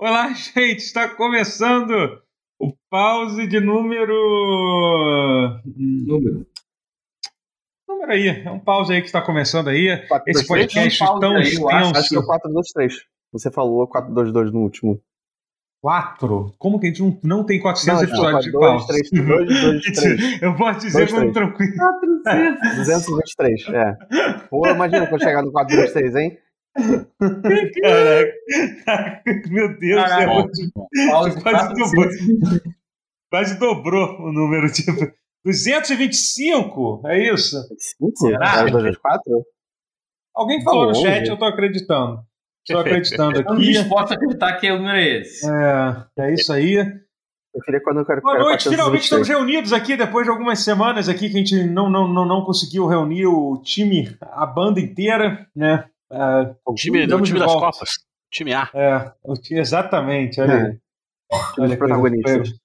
Olá, gente, está começando o pause de número. Número. Número aí, é um pause aí que está começando aí. 4, Esse 2, 3, podcast um tão aí, eu acho. Acho que é o extenso. 423. Você falou 422 no último. Quatro? Como que a gente não, não tem 400 Não, episódios de 2, pause? 3, 2, 2, 3. Eu posso dizer Dois, como três. tranquilo. 223, é. Pô, imagina quando chegar no 423, hein? Caraca. Meu Deus do Caraca. céu. Pause Quase dobrou. 400. Quase dobrou o número. Tipo, 225? É isso? 5? Será? 224? Alguém falou no Bom, chat, gente. eu tô acreditando. Estou acreditando aqui. dispostos a acreditar que o número é esse. É, é isso aí. Eu queria quando eu quero Boa noite, finalmente estamos 423. reunidos aqui depois de algumas semanas aqui que a gente não, não, não, não conseguiu reunir o time, a banda inteira, né? É, O time, o time das volta. Copas. Time A. é, o time, exatamente, olha É. aí. Os Olha que protagonistas. feia.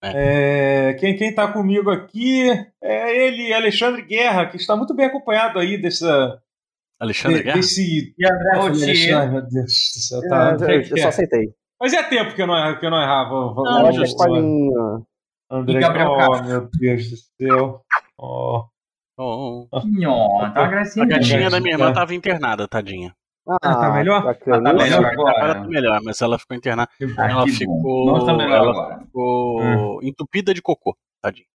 É, quem quem está comigo aqui é ele, Alexandre Guerra, que está muito bem acompanhado aí dessa, Alexandre de- Guerra. desse. E André. Alexandre, meu Deus do céu, É, tá, eu, eu só aceitei. Mas é tempo que eu não, que eu não errava. Eu Não, é. André, Gabriel oh, meu Deus do céu. Oh. Oh, oh. Tá gracinha. A gatinha da minha irmã tá. tava internada, tadinha. Ah, tá melhor? bacana. Ah, tá melhor Agora agora. tá melhor, mas ela ficou internada. Ah, ela ficou- estamos melhor ela- agora. Ficou entupida de cocô, tadinha.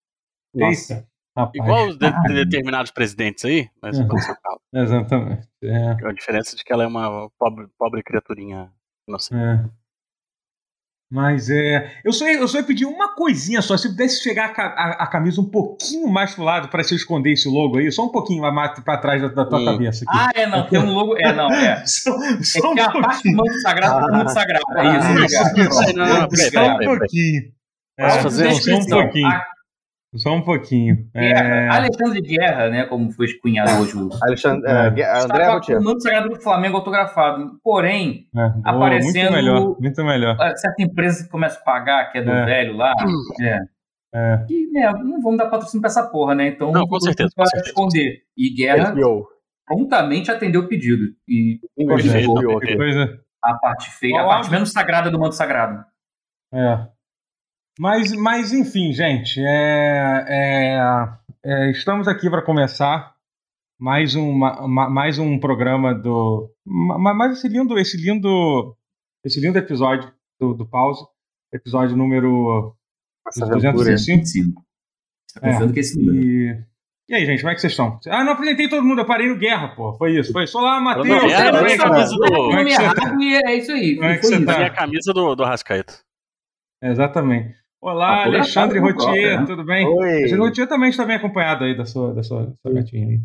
Nossa. Eita. Rapaz. Igual os de- determinados presidentes aí, mas Uhum. pode ser calma. Exatamente. É, A diferença é de que ela é uma pobre, pobre criaturinha inocente. é. Mas é. Eu só, ia- eu só ia pedir uma coisinha só. Se pudesse chegar a, a- a camisa um pouquinho mais pro lado para se eu esconder esse logo aí, só um pouquinho mais pra trás da, da tua Hum. cabeça aqui. Ah, é, não, tem um logo. É, não, é. Só, É só um que a parte do pouquinho. manto sagrado tá muito sagrado. É Ah, isso, isso, obrigado. isso. Não, não, não, Só um peraí. pouquinho. É, Posso só, fazer? só um Descrição. pouquinho. A Só um pouquinho. guerra, É, Alexandre Guerra, né, como foi cunhado hoje. o- Alexandre, É. é, Gue- André Estava com Rotier. o manto sagrado do Flamengo autografado. Porém, é, boa, aparecendo- Muito melhor. Muito melhor. a certa empresa que começa a pagar, que é do É. velho lá, é, É. E, né, não vamos dar patrocínio pra essa porra, né? Então, Não, com certeza, com Pra certeza. esconder. E Guerra HBO. prontamente atendeu o pedido. E coisa. a parte feia, a Ó, parte menos sagrada do manto sagrado. É. Mas, mas enfim, gente, é, é, é, estamos aqui para começar mais um, ma- ma- mais um programa do. ma- Mais esse lindo, esse lindo, esse lindo episódio do, do Pause. Episódio número Essa 205. aventura. 25. Tá que esse número. E, e aí, gente, como é que vocês estão? Ah, não apresentei todo mundo, eu parei no Guerra, pô. Foi isso. Foi só lá, Matheus. Não, bem, essa cara? camisa do- Como é é isso aí. Como é que você tá? A camisa do, do Arrascaeta. Exatamente. Olá, Autografado Alexandre no Rotier, né? tudo bem? Oi. Alexandre Rotier também está bem acompanhado aí da sua, da sua, da sua gatinha aí.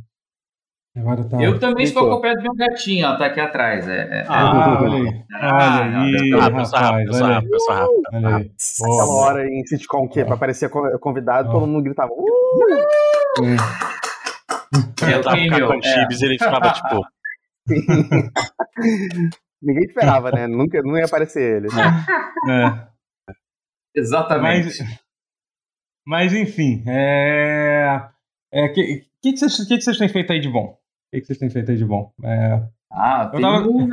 Agora tá. Eu também estou acompanhado do meu gatinho, ó, tá aqui atrás. É, é, Ah, olha aí. Ah, Olha aí, Ah, pensa rápido, pensa Olha aí. rápido, pensa rápido. Olha aí. Aquela hora em sitcom que aparecia co- convidado, Ó. todo mundo gritava. Uh! é, Eu o tava com o É. Chibis ele ficava tipo. Ninguém esperava, né? Nunca, não ia aparecer ele. É. Exatamente. Mas, mas enfim, é. é que, que, que, vocês, que, que vocês têm feito aí de bom? O que, que vocês têm feito aí de bom? É, Ah, tem tava- um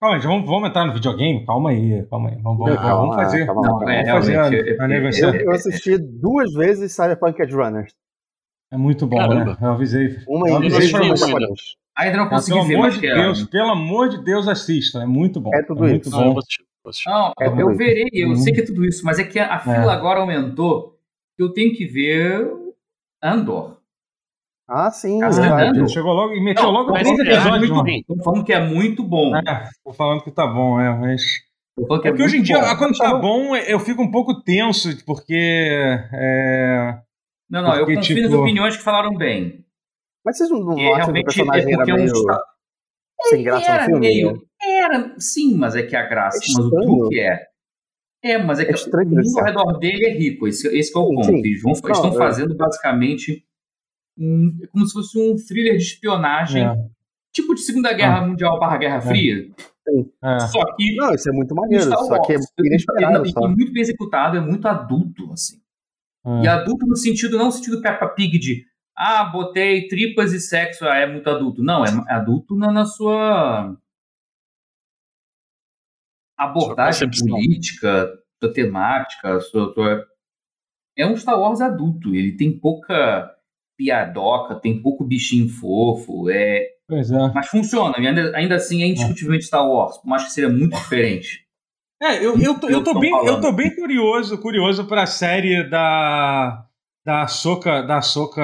Calma aí, já vamos, vamos entrar no videogame? Calma aí, calma aí. Vamos, vamos, Calma, vamos fazer. calma, calma. é, Vamos fazer a, é- a é- negociação. Eu, eu assisti duas vezes Cyberpunk Runners. É muito bom, Caramba. né? Eu avisei. Uma Eu avisei e pra uma em você. japonês. Ainda não consegui pelo ver, amor de que é- Deus, pelo amor de Deus, assista. É muito bom. É tudo muito isso. Eu bom. Não, É eu muito. verei, eu Uhum. sei que é tudo isso, mas é que a fila agora aumentou. Eu tenho que ver Andor. Ah, sim. Chegou logo e meteu Não, logo três é episódios. Tô falando que é muito bom. É, tô falando que tá bom, é, mas. Que É porque hoje em dia, bom. quando tá bom, eu fico um pouco tenso, porque. É... Não, não, eu porque, confio nas tipo- opiniões que falaram bem. Mas vocês não, não acham que o personagem é era porque é um meio sem graça era no filme? meio. né? Era, sim, mas é que a graça. É mas o truque é. É, mas é que É estranho, o mundo certo. ao redor dele é rico. Esse, esse que é o Sim, ponto. Eles, vão, eles estão é. fazendo basicamente um, é como se fosse um thriller de espionagem, É, tipo de Segunda Guerra Mundial barra Guerra Fria. é. Só que Não, isso é muito maneiro, só que é inesperado E, só. e muito bem executado, é muito adulto, assim. E é. adulto no sentido, não no sentido Peppa Pig de ah, botei tripas e sexo, ah, é muito adulto. Não, é adulto na, na sua abordagem concepção. política, sua temática, sua, sua- é um Star Wars adulto. Ele tem pouca piadoca, tem pouco bichinho fofo, é, Pois é. mas funciona. E ainda, ainda assim é indiscutivelmente Star Wars, por mais que seja muito diferente. É, eu, eu, tô, eu, tô bem, eu tô bem curioso, curioso pra série da. Da Soca, da Soca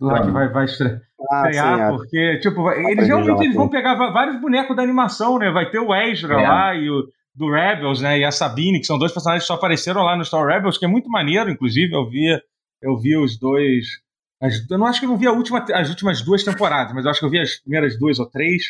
lá Ah. que vai, vai estre- Ah, sim, estrear, é. porque, tipo, vai- eles realmente eles vão pegar vários bonecos da animação, né? Vai ter o Ezra É. lá e o do Rebels, né? E a Sabine, que são dois personagens que só apareceram lá no Star Rebels, que é muito maneiro, inclusive, eu vi, eu vi os dois. as- eu não acho que eu não vi a última, as últimas duas temporadas, mas eu acho que eu vi as primeiras duas ou três.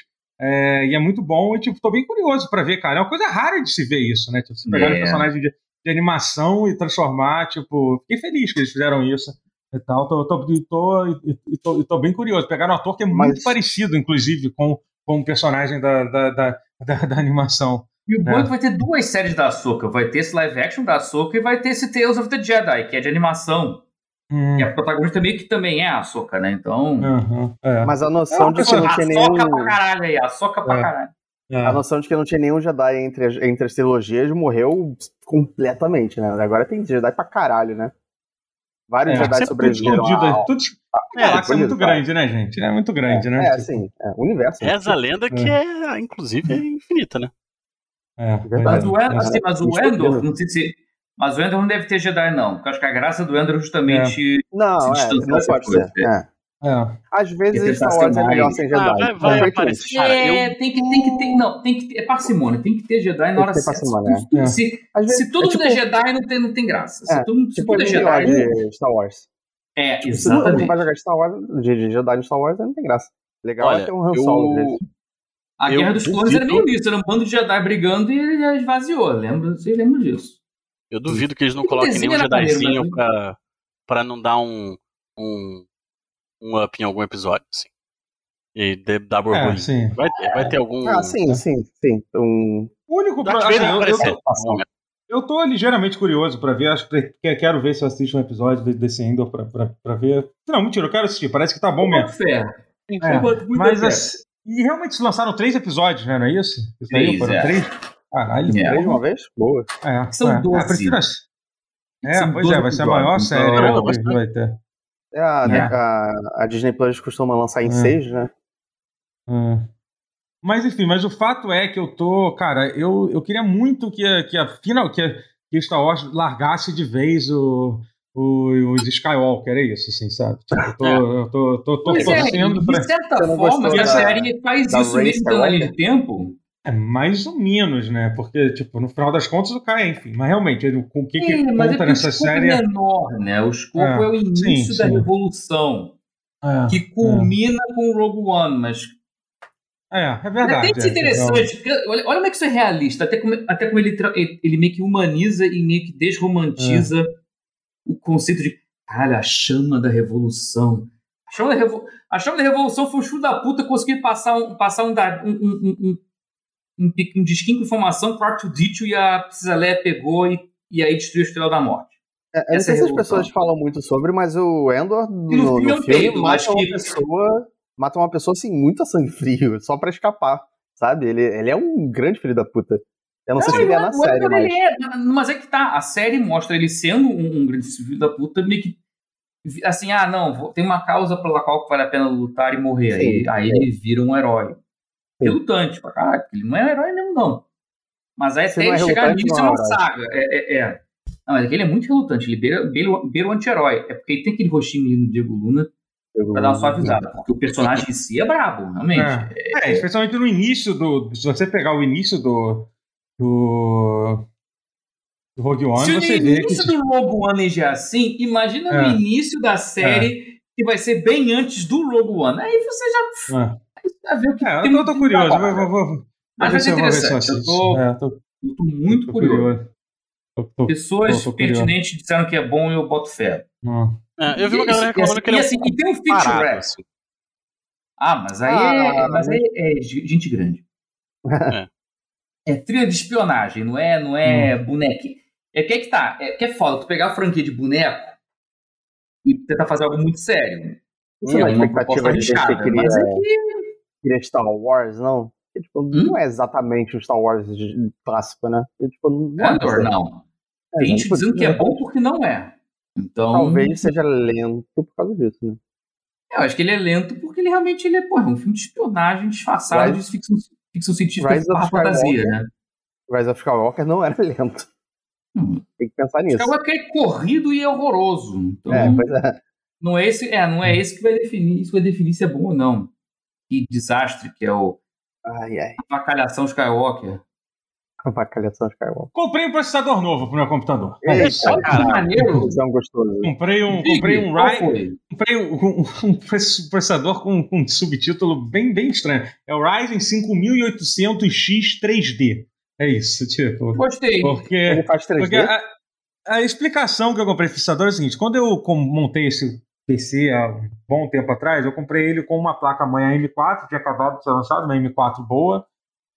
é, e é muito bom, e tipo, tô bem curioso pra ver, cara. É uma coisa rara de se ver isso, né? Tipo, você pegar É. um personagem de, de animação e transformar, tipo, fiquei feliz que eles fizeram isso e tal. Tô, tô, e tô, tô, e tô bem curioso. Pegaram um ator que é muito Mas- parecido, inclusive, com, com o personagem da, da, da, da, da animação. E o bom É. é que vai ter duas séries da Ahsoka. Vai ter esse live action da Ahsoka e vai ter esse Tales of the Jedi, que é de animação. Hum, E a protagonista meio que também é a Ahsoka, né? Então... aham, é, Mas a É noção uma de que não tinha nenhum. pra caralho aí, Ahsoka pra É. caralho. É. A noção de que não tinha nenhum Jedi entre as, entre as trilogias morreu completamente, né? Agora tem Jedi pra caralho, né? Vários É, Jedi sempre sobreviveram. Escondido, ao- tudo, É, a galáxia é muito grande, né, gente? É muito grande, né? É, Tipo, sim. É, o universo. né? Reza a lenda que é, inclusive, é infinita, né? é. Mas o, é, Endor, assim, mas o é Endor, não sei se. Mas o Endor não deve ter Jedi, não. Porque eu acho que a graça do Endor é justamente. Não, se é, não pode ser. É. é. Às vezes Star Wars é melhor sem Jedi. Ah, vai- vai aparecer. Cara, é, tem, que, tem que ter. Não, tem que ter. É parcimônia, tem que ter Jedi na hora certa. é. Se, vezes, se todo é mundo tipo, é Jedi, não tem, não tem graça. Se, É, todo, se tipo tudo é Jedi. de Star Wars. É, Tipo, se não não exatamente. vai jogar Star Wars, de, de Jedi no Star Wars, não tem graça. Legal Olha, é ter um Han Solo. eu-. A eu Guerra dos Clones era meio isso, era um bando de Jedi brigando e ele já esvaziou. Lembra? Vocês lembram disso? Eu duvido que eles não coloquem nenhum Jedizinho mas- pra, pra não dar um, um, um up em algum episódio, assim. E de- dar É, sim. vai, ter, vai ter algum. Ah, sim, sim, sim. Um, O único Darth assim, Vader eu, eu, tô, eu ligeiramente curioso pra ver. Acho que que- quero ver se eu assisto um episódio de- desse Endor pra, pra, pra ver. Não, mentira, eu quero assistir. Parece que tá bom Eu mesmo. fé. É, Mas assim, e realmente se lançaram três episódios, né? Não é isso? Isso aí, Três, foram é. três? Caralho. É. três de uma vez? Boa. É, São é. 12. Ah, prefiro ass- É, São pois é, 12 vai ser a maior série então- que vai ter. É, a, É. A, a Disney Plus costuma lançar em É. seis, né? Hum. Mas enfim, mas o fato é que eu tô, cara, eu, eu queria muito que a, que a final que, a, que Star Wars largasse de vez o, o, os Skywalker, é isso, assim, sabe? Tipo, eu tô, eu tô, tô, tô é, torcendo pra. de certa forma, a série faz isso mesmo pela linha de tempo. É mais ou menos, né? Porque, tipo, no final das contas o cara, enfim, mas realmente, ele- com o que, que É, mas é conta o nessa série. é menor, né? O escopo É, é, o início sim, da sim. revolução, É, que culmina com o Rogue One, mas é, é é verdade. até é, interessante, porque olha, olha como é que isso é realista, até como, até como ele, ele meio que humaniza e meio que desromantiza o conceito de caralho, a chama da revolução. A chama da, revo- a chama da revolução foi o filho da puta conseguir passar um, passar um, um, um, um, um, disquinho com informação pro Arthur e a Leia pegou e, e aí destruiu a Estrela da Morte. É, eu não sei é se as revolução. pessoas falam muito sobre, mas o Endor no, no no filme eu filme entendo, mas mata uma que- pessoa. Mata uma pessoa assim, muito a sangue frio, só pra escapar. Sabe? Ele, ele é um grande filho da puta. Eu não sei se ele é na série, mas. ele é, mas é que tá, a série mostra ele sendo um, um grande filho da puta, meio que assim, ah, não, tem uma causa pela qual vale a pena lutar e morrer. aí, Sim, aí é. ele vira um herói. Relutante pra caralho, ele não é herói mesmo, não. Mas aí até é ele chegar relutante, nisso é é uma saga. É, é, é. Não, mas é que ele é muito relutante, ele beira, beira, o- beira o anti-herói. É porque ele tem aquele rostinho ali no Diego Luna pra dar uma suavizada, porque o personagem em si é brabo, realmente. É, especialmente no início do. Se você pegar o início do. do. do Rogue One, Se você vê que. início do Rogue One já é assim, imagina É. no início da série, que vai ser bem antes do Rogue One. Aí você já É. vai ver o que É, tem eu tô, tô curioso. trabalho. Vou, vou, vou, Mas vai ser eu interessante. Eu tô, É, tô- eu tô muito tô curioso. Tô- tô- Pessoas tô- tô curioso. pertinentes disseram que é bom e eu boto fé. É, eu vi uma E- galera e- reclamando e, que ele é um assim, e tem um feature parado, rap. assim. Ah, mas aí, Ah, é, mas aí é gente grande. É. É trilha de espionagem, não é, não é bonequinho. É que é que tá, é que é foda, tu pegar a franquia de boneco e tentar fazer algo muito sério. Sei lá, é uma expectativa proposta de gente que arriscada, queria- mas é que Queria Star Wars, não? Tipo, não é exatamente um Star Wars clássico, né? E, tipo, não é, Andor, não. É, Tem gente não- dizendo que é bom porque não é. Então, Talvez seja lento por causa disso, né? eu acho que ele é lento porque ele realmente ele é, porra, um filme de espionagem disfarçado Rise- de ficção, ficção científica Rise barra fantasia, né? Rise of Skywalker não era lento. Hum. Tem que pensar nisso. Skywalker é corrido e é horroroso. Então, É, pois é. não é esse, é, não é esse que vai definir, isso vai definir se é bom ou não. Que desastre que é o Ai, ai. avacalhação Skywalker. Avacalhação Skywalker. Comprei um processador novo pro meu computador. É isso. Olha que maneiro. Gostoso. Comprei um, Diga, comprei um Ryzen. Comprei um, um- um processador com, com um subtítulo bem, bem estranho. É o Ryzen 5800X 3D. É isso, tipo. Gostei. Porque, Ele faz 3D? porque a, a explicação que eu comprei esse processador é a seguinte: quando eu montei esse PC há um bom tempo atrás, eu comprei ele com uma placa-mãe AM4, tinha acabado de ser lançado, uma M4 boa,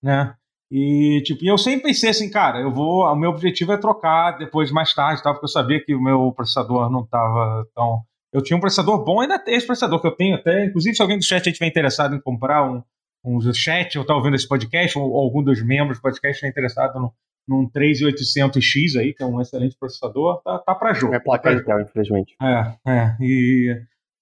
né? E, tipo, eu sempre pensei assim, cara, eu vou. O meu objetivo é trocar depois, mais tarde, tá? porque eu sabia que o meu processador não estava tão. Eu tinha um processador bom, ainda tem esse processador que eu tenho até. Inclusive, se alguém do chat estiver interessado em comprar um, um chat, ou tá ouvindo esse podcast, ou, ou algum dos membros do podcast estiver interessado no, num 3800X aí, que é um excelente processador, tá, tá para jogo. É tá placa jogo. Intel, infelizmente. É, é. E,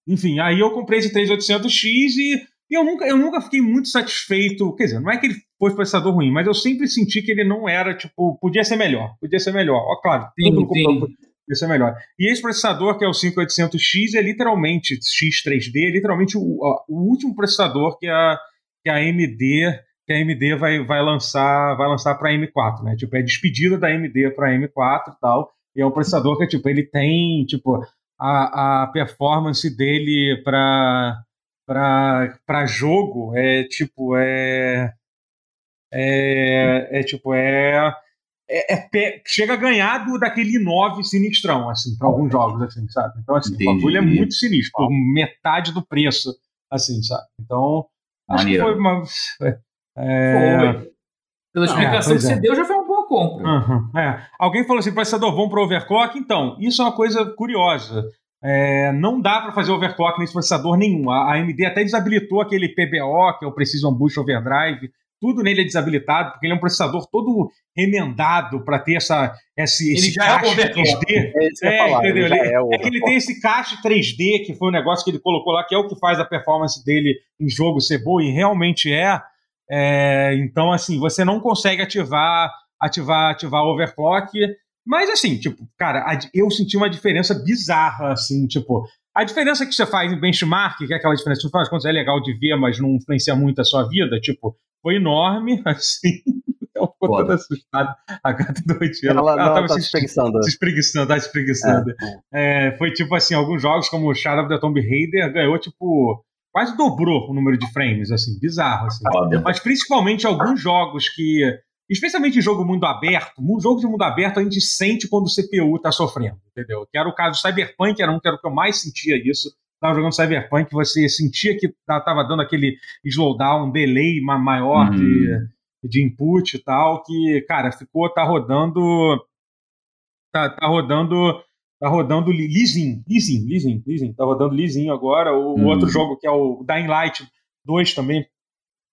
enfim, aí eu comprei esse 3800X e, e eu, nunca, eu nunca fiquei muito satisfeito. Quer dizer, não é que ele fosse processador ruim, mas eu sempre senti que ele não era, tipo, podia ser melhor. Podia ser melhor. Ó, claro, no computador podia ser melhor. E esse processador, que é o 5800X, é literalmente, X3D, é literalmente o, ó, o último processador que a, que a AMD que a AMD vai, vai lançar vai lançar para M4, né? Tipo, é despedida da AMD para M4 e tal. E é um processador que tipo, ele tem, tipo, a, a performance dele para para jogo é tipo é é, é tipo é, é, é chega a ganhar do, daquele i9 sinistrão assim para alguns jogos assim sabe então assim o bagulho é Entendi. muito sinistro por metade do preço assim sabe então acho que Maneiro. foi uma é, Foi. Pela explicação é, que pois é. você deu, já foi uma boa compra. Aham, é. Alguém falou assim, processador bom para overclock? Então, isso é uma coisa curiosa. É, não dá para fazer overclock nesse processador nenhum. A AMD até desabilitou aquele PBO, que é o Precision Boost Overdrive. Tudo nele é desabilitado, porque ele é um processador todo remendado para ter essa, esse, Ele esse já é caixa overclock. 3D. É É, falar. entendeu? Ele é, o É que ele tem esse caixa 3D, que foi um negócio que ele colocou lá, que é o que faz a performance dele em jogo ser boa, e realmente é. É, então, assim, você não consegue ativar ativar ativar o overclock. Mas, assim, tipo, cara, eu senti uma diferença bizarra, assim, tipo. A diferença que você faz em benchmark, que é aquela diferença que final das contas é legal de ver, mas não influencia muito a sua vida, tipo, foi enorme, assim. Eu ficou Foda. toda assustada. A gata do Oitiano. Ela, ela tá se espreguiçando. se espreguiçando, tá se espreguiçando. É, foi tipo assim, alguns jogos como Shadow of the Tomb Raider ganhou tipo quase dobrou o número de frames, assim, bizarro assim. Foda. Mas principalmente alguns jogos que, especialmente em jogo mundo aberto, jogo de mundo aberto a gente sente quando o CPU tá sofrendo, entendeu? Que era o caso do Cyberpunk, era um que era o que eu mais sentia isso. Tava jogando Cyberpunk, você sentia que ta- tava dando aquele slowdown, um delay ma- maior Uhum. de, de input e tal, que, cara, ficou, tá rodando. Tá, tá rodando. Tá rodando li- lisinho, lisinho, lisinho, lisinho. Tá rodando lisinho agora. O, o Hum. outro jogo que é o Dying Light 2 também,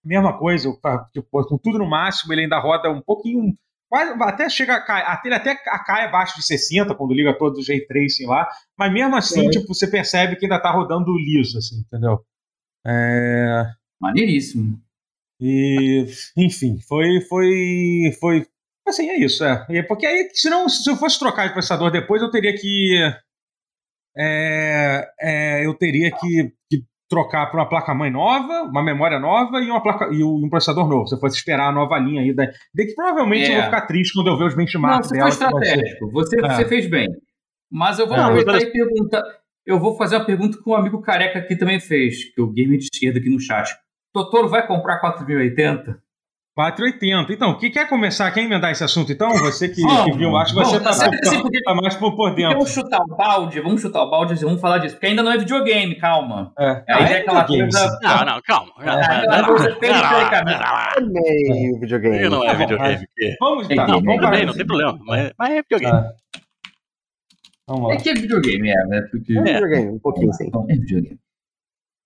mesma coisa, tipo, com tudo no máximo, ele ainda roda um pouquinho. Quase, até chega a cair, até, ele até a- cai abaixo de 60 quando liga todos os ray tracing lá, mas mesmo assim, É. tipo, você percebe que ainda tá rodando liso, assim, entendeu? É, Maneiríssimo. e, enfim, foi, foi, foi, assim, é isso, é. É Porque aí, senão, se eu fosse trocar de processador depois, eu teria que, é, é, eu teria que, que trocar para uma placa-mãe nova, uma memória nova e, uma placa, e um processador novo. Se eu fosse esperar a nova linha aí, da, de que provavelmente É. eu vou ficar triste quando eu ver os Não, benchmarks você dela. foi estratégico. Você, É. você fez bem. Mas eu vou É. aproveitar e perguntar. Eu vou fazer uma pergunta que um amigo careca aqui também fez, que é o game de esquerda aqui no chat. Totoro vai comprar 4080? 480. Então, que quer começar? Quer emendar esse assunto, então? Você que, que Vamos, viu, acho que você vamos. tá, Sim, sim, porque- tá mais por, por dentro. Vamos chutar o balde, vamos chutar o balde, vamos falar disso, porque ainda não é videogame, calma. É, Aí Ah, é aquela videogame, coisa- sim. Não, não, calma. É, aquela coisa periféricamente. É meio videogame. Não Tá é bom, videogame. que- Vamos, É tá, game, vamos é Também, não assim. tem problema. Mas, mas é videogame. Tá. Vamos lá. É que é videogame, é, né? Porque... É videogame, um pouquinho sim. Então, é videogame.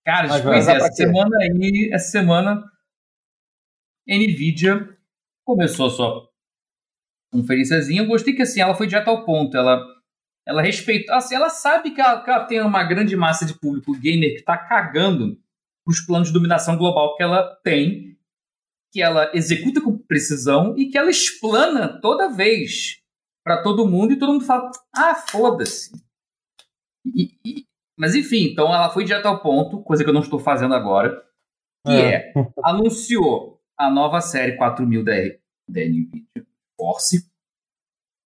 Cara, pois vai é, essa semana aí, essa semana NVIDIA começou a sua conferenciazinha. Eu gostei que assim, ela foi direto ao ponto. Ela, ela respeita. Assim, ela sabe que ela, que ela tem uma grande massa de público gamer que está cagando os planos de dominação global que ela tem, que ela executa com precisão e que ela explana toda vez para todo mundo e todo mundo fala: ah, foda-se. mas enfim, então ela foi direto ao ponto, coisa que eu não estou fazendo agora, que é, é anunciou a nova série 4000 da, da NVIDIA Force.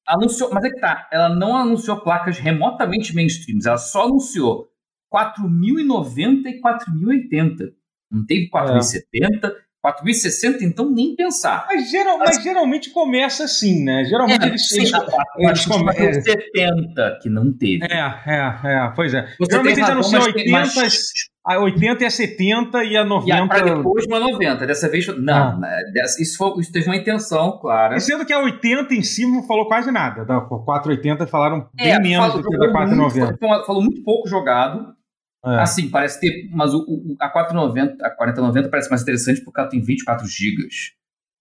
Anunciou, mas é que tá, ela não anunciou placas remotamente mainstreams, ela só anunciou 4090 e 4080. Não teve 4070, é. 4060, então nem pensar. Mas, geral, mas, geralmente começa assim, né? Geralmente é, eles, eles, eles começam. 70, que não teve. É, é, é, pois é. Você geralmente eles anunciam 80, mas... a 80 e a 70 e a 90. E para depois uma 90. Dessa vez, não. Ah. Né? Isso, foi, isso teve uma intenção, claro. E sendo que a 80 em cima não falou quase nada. Da 480 falaram bem é, menos do que da 490. Muito, falou muito pouco jogado. É. Assim, parece ter. Mas o, o, a 490, a 4090 parece mais interessante porque ela tem 24 GB.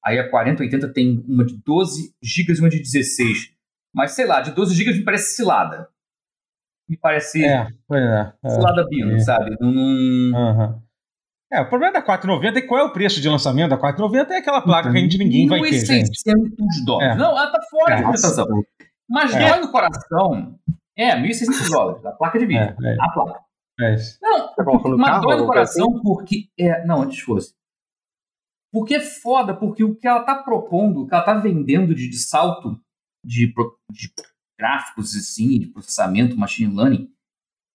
Aí a 4080 tem uma de 12 GB e uma de 16. Mas sei lá, de 12 GB me parece cilada. Me parece. É, é, é cilada bino, é. sabe? Não. Uhum. É, o problema da 490 é qual é o preço de lançamento da 490 é aquela placa que a gente ninguém vai ter, gente. dólares. É. Não, ela tá fora é. de computação. Mas é. dói no coração. É, 1.600 dólares. A placa de vídeo. É, é. A placa. Isso. Não, tá mas dói no coração assim? porque. É, não, antes fosse. Porque é foda, porque o que ela tá propondo, o que ela tá vendendo de, de salto de, de gráficos assim, de processamento, machine learning,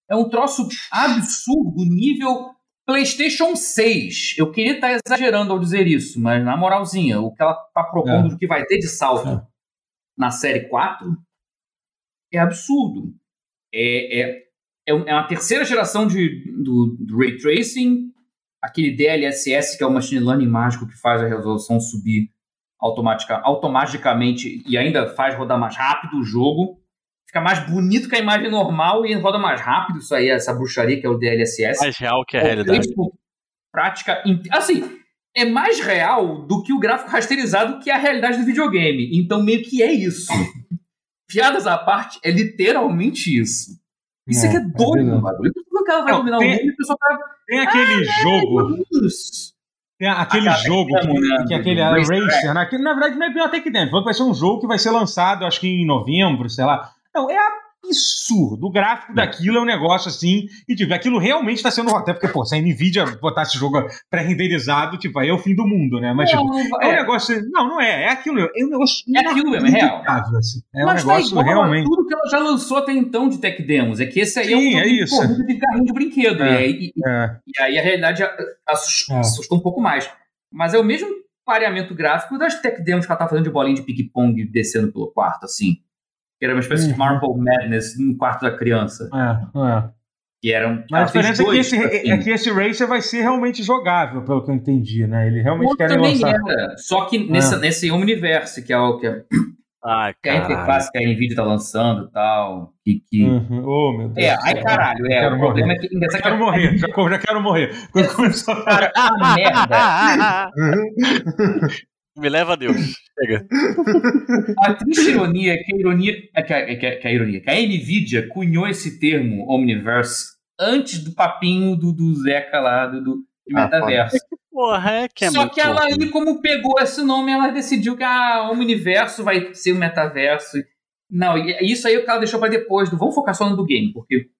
é um troço absurdo, nível PlayStation 6. Eu queria estar tá exagerando ao dizer isso, mas na moralzinha, o que ela tá propondo é. do que vai ter de salto é. na série 4 é absurdo. É, é, é, é uma terceira geração de, do, do, Ray Tracing, aquele DLSS, que é o Machine Learning mágico que faz a resolução subir automatica, automaticamente e ainda faz rodar mais rápido o jogo. Fica mais bonito que a imagem normal e roda mais rápido. Isso aí, essa bruxaria que é o DLSS. Mais real que a realidade. Prática. Assim, é mais real do que o gráfico rasterizado que é a realidade do videogame. Então, meio que é isso. Piadas à parte, é literalmente isso. Isso aqui é, é doido, é bagulho. Quando o cara vai dominar tem, o mundo, a pessoa tá. Tem aquele ah, jogo. Tem aquele jogo que, que, é aquele Racer, né? Que na verdade não é Biotech Dentro. Vai ser um jogo que vai ser lançado, acho que em novembro, sei lá. Não, é a absurdo. O gráfico daquilo é um negócio assim. E, tipo, aquilo realmente está sendo. Até porque, pô, se a Nvidia botar esse jogo pré-renderizado, tipo, aí é o fim do mundo, né? Mas, não, tipo, é. é um negócio. Não, não é. É aquilo. É um negócio. É aquilo mesmo, é real. Assim. É Mas um tá negócio tá realmente. tudo que ela já lançou até então de tech demos. É que esse aí Sim, é um é isso. de carrinho de brinquedo. É, e, é. e, aí a realidade assustou, é. assustou um pouco mais. Mas é o mesmo pareamento gráfico das tech demos que ela tá fazendo de bolinha de ping-pong descendo pelo quarto, assim que era uma espécie uhum. de Marble Madness no quarto da criança. É, é. Que eram, Mas a diferença é que, esse, assim. é que esse Racer vai ser realmente jogável, pelo que eu entendi, né? Ele realmente quer lançar... era, só que nesse, é. nesse universo, que é o que é... Ai, que a interface que a NVIDIA tá lançando e tal. Que, que... Uhum. Oh, meu Deus. É, ai caralho, é. O problema morrer. é que. Já quero morrer, já, já quero morrer. Quando começou Cara, a merda. Me leva a Deus. Chega. A triste ironia é que a ironia. É que a, é que a, que a ironia. Que a Nvidia cunhou esse termo Omniverse antes do papinho do, do Zeca lá, do, do de ah, metaverso. Ah, porra, é que é Só que ela aí, como pegou esse nome, ela decidiu que a Omniverso vai ser o metaverso. Não, isso aí o cara deixou para depois. Vamos focar só no do game, porque.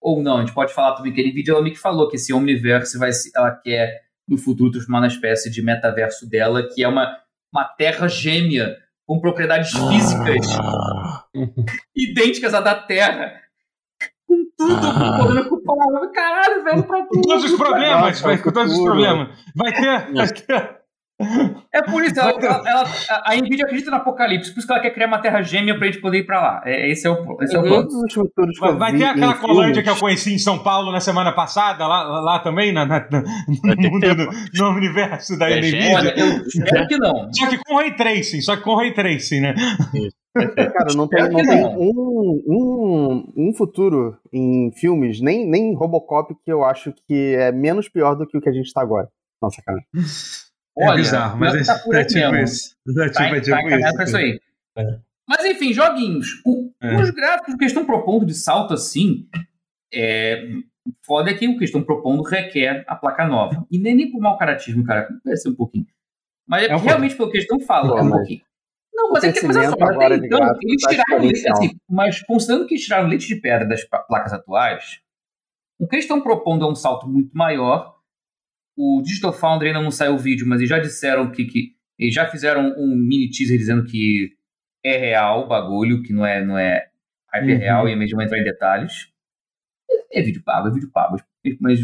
Ou não, a gente pode falar também que a Nvidia ela me que falou que esse Omniverse vai ser, ela quer no futuro transformar na espécie de metaverso dela, que é uma, uma terra gêmea com propriedades físicas ah. idênticas à da Terra. Com tudo, ah. podendo ocupar. Caralho, velho, pra tudo. Com todos os problemas, vai, com todos os problemas. Vai ter, vai ter é por isso, ela, ela, ela, a Nvidia acredita no apocalipse, por isso que ela quer criar uma terra gêmea pra gente poder ir pra lá. É, esse é o, esse é o plano. Vai, vai ter aquela colândia que eu conheci em São Paulo na semana passada, lá, lá também, na, na, no, mundo, no, no, universo da é, Nvidia. Olha, eu espero que não. Só que com Ray Tracing, só que com Ray Tracing, né? Cara, não tem, não tem um, um, um futuro em filmes, nem, nem Robocop, que eu acho que é menos pior do que o que a gente tá agora. Nossa, cara. Olha, é bizarro, mas tá por é, aí tipo mesmo. isso. É tipo, Tá, é tá tipo encaminhado pra isso isso. aí. É. Mas enfim, joguinhos. O- É. Os gráficos que eles estão propondo de salto assim, é, foda é que o que eles estão propondo requer a placa nova. E nem, nem por mau caratismo, cara, ser um pouquinho. Mas é, É realmente pelo que eles estão falando, é um pouquinho. Não, mas é que mas olha só, até então, gráfico eles tá tiraram leite, assim, mas considerando que eles tiraram leite de pedra das placas atuais, o que eles estão propondo é um salto muito maior. O Digital Foundry ainda não saiu o vídeo, mas eles já disseram que, que eles já fizeram um mini teaser dizendo que é real o bagulho, que não é, não é hyper Uhum. real e mesmo entrar em detalhes. É, é vídeo pago, é vídeo pago. Mas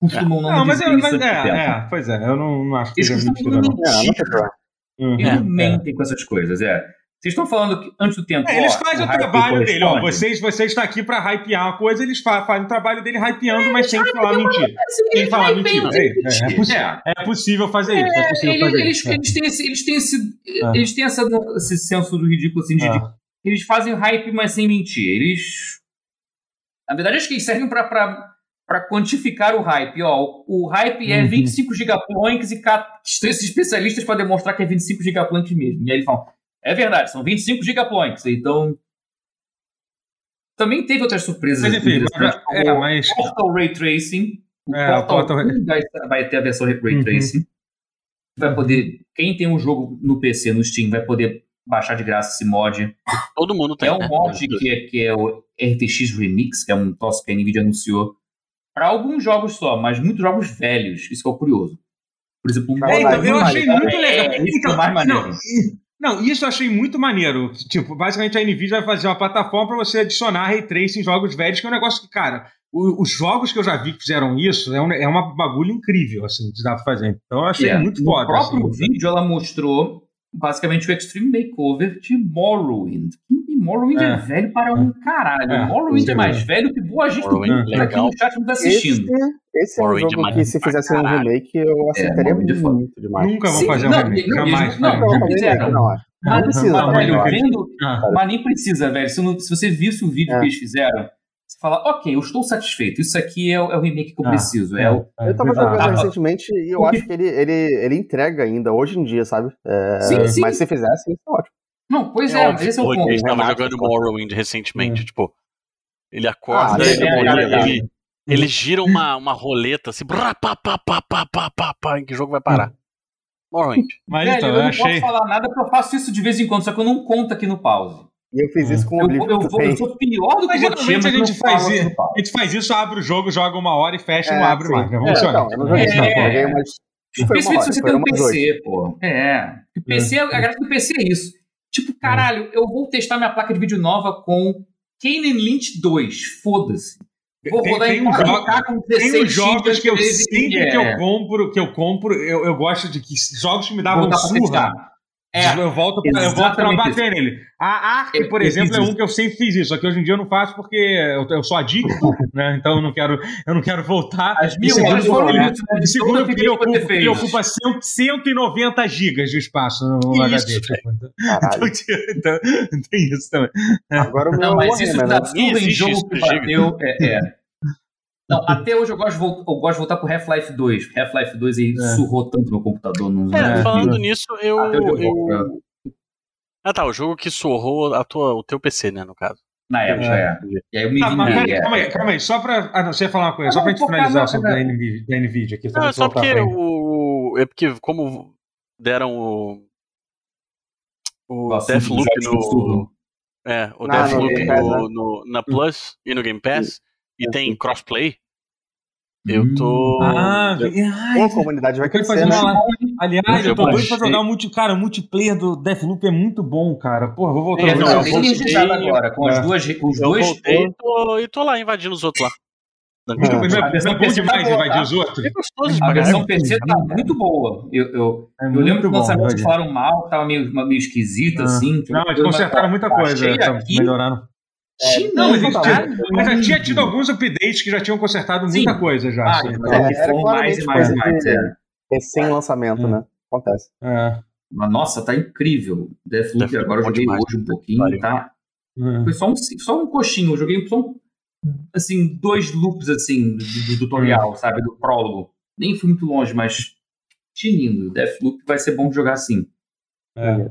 costumam não, Não, mas, dizer é, isso mas tempo. é, é, pois é, eu não, não acho que Eles seja costumam mentira, não. É, não mentir. Uhum. Eles É, mentem com essas coisas, é. Vocês estão falando que antes do tempo. É, eles ó, fazem o hype trabalho dele, ó. corresponde. Vocês, você está aqui pra hypear uma coisa, eles fa- fazem o trabalho dele hypeando, mas sem falar mentira. Assim, Sem falar mentira. É, é, é possível. É. É possível fazer isso, é possível Eles, fazer eles, isso. é. eles têm esse, eles têm esse, É. eles têm essa, esse senso do ridículo assim de, Ah. eles fazem hype, mas sem mentir. Eles, na verdade, acho que eles servem para para quantificar o hype. Ó, o hype é Uhum. 25 gigaplanks e esses especialistas para demonstrar que é 25 gigaplanks mesmo. E aí eles falam, é verdade, são 25 gigaplanks. Então também teve outras surpresas. Mas enfim, mas, é, mas. Portal Ray Tracing. O É, o Portal, Portal- 1 vai, vai ter a versão Ray Uhum. Tracing. Vai poder. Quem tem um jogo no PC, no Steam, vai poder baixar de graça esse mod. Todo mundo tem. É um né? mod que é, que é o RTX Remix, que é um troço que a Nvidia anunciou. Para alguns jogos só, mas muitos jogos velhos. Isso que é o curioso. Por exemplo, um É, então, eu achei muito legal. É, isso que é Então, o mais maneiro. Não, e- não, isso eu achei muito maneiro. Tipo, basicamente a Nvidia vai fazer uma plataforma para você adicionar ray tracing em jogos velhos, que é um negócio que, cara, os jogos que eu já vi que fizeram isso é, um, é uma bagulho incrível, assim, que dá pra fazer. Então eu achei É, muito no foda. próprio assim. vídeo ela mostrou basicamente o Extreme Makeover de Morrowind. E Morrowind é, É. velho para um caralho. É, Morrowind é mais velho que boa gente do mundo aqui no chat nos Esse, assistindo. esse é um Morrowind jogo é que se fizesse um remake eu aceitaria Morrowind é muito demais. Nunca vão Sim, fazer não, um remake. não, Jamais. não, Não, não fizeram. não. Mas, Não precisa, mas, também, velho, eu acho. vendo- Ah, mas nem precisa, velho. Se, não- se você visse o vídeo É. que eles fizeram, você fala, ok, eu estou satisfeito. Isso aqui é, o- é o remake que eu Ah, preciso. É, o, Eu tava bizarro. jogando Ah, recentemente e eu acho que ele, ele, ele entrega ainda, hoje em dia, sabe? É, Sim, sim. Mas se fizesse, isso é ótimo. Não, pois É é, óbvio, mas esse é o Hoje ponto. a gente tava Remaster, jogando. Morrowind recentemente, Hum. tipo, ele acorda, Ah, ele, é, é, ele, é, ele- ele gira uma, uma roleta assim, brá, pá, pá, pá, pá, pá, pá, pá, em que jogo vai parar? Morrowind. Mas Velho, então, eu eu não achei. posso falar nada porque eu faço isso de vez em quando, só que eu não conto aqui no pause. E eu fiz isso com o Eu, Oblivion eu, vou- também. eu sou pior do que Mas você, geralmente mas a eu gente não faz isso. A gente faz isso, abre o jogo, joga uma hora e fecha, não É, abre sim. mais. Né? É, Funciona. não, eu não joguei isso, não. É. Eu joguei umas. Foi uma Principalmente hora, se você tem um. PC, pô. É. Porque PC, a graça do PC é isso. Tipo, caralho, eu vou testar minha placa de vídeo nova com Kanan Lynch 2. Foda-se. Vou Tem- rodar tem em 4K com 16 Tem os jogos que eu 13, sempre que é, eu compro, que eu compro, eu, eu gosto de que jogos que me davam surra. É, eu volto, pra, eu volto pra bater nele. A Ark, Eu- por eu exemplo, é um que eu sempre fiz isso, só que hoje em dia eu não faço porque eu, eu sou adicto, né? Então eu não quero, eu não quero voltar. as mil horas foram isso, né? E segundo, a ele ocupa, ele ocupa 100, 190 gigas de espaço no Que HD. isso, tipo, então, Caralho. então, tem isso também. Agora o meu Não, é mas isso né? surra em jogo que bateu, é, é. Não, até hoje eu gosto de, eu gosto de voltar pro Half-Life 2. Half-Life 2 aí É. surrou tanto meu computador. Não, É, É. falando nisso, eu, Ah tá, o jogo que surrou a tua, o teu PC, né, no caso. Na época, é. E aí eu me Tá, mas vinguei. peraí, é. calma aí, calma aí, só pra. Ah, não, você ia falar uma coisa, Não, só pra gente finalizar na- sobre da NVIDIA, da NVIDIA aqui. Só Não, é só porque o. É porque como deram o. O Nossa, Deathloop no. É, o Ah, Deathloop no, né? no- na Plus e no Game Pass e É, tem crossplay. Eu tô. Ah, eu- ai, a comunidade vai crescer, fazer né? uma. Aliás, eu tô doido pra jogar o multi, cara, o multiplayer do Deathloop é muito bom, cara. Porra, vou voltar É, a não, jogar. eu voltei- agora, com as É. duas, com os eu dois. voltei e tô, e tô lá invadindo os outros lá. Não A é, versão é PC tá demais boa, invadir tá? os outros? É gostoso de A versão PC tá muito boa. Eu, eu, É eu lembro que falaram mal, que tava meio, meio esquisito, Ah. assim. Não, eles consertaram muita coisa, tá, melhoraram. Não, mas, não tinham- bom. mas já tinha tido alguns updates que já tinham consertado Sim. muita coisa já. Ah, assim, mas então, é É, que era foram mais e mais e mais. É. Recém-lançamento, Hum. né? Acontece. é, Mas, nossa, tá incrível. Deathloop, Deathloop agora eu joguei demais. hoje um pouquinho, Pariu. tá? é. Foi só um, só um coxinho. Eu joguei só um, assim, dois loops, assim, do, do tutorial, sabe? Do prólogo. Nem fui muito longe, mas tinindo. Deathloop vai ser bom de jogar assim. É.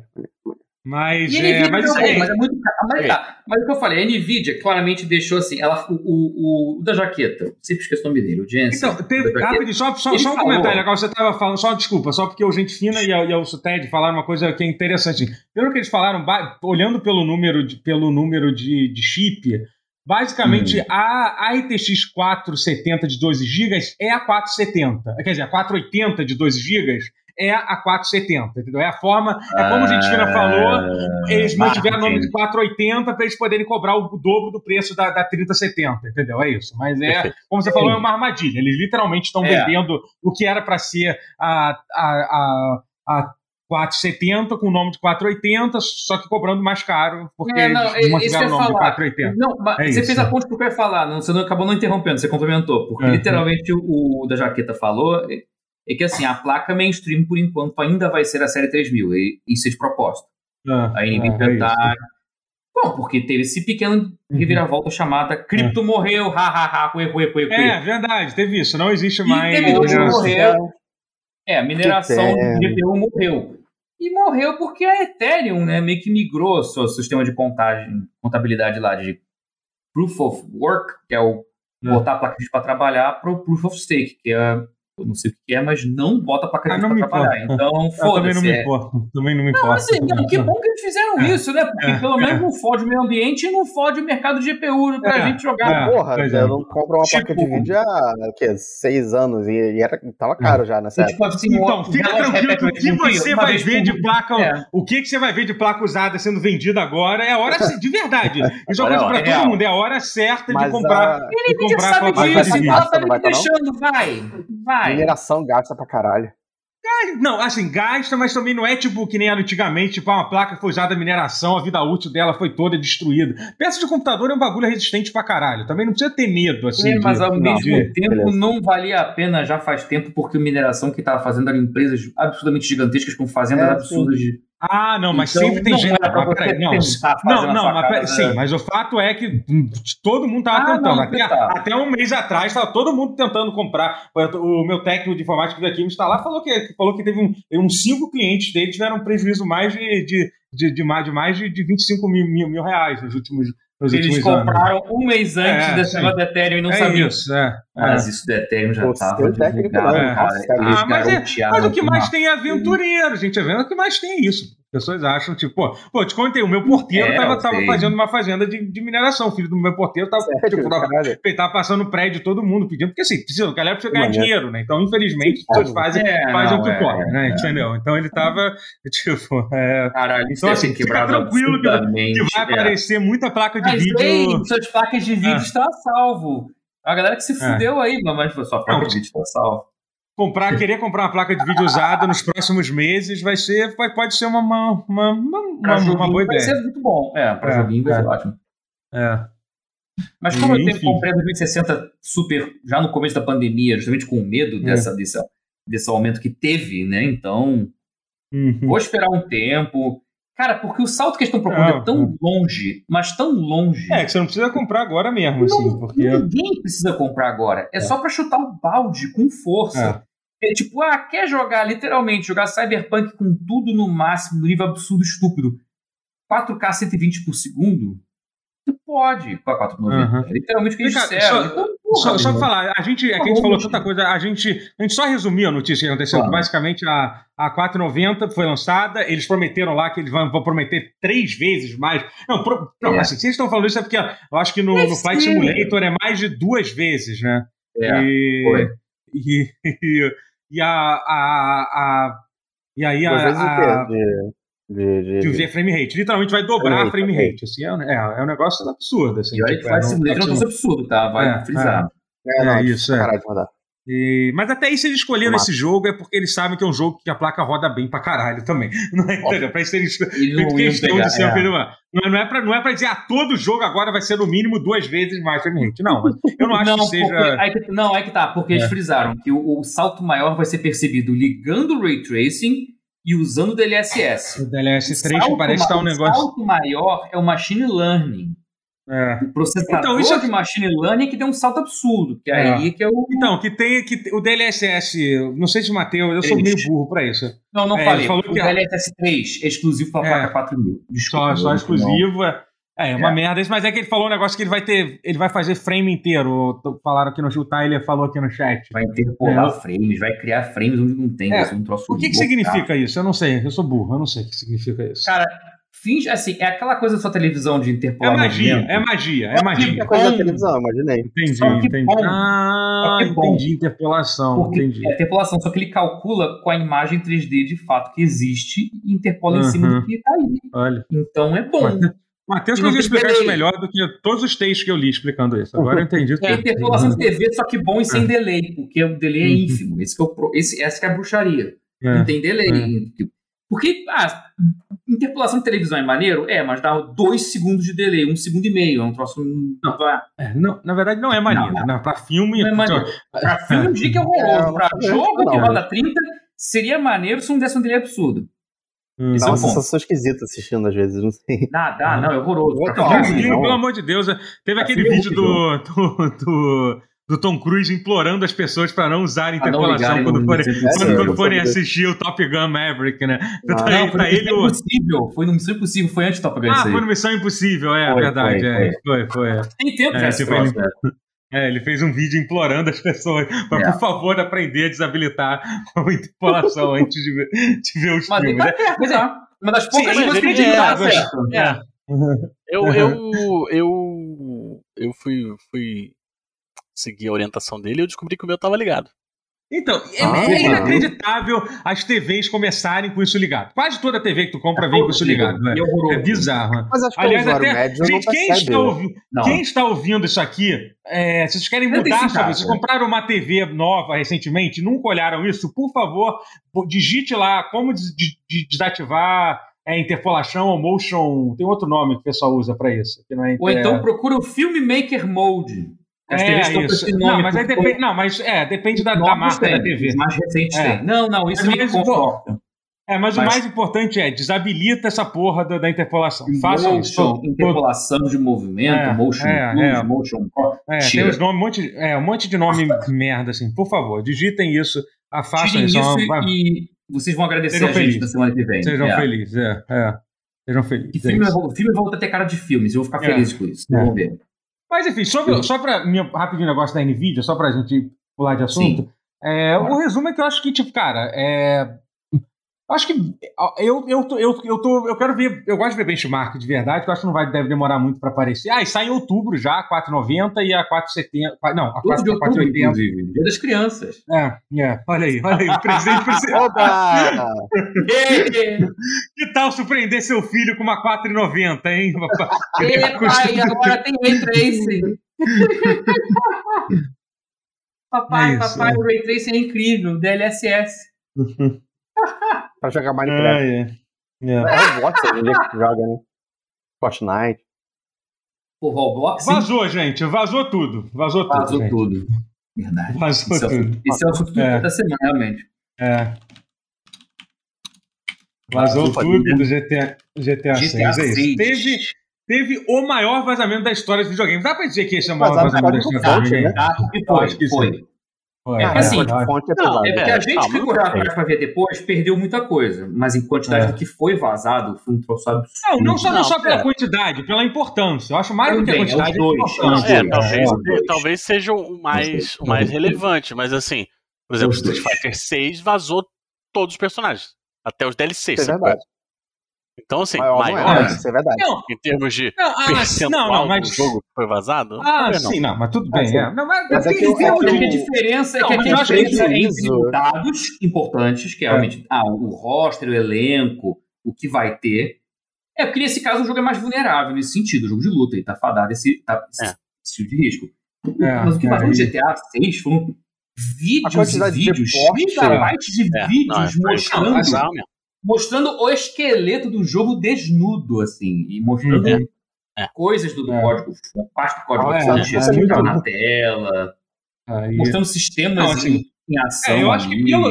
Mas, é, mas, assim, mas é muito caro. Mas, tá, mas o que eu falei, a Nvidia claramente deixou assim, ela, o, o, o da jaqueta, sempre esqueço o nome dele, o Jensen. Então, teve, rapidinho, só, só, só um falou- comentário legal. Você estava falando, só desculpa, só porque o Gente Fina e, a, e o Ted falaram uma coisa que é interessante. Pelo que eles falaram, olhando pelo número de, pelo número de, de chip, basicamente Hum. a, a RTX 470 de 12 GB é a 470. Quer dizer, a 480 de 12 GB é a 470, entendeu? É a forma, é como a Gente Fina falou, eles mantiveram o nome de 480 para eles poderem cobrar o dobro do preço da, da 3070, entendeu? É isso. Mas é, Perfeito. como você falou, é uma armadilha. Eles literalmente estão É. vendendo o que era para ser a, a, a, a 470 com o nome de 480, só que cobrando mais caro, porque É, não, eles é- mantiveram que o nome de falar. 480. Não, mas É você isso. fez a ponte porque eu ia falar, não, você não, acabou não interrompendo, você complementou. Porque Uhum. literalmente o, o da jaqueta falou é, é que assim, a placa mainstream, por enquanto, ainda vai ser a série 3000. E isso é de propósito. Ah, A Nvidia é, é tá. Bom, porque teve esse pequeno reviravolta chamada Cripto morreu, ha ha ha, ué, ué, ué, ué. É, verdade, teve isso. Não existe E mais. teve outro né? morreu. É, a mineração do GPU morreu. E morreu porque a Ethereum, né, meio que migrou seu sistema de contagem, contabilidade lá de Proof of Work, que é o É. botar a placa de para trabalhar, para o Proof of Stake, que é, eu não sei o que é, mas não bota a placa Ah, não me trabalhar. importa. Então, Eu também não foda-se. me é. importo. Também não me Não, importa. assim, não, que bom que eles fizeram É. isso, né? Porque É. pelo menos não fode o meio ambiente e não fode o mercado de GPU pra É. gente jogar. É. Porra, pois é. eu não compro uma placa de Tipo- vídeo há o quê, seis anos e, e era, tava caro já nessa tipo assim, Então, fica tranquilo que o que você vai ver de placa. É. O que, que você vai ver de placa usada sendo vendida agora é a hora de verdade. Isso é uma é coisa pra todo mundo. É a hora certa de comprar. Ele já comprar sabe disso, ela tá não me não? deixando, vai, vai. Mineração gasta pra caralho. Não, assim, gasta, mas também não é tipo que nem era antigamente, tipo, ah, uma placa foi usada mineração, a vida útil dela foi toda destruída. Peça de computador é um bagulho resistente pra caralho. Também não precisa ter medo, assim. É, de- mas ao não, mesmo de- tempo beleza. não valia a pena já faz tempo, porque a mineração que estava fazendo eram empresas absurdamente gigantescas com fazendas É, absurdas de. Ah, não, mas Então, sempre tem não gente. Mas peraí, não, não, não, mas casa. sim, mas o fato é que todo mundo tava Ah, tentando. não, até, tá. até um mês atrás estava todo mundo tentando comprar. O meu técnico de informática que veio aqui me instalar falou que, falou que teve um, uns cinco clientes dele tiveram um prejuízo mais de, de, de, de mais, de mais de 25 mil, mil, mil reais nos últimos, nos Eles últimos anos. compraram um mês antes É, sim. negócio do Ethereum e não é sabiam. isso, é. é. Mas isso do Ethereum já estava técnico divulgado, cara. Eles Ah, mas é- Mas o que mais tem é aventureiro, gente. É vendo o que mais tem é isso. As pessoas acham, tipo, pô, pô, te contei, o meu porteiro É, tava, tava fazendo uma fazenda de, de mineração. O filho do meu porteiro tava, Sério, tipo, tava, tava passando prédio de todo mundo pedindo, porque assim, precisa, a galera precisa ganhar Maneiro. dinheiro, né? Então, infelizmente, as pessoas fazem, É, fazem não, o que é, podem, né? é. Entendeu? Então ele tava, tipo, é, Caralho, Então, assim, fica tranquilo que que vai é. aparecer muita placa de Mas vídeo. ei, suas placas de vídeo Ah. estão a salvo. A galera que se É. fudeu aí, mas sua placa Não, de vídeo está salvo. Comprar, querer comprar uma placa de vídeo usada nos próximos meses vai ser, vai- pode ser uma, uma, uma, uma, uma, boa vai ideia. ser muito bom. É, pra É, joguinho vai é. ser ótimo. É. Mas como eu tenho comprei a 2060 super já no começo da pandemia, justamente com medo É. dessa, dessa, desse aumento que teve, né? Então, Uhum. vou esperar um tempo. Cara, porque o salto que eles estão propondo Não, é tão longe, mas tão longe. É, que você não precisa comprar agora mesmo, assim, Não, porque. Ninguém precisa comprar agora. É, só pra chutar o balde com força. É. tipo, ah, quer jogar, literalmente, jogar Cyberpunk com tudo no máximo, no nível absurdo, estúpido. 4K 120 por segundo? Você pode, com a 490. Uhum. É literalmente o que eles disseram. só- então, porra, Só, falar, a gente, é que a Tá gente falou tanta coisa, a gente, a gente só resumiu a notícia que aconteceu, Claro. basicamente a, a 490 foi lançada, eles prometeram lá que eles vão, vão prometer três vezes mais. Não, pro- não É. assim, se eles estão falando isso é porque eu acho que no, no Flight. Simulator é mais de duas vezes, né? É, e, foi. e, e, e a, a, a- e aí a, a-? De, de, de, de frame rate. Literalmente vai dobrar a Frame frame rate. Assim, é, um- é, é um negócio absurdo. Assim, E olha tipo, que é, não- Simulator é um negócio absurdo, tá? Vai É, frisar. É, não, é isso, é. Caralho de rodar. E- mas até se eles escolheram esse jogo, é porque eles sabem que é um jogo que a placa roda bem pra caralho também. Não é, entendeu? Pra eles terem esco- Eles feito não iam questão pegar. de ser um é. Não, é- é pra, não é pra dizer, ah, todo jogo agora vai ser no mínimo duas vezes mais rate. Não, eu não acho não, que seja. porque, aí que- não, aí que tá, porque É. eles frisaram que o, o salto maior vai ser percebido ligando o Ray Tracing e usando o DLSS. O DLS 3 Salto parece estar um ma- negócio. O salto maior é o Machine Learning. É. O processador Então, isso é- de machine learning que deu um salto absurdo, que é É. aí que é o... Então, que tem que o DLSS, não sei se o Matheus, eu sou meio burro pra isso. Não, não É, falei. falou o que- DLSS3 é exclusivo para a É. placa 4000. Desculpa. Só, só exclusivo. É, é uma É. merda isso, mas é que ele falou um negócio que ele vai ter. Ele vai fazer frame inteiro. Falaram aqui no o Tyler falou aqui no chat. Vai interpolar frames, vai criar frames onde não tem. É. um troço O que, que significa isso? Eu não sei, eu sou burro, eu não sei o que significa isso. Cara, finge, assim, é aquela coisa da sua televisão de é interpolar magia, movimento. é magia, é magia. É coisa da televisão, imaginei. Entendi, Só que entendi. bom. Ah, Só que bom. entendi, interpolação, Porque entendi. é interpolação, só que ele calcula com a imagem 3D de fato que existe e interpola em cima Uhum. do que tá aí. Olha. Então é bom. Matheus conseguiu explicar isso melhor do que todos os textos que eu li explicando isso. Agora eu entendi É interpolação de TV, só que bom e sem delay, porque o delay é Uhum. ínfimo. Esse que é o pro- esse, essa que é a bruxaria. É. Não tem delay. Porque, ah, interpolação de televisão é maneiro? É, mas dá dois segundos de delay, um segundo e meio. É um troço. Não. Ah, É, não, na verdade, não é maneiro. Não, né? Pra filme. Não é maneiro. Pra filme eu diria que é horroroso. É, pra não, jogo não, que roda 30, seria maneiro se não desse um delay absurdo. Hum. Dá é uma sensação esquisita assistindo às vezes, não sei. Nada, ah, não, é horroroso. Pra Não, filme, não. pelo amor de Deus, teve aquele filme é vídeo do, do, do, do Tom Cruise implorando as pessoas para não usarem Ah, não interpolação ligarem quando forem, 1900. quando, É, quando eu forem assistir o Top Gun Maverick, né? Não, Tá- Não, foi ele Missão o- Impossível. Foi no Missão Impossível, foi antes do Top Gun Ah, foi no Missão Impossível, é Foi, verdade. foi, é, foi, foi. é. Tem tempo É, tipo, troço, né? É, ele fez um vídeo implorando as pessoas para, É. por favor, aprender a desabilitar a interpolação antes de ver, de ver os Mas ele filmes. tá pois é. Uma das poucas Sim, coisas que ele- ele é, tá mas- certo. É. Eu, eu, eu, eu fui, fui seguir a orientação dele e eu descobri que o meu tava ligado. Então, é, Ah, é inacreditável as TVs começarem com isso ligado. Quase toda TV que tu compra vem com isso ligado. né? Horroroso. É bizarro. né? Mas acho que Aliás, o usuário até. médio não Gente, quem está, ouvi- Não. quem está ouvindo isso aqui, é, se vocês querem mudar caso. vocês compraram uma TV nova recentemente, nunca olharam isso, por favor, digite lá como des- de- de- desativar é, interpolação ou motion. Tem outro nome que o pessoal usa para isso. Que não é, Ou é- então procura o Filmmaker Mode. As é, TVs com isso. Não, mas aí depende. Não, mas é, depende da, da marca tem, da TV. mais recentes É. tem. Não, não, isso Mas me mais conforta. É, mas, o Mas- mais importante é desabilita essa porra da, da interpolação. Isso. Motion, interpolação de movimento, É, motion é, plus, é. motion. É, Tira. tem os nomes, um monte, de- é, um monte de nome merda, assim. Por favor, digitem isso, afastem isso. isso vai- e vocês vão agradecer Sejam a gente felizes. na semana que vem. Sejam É. felizes, é, é. Sejam Que felizes. é filme, isso. o filme volta a ter cara de filmes, eu vou ficar É. feliz com isso. É. Vamos ver. Mas enfim, sobre, só para rapidinho negócio da Nvidia, só pra gente pular de assunto. É, o resumo é que eu acho que, tipo, cara, é. Eu Acho que eu, eu, eu, eu, tô, eu quero ver, eu gosto de ver benchmark de verdade, que eu acho que não vai, deve demorar muito para aparecer. Ah, e sai em outubro já, a 4,90 e a 4,70. Não, a 12 de 4, outubro, 4,80. inclusive. Dia das crianças. É, é, olha aí, olha aí, o presente pra você. Oba! Que tal surpreender seu filho com uma 4,90, hein? Ê, pai, agora tem Ray Tracing. papai, É isso, papai, é. o Ray Tracing é incrível. DLSS. Pra jogar Minecraft. É, é. É. É Roblox hoje em dia que joga, né? Fortnite. O Roblox sim, Vazou, gente, vazou tudo. Vazou tudo. vazou tudo. Verdade. Vazou Esse é, o- tudo. esse é o assunto É. da semana, realmente. É. Vazou Vazou tudo do GTA, GTA, 6. GTA É isso. 6. Teve, teve o maior vazamento da história dos videogames. Dá pra dizer que esse é o maior vazamento da história dos do videogames? Ah, porque Eu acho que foi, foi. É, assim, é Não. É porque É, a gente que correu atrás pra ver depois perdeu muita coisa. Mas em quantidade É. do que foi vazado, foi um troço absurdo. Não, não só, não Não, só pela pera. quantidade, pela importância. Eu acho mais do que a Também, é quantidade. dois, É, dois. talvez, é, talvez seja o mais, o mais relevante, mas assim, por exemplo. Street Fighter 6 vazou todos os personagens, até os DLCs. É verdade. Então, assim, Maior, maior, é, é. mas isso é verdade. Não, em termos de não, ah, percentual não, não, mas. do jogo que foi vazado, Ah, talvez não. sim, não, mas tudo bem. sim. é. Não, mas, Mas é que eu- é a diferença é que mas aqui a diferença é entre os dados importantes, que é realmente ah, o roster, o elenco, o que vai ter. É porque nesse caso o jogo é mais vulnerável nesse sentido, o jogo de luta, e tá fadado esse, tá, É. esse de risco. É, Mas o que é, vazou no GTA 6 foram vídeos A quantidade e de vídeos, gigabytes de É, vídeos não, é- é- mostrando. Mostrando o esqueleto do jogo desnudo, assim, e mostrando Uhum. É. coisas do, do É. código, parte do código Ah, que é, é, é muito na tela, Aí- mostrando sistemas Não, assim, e em ação. É, eu acho que pelo,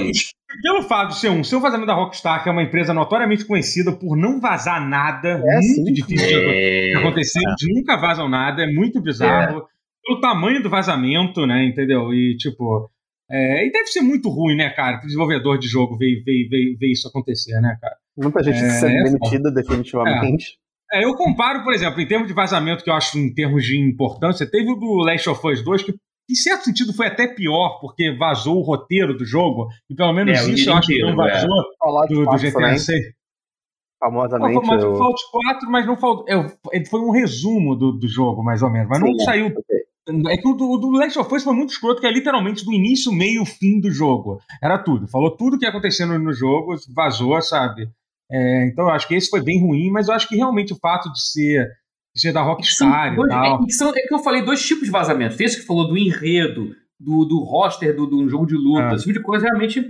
pelo fato de ser um, ser um vazamento da Rockstar, que é uma empresa notoriamente conhecida por não vazar nada, muito sim. difícil de É, acontecer, eles nunca vazam nada, é muito bizarro. Pelo tamanho do vazamento, né, entendeu? E, tipo, é, e deve ser muito ruim, né, cara, pro desenvolvedor de jogo ver, ver, ver, ver isso acontecer, né, cara? Muita gente É, sendo é demitida, definitivamente. É, eu comparo, por exemplo, em termos de vazamento, que eu acho em termos de importância, teve o do Last of Us 2, que em certo sentido foi até pior, porque vazou o roteiro do jogo, e pelo menos É, o isso eu acho que não é. vazou Fallout do, do 4 GTA também, 6. famosamente. Não, mas eu- o Fallout 4, mas não faltou. é, Foi um resumo do, do jogo, mais ou menos. Mas não Sim, é. saiu. Ok. É que o do, o do Last of Us foi muito escroto, que é literalmente do início, meio, fim do jogo. Era tudo. Falou tudo que ia acontecendo no jogo, vazou, sabe? É, então eu acho que esse foi bem ruim, mas eu acho que realmente o fato de ser, de ser da São Rockstar e dois- tal. é, que são- é que eu falei dois tipos de vazamentos. Tem esse que falou do enredo, do, do roster do, do jogo de luta. Ah. Esse tipo de coisa realmente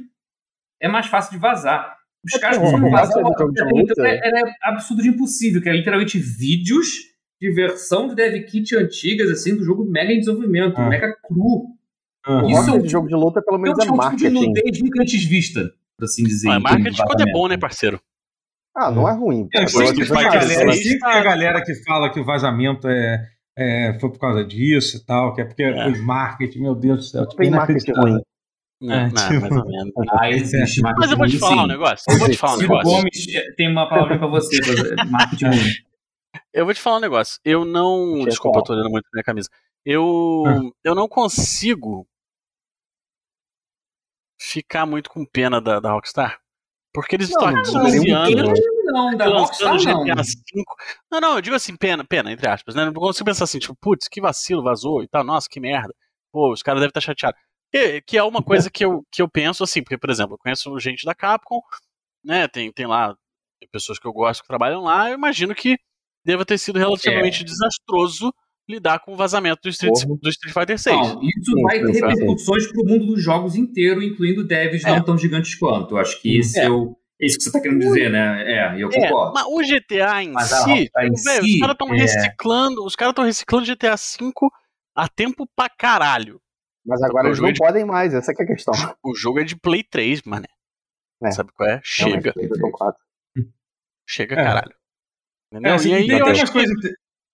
é mais fácil de vazar. Os É caras que vazar então, é, é absurdo de impossível, que é literalmente vídeos de versão do dev kit antigas, assim, do jogo mega em desenvolvimento, Ah. mega cru. Ah. O Isso é um de jogo de luta, pelo menos, é Então, é um tipo de marketing. nudez nunca antes vista, por assim dizer. Não, é termos de marketing quando é bom, né, parceiro? Ah, não é ruim. Sei acho que que a faz galera, a galera que fala que o vazamento é, é, foi por causa disso e tal, que é porque É. foi marketing, meu Deus do céu. tipo, Tem marketing ruim. Não, É, não, tipo- mais ou menos. Ah, existe marketing Mas eu vou te falar um sim. negócio. Eu vou te falar um negócio. Gomes tem uma palavra pra você, marketing ruim. Eu vou te falar um negócio. Eu não. Deixa eu Desculpa, eu falar. tô olhando muito pra minha camisa. Eu. Ah. Eu não consigo ficar muito com pena da, da Rockstar. Porque eles Não, estão há não, 15 não, anos Não, da Rockstar não. GTA V. Não, não, eu digo assim, pena, pena, entre aspas, né? Não consigo pensar assim, tipo, putz, que vacilo, vazou e tal, nossa, que merda. Pô, os caras devem estar chateados. Que, que é uma coisa que eu, que eu penso assim, porque, por exemplo, eu conheço gente da Capcom, né? Tem, tem lá pessoas que eu gosto que trabalham lá, eu imagino que deva ter sido relativamente desastroso lidar com o vazamento do Street, do Street Fighter VI. Não, isso Sim, vai ter sim. repercussões pro mundo dos jogos inteiro, incluindo devs É. não tão gigantes quanto. Eu acho que esse é, É. o. É isso que você tá querendo dizer, né? É, e eu É, concordo. mas o GTA em Mas a si, Rockstar em tipo, velho, si, os caras estão é. reciclando, os caras estão reciclando GTA V há tempo pra caralho. Mas agora O eles não de- podem mais, essa que é a questão. O jogo é de Play 3, mané. É. Sabe qual é? Chega, quatro. chega, É. caralho. Entendeu? É, assim, e aí eu acho,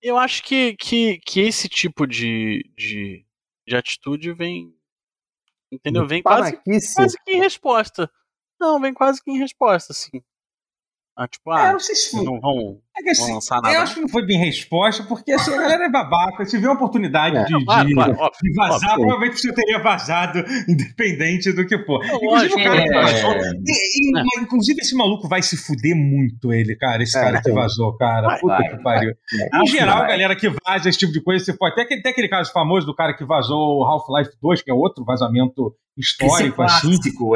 eu acho que, que, que esse tipo de, de, de atitude vem. Entendeu? Vem quase, quase que em resposta. Não, vem quase que em resposta, assim. Ah, tipo, É, ah, eu não sei se não vão, É que, assim, eu acho que não foi bem resposta, porque assim, a galera é babaca. Se viu uma oportunidade É, de, Claro, de- claro, óbvio. de vazar, óbvio. provavelmente você teria vazado, independente do que for. Inclusive, lógico, o cara que é. vazou. e- e- É. Inclusive, esse maluco vai se fuder muito, ele, cara. Esse É, cara que sim. vazou, cara. Vai, Puta vai, que pariu. Acho Em que geral, a vai. galera que vaza esse tipo de coisa, você pode. Até, aquele- até aquele caso famoso do cara que vazou o Half-Life 2, que é outro vazamento Esse histórico, é assim.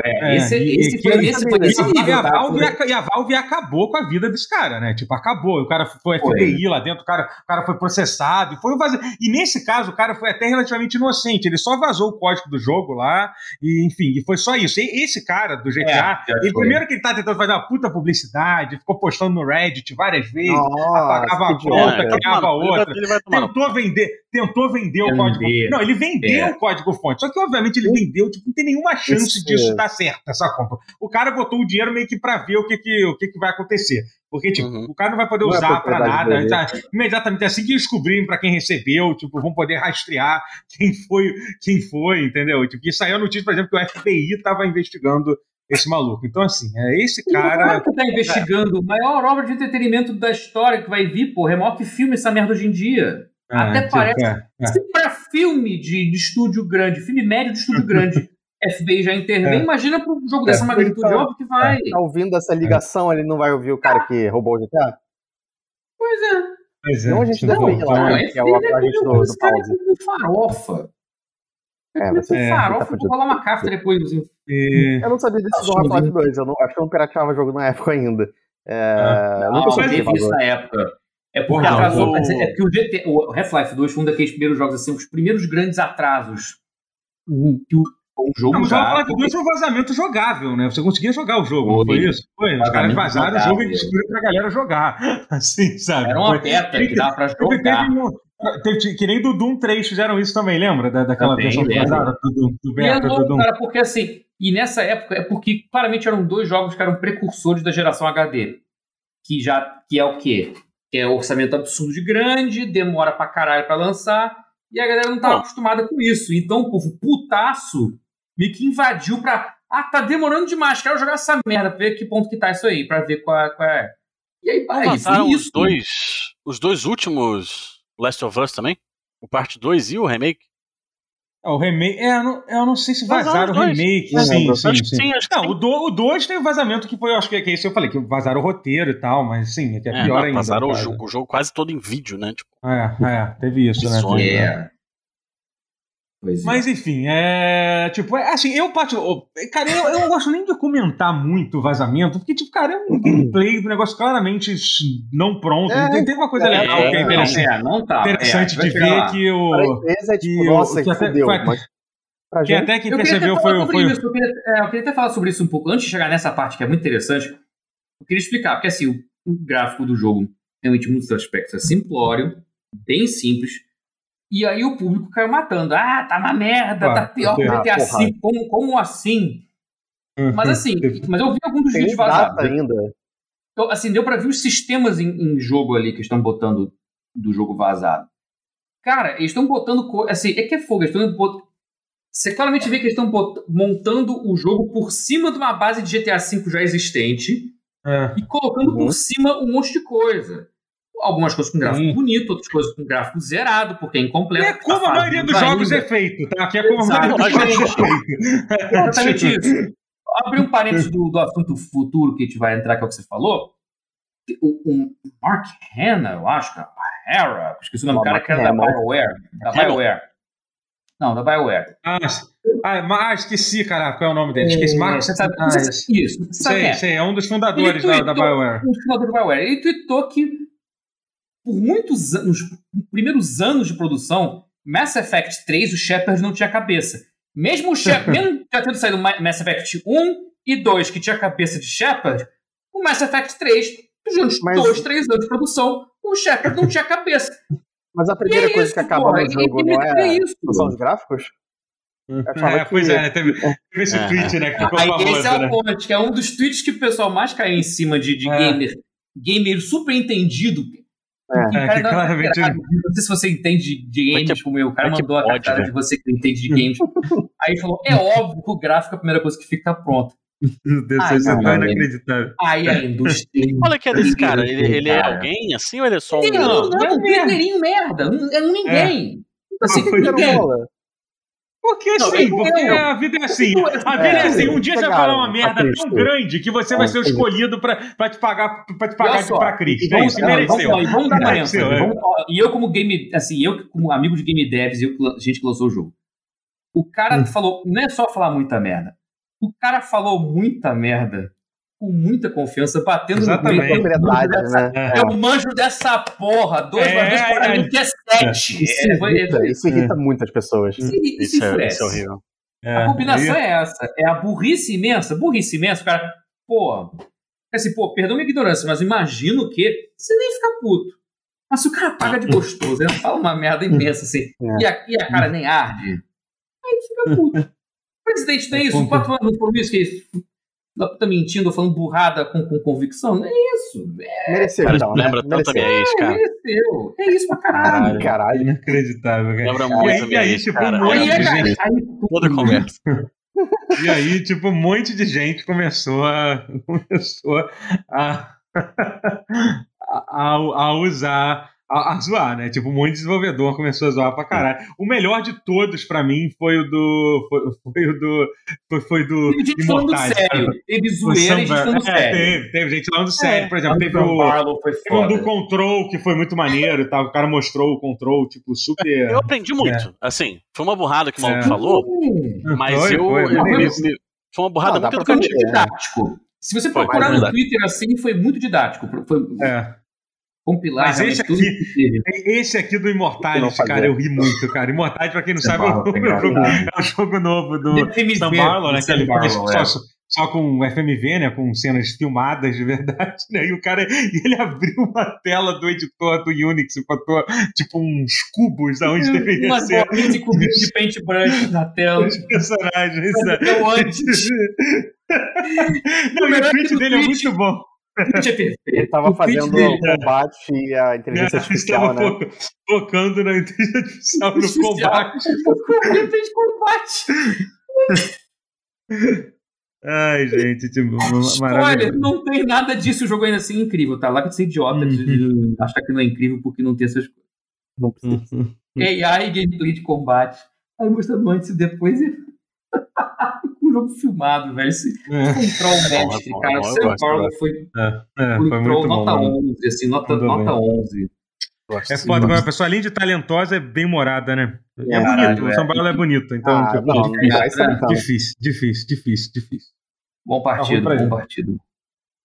é. É, esse, esse e foi, que- esse foi a? Valve, e a Valve acabou com a vida desse cara, né? Tipo, acabou. O cara foi. FBI lá dentro, o cara, o cara foi processado. E, foi vaze- e nesse caso, o cara foi até relativamente inocente. Ele só vazou o código do jogo lá, e enfim, e foi só isso. E esse cara do GTA, É, ele, primeiro que ele tá tentando fazer uma puta publicidade, ficou postando no Reddit várias vezes, apagava Nossa, a que conta, criava outra. Tentou vender, tentou vender o código. Não, ele vendeu É. o código fonte. Só que, obviamente, ele vendeu, tipo, não tem nenhuma chance Isso. disso dar certo, essa compra. O cara botou o dinheiro meio que pra ver o que, que, o que, que vai acontecer. Porque, tipo, Uhum. o cara não vai poder Não é usar pra propriedade nada. tá? Imediatamente assim que descobrirem pra quem recebeu, tipo, vão poder rastrear quem foi, quem foi, entendeu? Tipo, e saiu a notícia, por exemplo, que o FBI tava investigando esse maluco. Então, assim, é esse cara. Claro que tá investigando a maior obra de entretenimento da história que vai vir, porra. É maior que filme essa merda hoje em dia. Ah, Até tipo, parece- é, é. Se pra filme de, de estúdio grande, filme médio de estúdio grande, FBI já intervém, É. imagina pra um jogo dessa É, magnitude, então, óbvio que vai. Tá ouvindo essa ligação, ele não vai ouvir o cara que roubou o GTA? Pois é. Pois é. Não, a gente Não, deve ir então, lá, Não, né? é que é o filho, agente é do, do esse cara pause. é farofa. É, É, você- com é, farofa, tá vou rolar uma carta depois. assim. e- Eu não sabia desse do Acho que Half-Life não 2, eu não, acho que eu não pirateava o jogo na época ainda. É, Ah, eu Não, nunca soube teve que isso na época. É porque Porra, atrasou. o- É porque o, GT, o Half-Life 2 foi um daqueles primeiros jogos, assim, os primeiros grandes atrasos. Que o, um jogo Não, mas o já. Half-Life 2 foi um vazamento jogável, né? Você conseguia jogar o jogo, não foi Foi. isso? Foi. Os caras vazaram o jogo e jogável. distribuíram pra galera jogar. Assim, sabe? Era uma Foi- beta que dava pra Teve, teve jogar. um, Teve- Que nem do Doom 3 fizeram isso também, lembra? Da, daquela Também, versão lembro. pesada do, Doom- do é beta do Doom. cara, porque assim, e nessa época é porque claramente eram dois jogos que eram precursores da geração HD. Que já que é o quê? Que é orçamento absurdo de grande, demora pra caralho pra lançar, e a galera não tava Bom. acostumada com isso. Então o povo putaço meio que invadiu pra. Ah, tá demorando demais, quero jogar essa merda, pra ver que ponto que tá isso aí, pra ver qual é. Qual é. E aí, Não aí foi vazaram os isso. dois, os dois últimos Last of Us também? O parte 2 e o remake? É, o remake. É, eu não, eu não sei se Vazaram vazaram o remake. Não Sim, sim, acho que sim. sim, acho que Não, o 2 o dois teve vazamento que foi, eu acho que, que é isso que eu falei, que vazaram o roteiro e tal, mas sim, é que é, É, pior não, ainda. vazaram o jogo, o jogo quase todo em vídeo, né? Tipo, É, é, teve isso, né? Teve- É. Pois é. Mas enfim, é. Tipo, é, assim, eu parto. Cara, eu, eu não gosto nem de comentar muito o vazamento, porque, tipo, cara, é um gameplay do negócio claramente não pronto. É, tem, tem uma coisa é, legal que é é, interessante, É, não tá. interessante é, de ver lá. que o. Pra empresa é tipo, que nossa, que que até- fudeu. foi- Mas pra Que gente, até quem percebeu até foi, foi, isso. Eu queria, é, eu queria até falar sobre isso um pouco. Antes de chegar nessa parte que é muito interessante, eu queria explicar, porque assim, o, o gráfico do jogo realmente em muitos aspectos é simplório, bem simples. E aí o público caiu matando. Ah, tá uma merda, Ah, tá pior que o GTA. V. Como, como assim? Mas assim, mas eu vi alguns dos vídeos vazados. ainda. Então, assim, deu pra ver os sistemas em, em jogo ali que estão botando do jogo vazado. Cara, eles estão botando. Assim, é que é fogo. Eles estão bot... Você claramente vê que eles estão montando o jogo por cima de uma base de GTA V já existente é. e colocando Uhum. por cima um monte de coisa. Algumas coisas com gráfico Sim. bonito, outras coisas com gráfico zerado, porque é incompleto. É como a fase maioria dos ainda. jogos é feito, tá? Que é como a maioria dos jogos é feito. Exatamente isso. Abrir um parênteses do, do assunto futuro que a gente vai entrar, que é o que você falou. O, o Mark Hanna, eu acho, cara. Hera, esqueci o nome do cara Mark que era da Hamill. BioWare. Da. BioWare. Não, da BioWare. Ah, ah, mas esqueci, cara, qual é o nome dele? Esqueci, Marcos. Você sabe, Ah, você sabe- isso, você sabe sei, é. sei, é um dos fundadores Ele da, da tweetou- BioWare. Um fundador da BioWare. Ele tweetou que por muitos anos, nos primeiros anos de produção, Mass Effect 3, o Shepard não tinha cabeça. Mesmo o Shepard, mesmo já tendo saído Ma- Mass Effect 1 e 2, que tinha cabeça de Shepard, o Mass Effect 3, durante Mas- dois, três anos de produção, o Shepard não tinha cabeça. Mas a primeira é coisa isso, que acaba porra, no jogo não é isso. são os gráficos? Achava É, que- pois é, teve, teve esse É. tweet, né, que ficou Aí famoso, esse é né? o ponto, que é um dos tweets que o pessoal mais cai em cima de, de É. gamer, gamer super entendido. É. Cara É, claramente- Não sei se você entende de é games como eu. O cara é mandou a pode, cartada velho? de você que entende de games. Aí ele falou: é óbvio que o gráfico é a primeira coisa que fica pronto. Meu Deus, Ai, isso é não, não, inacreditável. Aí a indústria. Olha que é desse cara. Ele, ele é Cara. alguém assim ou ele é só um. Não, não, não é é um merda. mineirinho merda. um- É um ninguém. Assim, foi Era ninguém. bola. Porque Não, sim, eu- porque eu- a vida é assim. eu- A vida é, é, assim. Um dia você vai falar uma merda tão grande que você vai É, ser o escolhido pra, pra te pagar, pra te pagar só, pra Cristo. e É vamos, isso, não, e mereceu. vamos, e vamos dar uma Mereceu, é. E eu, como game, assim, eu como amigo de game devs, eu, gente que lançou o jogo. O cara Hum. falou, não é só falar muita merda. O cara falou muita merda com muita confiança, batendo Exatamente. no peito. Né? É. Eu manjo dessa porra. Dois É, mais dois para é, mim que é Isso É, foi- irrita, isso irrita muitas pessoas. isso, isso Isso é, isso é horrível. É, A combinação aí- é essa. É a burrice imensa. Burrice imensa, o cara, pô. Assim, pô, perdão minha ignorância, mas imagino que você nem fica puto. Mas se o cara paga de gostoso, ele fala uma merda imensa assim, É. e, a, e a cara nem arde, aí ele fica puto. O presidente não é isso, quatro anos por isso que tá mentindo falando burrada com, com convicção. Não é isso. É, Mereceu, Cara, então, né? lembra tanto a Mereceu. minha ex, cara. mereceu. É isso pra caralho. Caralho. Caralho. Inacreditável, cara. Lembra muito aí, a e minha aí, ex, tipo, cara. um monte Aí, de é, cara, gente. aí, Toda conversa. E aí, tipo, um monte de gente começou a, começou a, a, a usar, a, a zoar, né? Tipo, um monte de desenvolvedor começou a zoar pra caralho. O melhor de todos, pra mim, foi o do. Foi, foi o do. Foi, foi do. Teve gente falando sério. cara. Teve zoeira e gente falando é, sério. teve, teve gente falando sério. Por exemplo, teve o. Barlow foi Teve um do Control que foi muito maneiro e tal. O cara mostrou o Control, tipo, super. Eu aprendi muito. Assim, foi uma burrada que o maluco É. falou, mas Foi, eu. foi, eu- me- foi uma burrada dá muito educativa. didático. Se você procurar no é. Twitter assim, foi muito didático. Foi É. compilar Mas esse aqui- teve. Esse aqui do Immortality, cara, eu ri muito, cara. Immortality, pra quem não sabe, é o, jogo, é o jogo novo do me Sam ver Barlow, né? do Que ele Sam Barlow, é. só, só com FMV, né? Com cenas filmadas de verdade, né? E o cara ele abriu uma tela do editor do Unix e botou tipo uns cubos aonde deveria Umas ser. bolinhas de cubinhos de paintbrush na tela. Os personagens. né? Antes. Não, o no dele é muito bom. Twitch é perfeito. Ele tava O tweet fazendo dele- o combate e a inteligência artificial, Estava né? fo- focando na inteligência artificial no Artificial. combate. Ele fez combate. Ai, gente, tipo, Olha, maravilhoso. não tem nada disso. O jogo ainda assim é incrível, tá? Lá que ser idiota de, de achar que não é incrível porque não tem essas coisas. Não precisa. Uhum. AI e gameplay de combate. Aí mostrando antes e depois. E... um jogo filmado, velho. Esse É, mestre, bom, cara. bom, O Sam Paulo foi é, muito nota mano. 11, assim, nota, nota bem. 11. Gosto É foda, quando a pessoa, além de talentosa, é bem morada, né? É, É, bonito, o é. São Paulo é bonito, então, Ah, tipo, não, difícil, né? então. difícil, difícil, difícil, difícil. Bom Tá partido, bom partido.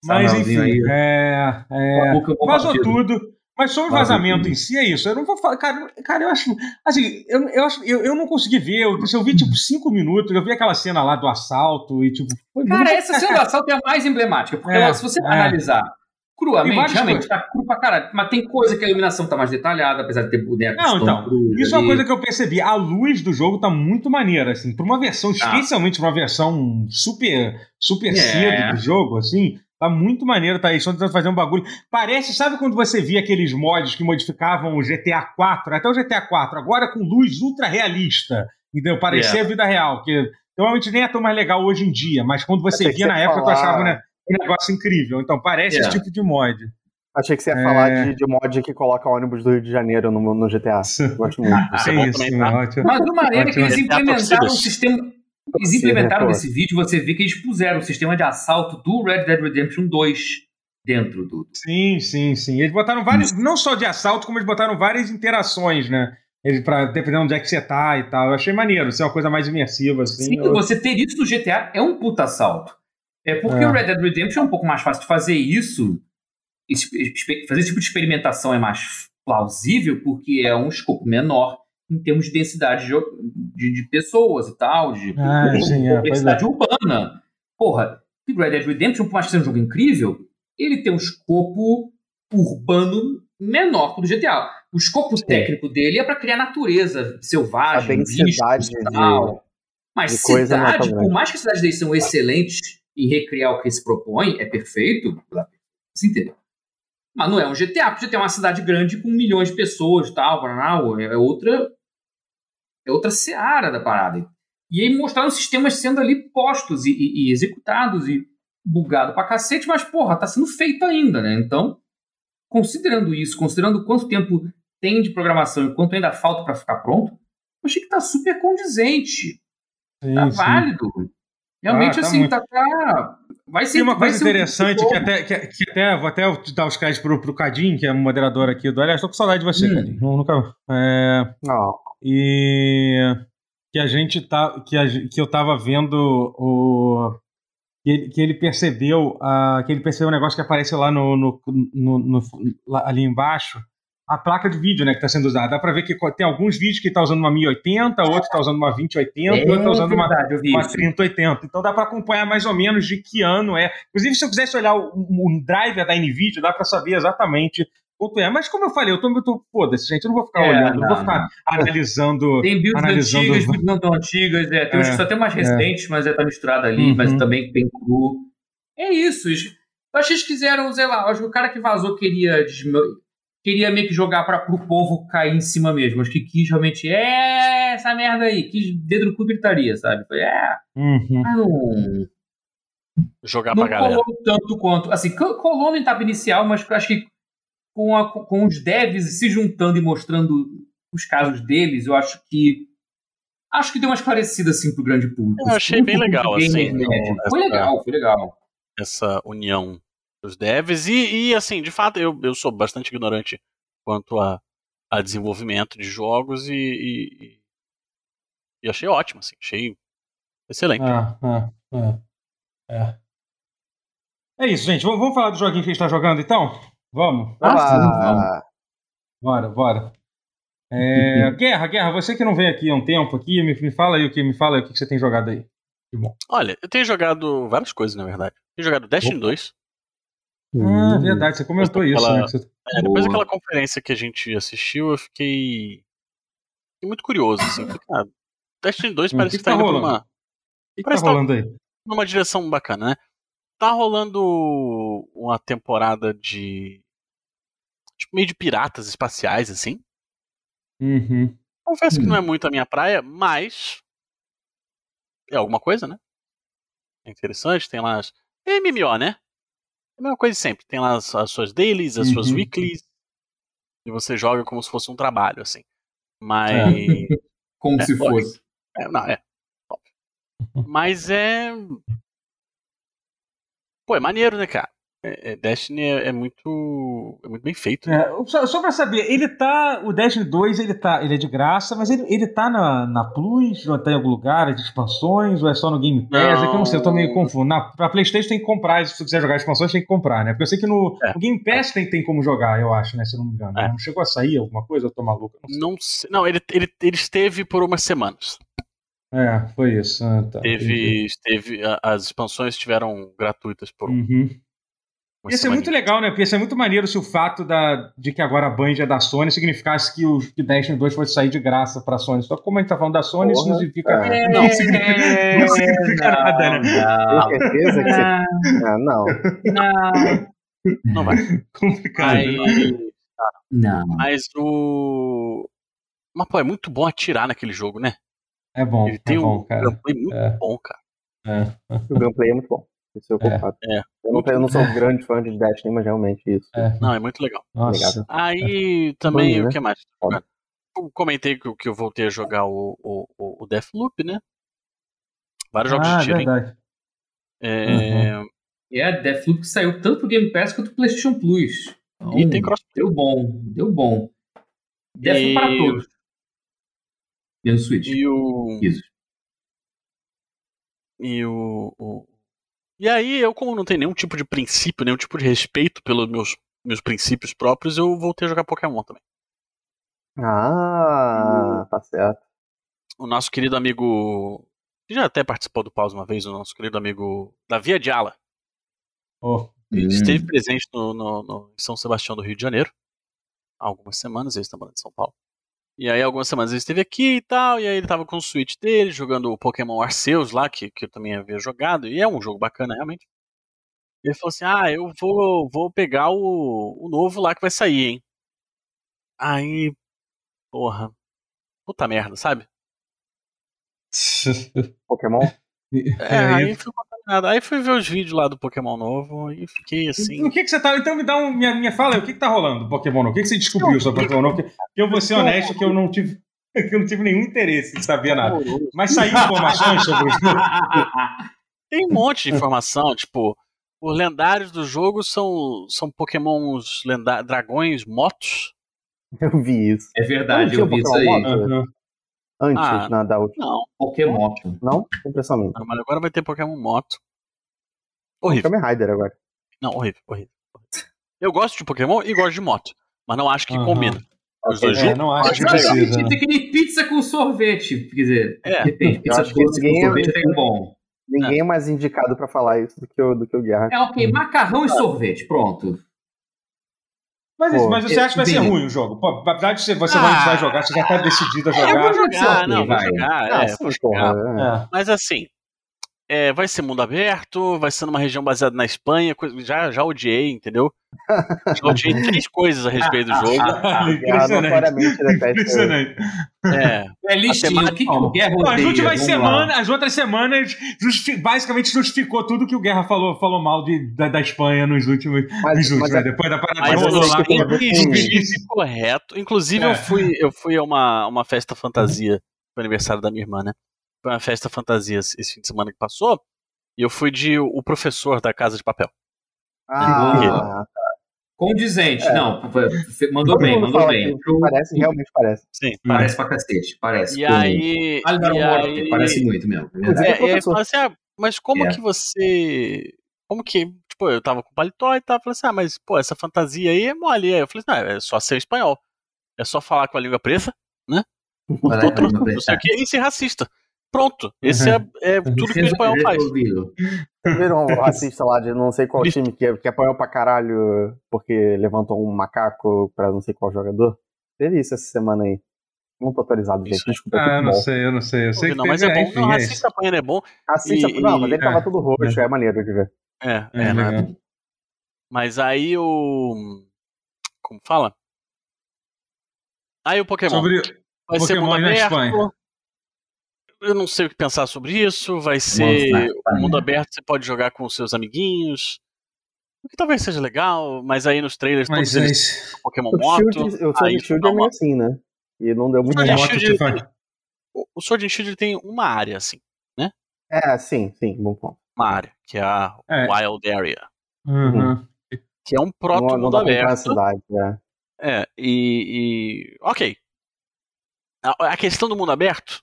Mas, enfim, aí. é, é, vazou partido. tudo. Mas sobre o vazamento em si, é isso. Eu não vou falar. Cara, cara eu acho. Assim, eu, eu, acho, eu, eu não consegui ver. Eu, eu vi tipo cinco minutos. Eu vi aquela cena lá do assalto e tipo. foi Cara, muito- essa cena do assalto é a mais emblemática, porque É, ela, se você é. analisar cruamente, realmente tá cru pra caralho. Mas tem coisa que a iluminação tá mais detalhada, apesar de ter boneco Não, então, Isso é uma coisa que eu percebi. A luz do jogo tá muito maneira, assim. Pra uma versão, Tá. especialmente pra uma versão super, super É. cedo do jogo, assim. Tá muito maneiro, tá aí. Estão tentando fazer um bagulho. Parece, sabe quando você via aqueles mods que modificavam o GTA 4, até o GTA 4, agora com luz ultra realista, entendeu? Parecia É. a vida real, que provavelmente nem é tão mais legal hoje em dia, mas quando você via na época, tu falar- achava né, um negócio incrível. Então parece É. esse tipo de mod. Achei que você ia É. falar de, de mod que coloca ônibus do Rio de Janeiro no, no GTA. Gosto muito. Isso é é isso, também, tá? ótimo. Mas o maneiro é que eles É implementaram o sistema. Eles implementaram nesse vídeo, você vê que eles puseram o sistema de assalto do Red Dead Redemption 2 dentro do. Sim, sim, sim. Eles botaram vários, não só de assalto, como eles botaram várias interações, né? Eles, pra, dependendo de onde é que você tá e tal. Eu achei maneiro, ser uma coisa mais imersiva, assim. Sim, eu- você ter isso no GTA é um puta assalto. É porque É. o Red Dead Redemption é um pouco mais fácil de fazer isso. Fazer esse tipo de experimentação é mais plausível porque é um escopo menor em termos de densidade de, de- de pessoas e tal, de Ah, sim, é, complexidade urbana. Porra, o Red Dead Redemption, por mais que seja um jogo incrível, ele tem um escopo urbano menor que o do GTA. O escopo técnico dele é para criar natureza A selvagem, densidade e de. tal. Mas de é cidade, por mais que as cidades deles são excelentes em recriar o que se propõe, é perfeito, você entendeu? Mas não é um GTA, porque GTA é uma cidade grande com milhões de pessoas e tal, é outra é outra seara da parada. E aí mostraram sistemas sendo ali postos e, e- e executados e bugado pra cacete, mas porra, tá sendo feito ainda, né? Então, considerando isso, considerando quanto tempo tem de programação e quanto ainda falta pra ficar pronto, eu achei que tá super condizente. sim, Tá sim. válido. Realmente, Ah, tá assim, muito. tá, tá- Vai ser Tem uma coisa um interessante jogo. que até, que, que até vou até dar os créditos pro, pro Cadim, que é o moderador aqui do. Aliás, tô com saudade de você, Hum. Cadim. Nunca. É, Não. e que a gente tá que, a, que eu tava vendo o que ele, que ele percebeu ah, que ele percebeu um negócio que aparece lá no, no, no- no- lá- ali embaixo a placa de vídeo né que está sendo usada dá para ver que tem alguns vídeos que tá usando uma 1080 outro tá usando uma 2080 É outro tá usando uma uma isso. 3080. Então dá para acompanhar mais ou menos de que ano é. Inclusive, se eu quisesse olhar o, o driver da NVIDIA, dá para saber exatamente quanto é. Mas como eu falei, eu tô, tô foda-se, gente, eu não vou ficar É, olhando, não, vou não, ficar analisando. Tem builds analisando- antigas, builds não tão antigas, é, tem uns É, que são até mais recentes, mas é tá misturado ali, Uhum. mas também bem cru. É isso. Eu acho que eles quiseram, sei lá, acho que o cara que vazou queria desme- queria meio que jogar para pro povo cair em cima mesmo. Acho que quis realmente, é essa merda aí, quis dedo no cu gritaria, sabe? Foi, é, Uhum. mas não, Jogar não pra galera. colou tanto quanto. Assim, co- colou na etapa inicial, mas eu acho que com, a- com os devs se juntando e mostrando os casos deles, eu acho que. Acho que deu uma esclarecida assim pro grande público. Eu achei bem Pro legal, assim, essa- Foi legal, foi legal. essa união dos devs. E, e, assim, de fato, eu, eu sou bastante ignorante quanto a, a desenvolvimento de jogos e, e, e achei ótimo, assim, achei excelente. Ah, ah, ah, é. É isso, gente. Vamos, vamos falar do joguinho que a gente tá jogando então? Vamos? Ah, sim, Ah, Bora, bora. É, Guerra, Guerra, você que não veio aqui há um tempo aqui, me, me fala aí o que me fala aí o que você tem jogado aí. Que bom. Olha, eu tenho jogado várias coisas, na verdade. Tenho jogado Destiny Opa. 2. Ah, Hum. verdade, você comentou Depois isso, daquela- né? que você- É, depois Boa. daquela conferência que a gente assistiu, eu fiquei, fiquei muito curioso, assim. Falei, cara, Destiny 2 Hum, parece que que, tá, que tá indo pra rolando? uma, que, que tá Parece que tá- rolando aí? numa direção bacana, né? Tá rolando uma temporada de. Tipo, meio de piratas espaciais, assim. Uhum. Confesso que Hum. não é muito a minha praia, mas. É alguma coisa, né? É interessante, tem lá as. É MMO, né? É a mesma coisa sempre. Tem lá as, as suas dailies, as suas Uhum. weeklies. E você joga como se fosse um trabalho, assim. Mas. Como É, se lógico. fosse. É, não, é. Mas é. Pô, é maneiro, né, cara? É, é- Destiny é, é muito. É muito bem feito. né? É, só, só pra saber, ele tá. O Destiny 2 ele, tá, ele é de graça, mas ele, ele tá na, na Plus, ou tá em algum lugar, é de expansões, ou é só no Game Pass? É que eu não sei, eu tô meio confuso. Na, pra Playstation tem que comprar, se você quiser jogar expansões, tem que comprar, né? Porque eu sei que no, É. no Game Pass tem, tem como jogar, eu acho, né? Se eu não me engano. É. Não chegou a sair alguma coisa, eu tô maluco. Não, Não sei. Não, ele, ele, ele esteve por umas semanas. sei. É, foi isso. Ah, tá. Teve. esteve, a- as expansões estiveram gratuitas por um. Uhum. Ia ser muito semaninha. legal, né? Porque ia ser muito maneiro se o fato da, de que agora a Band é da Sony significasse que o que Destiny 2 fosse sair de graça pra Sony. Só que como a gente tá falando da Sony, isso não Porra, significa, é. não significa, não significa nada, né? Tem certeza que você. Não. Não. Não vai. Complicado. né? Mas, Não. mas o. Mas, pô, é muito bom atirar naquele jogo, né? É bom, Ele é tem bom, um cara. gameplay muito É. bom, cara. É. O gameplay é muito bom. Isso eu É. É. Eu, não, eu não sou um grande fã de Destiny, mas realmente isso. É. Não, é muito legal. Nossa. Aí também, Bom, né? o que mais? Foda. Eu comentei que, eu- que eu voltei a jogar o, o, o o Deathloop, né? Vários jogos Ah, de tiro, hein? verdade. É, É a Deathloop que saiu tanto pro Game Pass quanto pro PlayStation Plus. Então, E tem crossplay. Deu bom, deu bom. Deathloop E- para todos. Menos Switch. E o. Isso. E o, o- E aí, eu, como não tenho nenhum tipo de princípio, nenhum tipo de respeito pelos meus, meus princípios próprios, eu voltei a jogar Pokémon também. Ah, tá certo. O nosso querido amigo. que Já até participou do pause uma vez, o nosso querido amigo Davi Adiala. Oh, Ele Hum. esteve presente no, no- no- em São Sebastião do Rio de Janeiro. Há algumas semanas, ele está morando em São Paulo. E aí, algumas semanas ele esteve aqui e tal, e aí ele tava com o Switch dele, jogando o Pokémon Arceus lá, que, que eu também havia jogado, e é um jogo bacana, realmente. Ele falou assim: Ah, eu vou, vou pegar o, o novo lá que vai sair, hein? Aí, porra, puta merda, sabe? Pokémon? É, aí fui contaminado. Aí fui ver os vídeos lá do Pokémon novo e fiquei assim. O que que você tá. Então me dá um. Minha, minha fala aí, o que que tá rolando do Pokémon novo? O que que você descobriu sobre Pokémon novo? Porque porque eu vou ser honesto que eu não tive. Que eu não tive nenhum interesse em saber nada. Mas saiu informações sobre o jogo. Tem um monte de informação, tipo, os lendários do jogo são, são pokémons lenda dragões motos. Eu vi isso. É verdade, Não eu vi isso aí. Moto? Aham. Antes Ah. na, da última. Não, Pokémon. Não? Impressão minha. mas agora vai ter Pokémon moto. Horrível. Kamen Rider agora. Não, horrível, horrível. horrível. Eu gosto de Pokémon e gosto de moto, mas não acho que Aham. combina. Os dois É, juntos? não acho que precisa. Tem que nem pizza com sorvete. Quer dizer, É. depende. Pizza com ninguém- sorvete é bom. Ninguém é mais indicado pra falar isso do que o, do que o Guerra. É ok, macarrão e sorvete, pronto. Mas, Pô, mas você acha que vai ser ruim o jogo? Pô, apesar de você, você Ah. vai, vai jogar, você já tá decidido a Eu vou jogar. jogar, não, vou vai. jogar, Ah, é, sim, vou jogar. porra. é. É. Mas assim, é, vai ser mundo aberto, vai ser numa região baseada na Espanha, coisa- já, já odiei, entendeu? Já odiei três coisas a respeito do jogo. Guerra Impressionante. notoriamente detesta. Impressionante. É, É que, que Guerra Pô, as últimas as outras semanas, justi- basicamente justificou tudo que o Guerra falou, falou mal de, da, da Espanha nos últimos, Mas, nos últimos mas né? é- Depois da parada mas assim, lá. inclusive correto. Inclusive, É. eu fui, eu fui a uma, uma festa fantasia pro aniversário da minha irmã, né? Foi uma festa fantasia esse fim de semana que passou. E eu fui de o professor da Casa de Papel. Ah, Condizente. É. Não, mandou todo bem, mandou bem. que parece, realmente parece. Sim. Parece pra cacete, parece. E Com- aí. Dar e aí- parece muito mesmo. é. É, assim, ah, mas como É. que você. Como que. Tipo, eu tava com paletó e tal, falei assim, ah, mas, pô, essa fantasia aí é mole. Aí eu falei assim, não, é só ser espanhol. É só falar com a língua presa, lá, não sei o que, e ser racista. Pronto. Esse Uhum. é, é tudo que o espanhol faz. Viram um racista lá de não sei qual time que, que apanhou pra caralho porque levantou um macaco pra não sei qual jogador? Teve isso essa semana aí. Não tô atualizado, gente. Isso. Desculpa, Ah, eu não sei, eu não sei. Eu sei que não, mas é bom. enfim, não, é racista isso. apanhando é bom. Assista, E- não, mas ele e- tava é. todo roxo, é maneiro de ver. É, é, É, né? Mas aí o. Como fala? Aí o Pokémon. Sobre vai ser Pokémon mundo na aberto. Espanha. Eu não sei o que pensar sobre isso. Vai ser o Espanha. mundo aberto, você pode jogar com os seus amiguinhos. O que talvez seja legal, mas aí nos trailers mas todos é eles Pokémon O Moto. Shield, o Sword Shield é meio assim, né? E não deu muito Sword certo. Shield- faz- O o Sword and Shield ele tem uma área, assim. É, sim, sim, bom ponto. Uma área, que é a É. Wild Area. Uhum. Que é um proto Não, não mundo aberto. cidade, é. É, e, e- Ok. A, a questão do mundo aberto,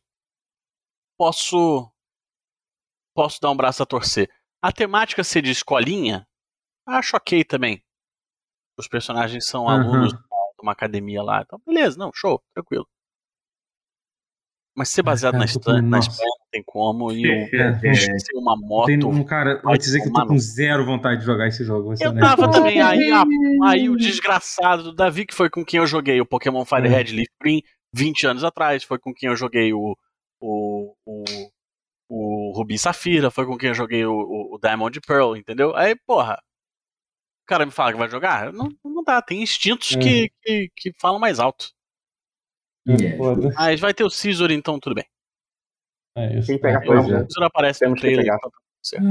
posso. Posso dar um braço a torcer. A temática ser de escolinha, acho ok também. Os personagens são Uhum. alunos de uma academia lá. Então, beleza, não, show, tranquilo. Mas ser baseado cara, na, com- na. Espanha não tem como. E o É. ser uma moto. Tem um cara, vou dizer que eu tô com no- zero vontade de jogar esse jogo. Eu tava também. Aí, a- aí o desgraçado do Davi, que foi com quem eu joguei o Pokémon Fire É. Red Leaf Green 20 anos atrás, foi com quem eu joguei o, o, o, o Rubi Safira, foi com quem eu joguei o, o, o Diamond Pearl, entendeu? Aí, porra, o cara me fala que vai jogar? Não, não dá, tem instintos É. que, que, que falam mais alto. É, foda. Mas vai ter o Scizor, então tudo bem. É isso. Quem pega É, pois fogo, é. O Scizor aparece no Temos que trailer. pegar. então tá certo.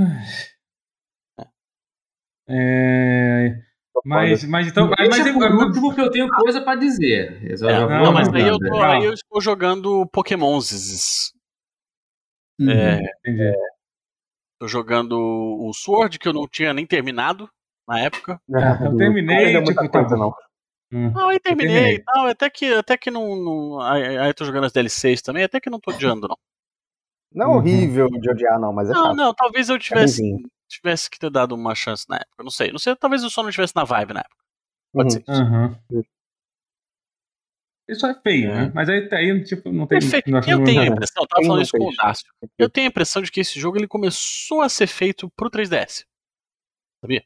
É, mas, mas então. Mas, mas, por último que eu tenho coisa pra dizer. Eu É, vou não, mas não, aí eu, tô, aí eu estou jogando Pokémons. Uhum. É, entendi. Tô jogando o Sword, que eu não tinha nem terminado na época. É, eu terminei, Não muita tipo, coisa, não. Hum. Ah, aí terminei terminei. e tal. Até que, até que não. não aí, aí eu tô jogando as DLCs também, até que não tô odiando, não. Não é Uhum. horrível de odiar, não, mas é Não, chato. não, talvez eu tivesse, bonzinho. Tivesse que ter dado uma chance na época. Não sei. Não sei, talvez eu só não estivesse na vibe na época. Pode Uhum. ser. Aham. Isso é feio, É. né? Mas aí, aí tipo, não tem. É feio. não Eu que tenho a impressão, eu tava falando isso com o? Dácio. Eu tenho a impressão de que esse jogo ele começou a ser feito pro 3DS.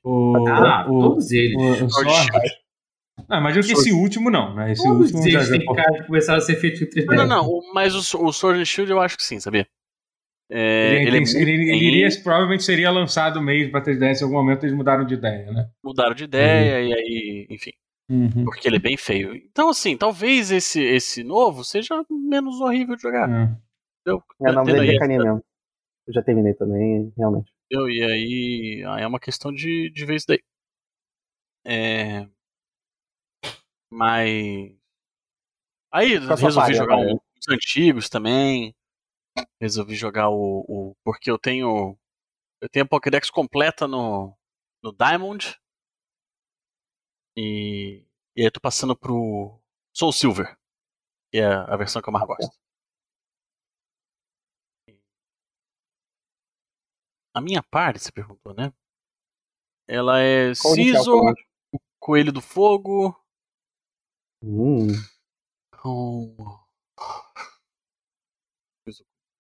O, Ah, o, todos eles. o, o imagino que esse último não, né? Esse Todos último eles têm cara de começar a ser feito em 3D. Não, não, não. Mas o, o Sword and Shield eu acho que sim, sabia? É, Ele, ele, é ele- muito ele- ele iria, provavelmente seria lançado mesmo pra 3DS em algum momento, eles mudaram de ideia, né? mudaram de ideia e aí, enfim. Uhum. Porque ele é bem feio. Então, assim, talvez esse, esse novo seja menos horrível de jogar. É. Entendeu? É, não, mas ele aí é caninha mesmo. Eu já terminei também, realmente. entendeu? E aí, aí é uma questão de, de ver isso daí. É... Mas. Aí Fica resolvi jogar um- os antigos também. Resolvi jogar o, o. Porque eu tenho. Eu tenho a Pokédex completa no, no Diamond. E. E aí eu tô passando pro Soul Silver. Que é a versão que eu mais gosto. A minha parte, você perguntou, né? Ela é qual Coelho do Fogo, Hum, com.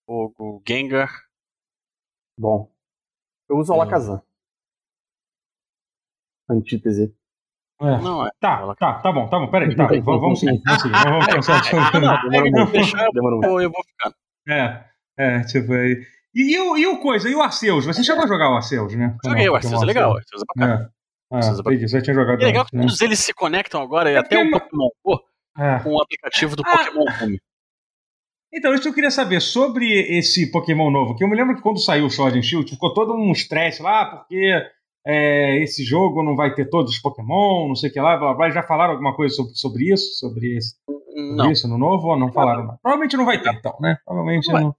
Fogo, Gengar. bom. Eu uso o É. Alakazam. Antítese. É. Não, é. Tá, tá, tá bom, tá bom, peraí, tá, vamos, vamos seguir, vamos seguir, vamos pensar. Ah, não, Demorou muito. Demorou muito. vou- eu vou ficando. É, é, tipo aí. E, e, o, e o coisa, e o Arceus? Você chegou a jogar o Arceus, né? Joguei, o Arceus é legal, o Arceus é bacana. É. Ah, Arceus é você tinha jogado E é legal antes, que né? todos eles se conectam agora, e É até o Pokémon Go, É. com o aplicativo do Ah. Pokémon Home. Então, isso que eu queria saber sobre esse Pokémon novo, que eu me lembro que quando saiu o Sword and Shield, ficou todo um estresse lá, porque é, esse jogo não vai ter todos os Pokémon, não sei o que lá, blá blá. Já falaram alguma coisa sobre, sobre isso? Sobre, esse, sobre Não, isso no novo ou não falaram? Não. Provavelmente não vai ter, então, né? Provavelmente Não.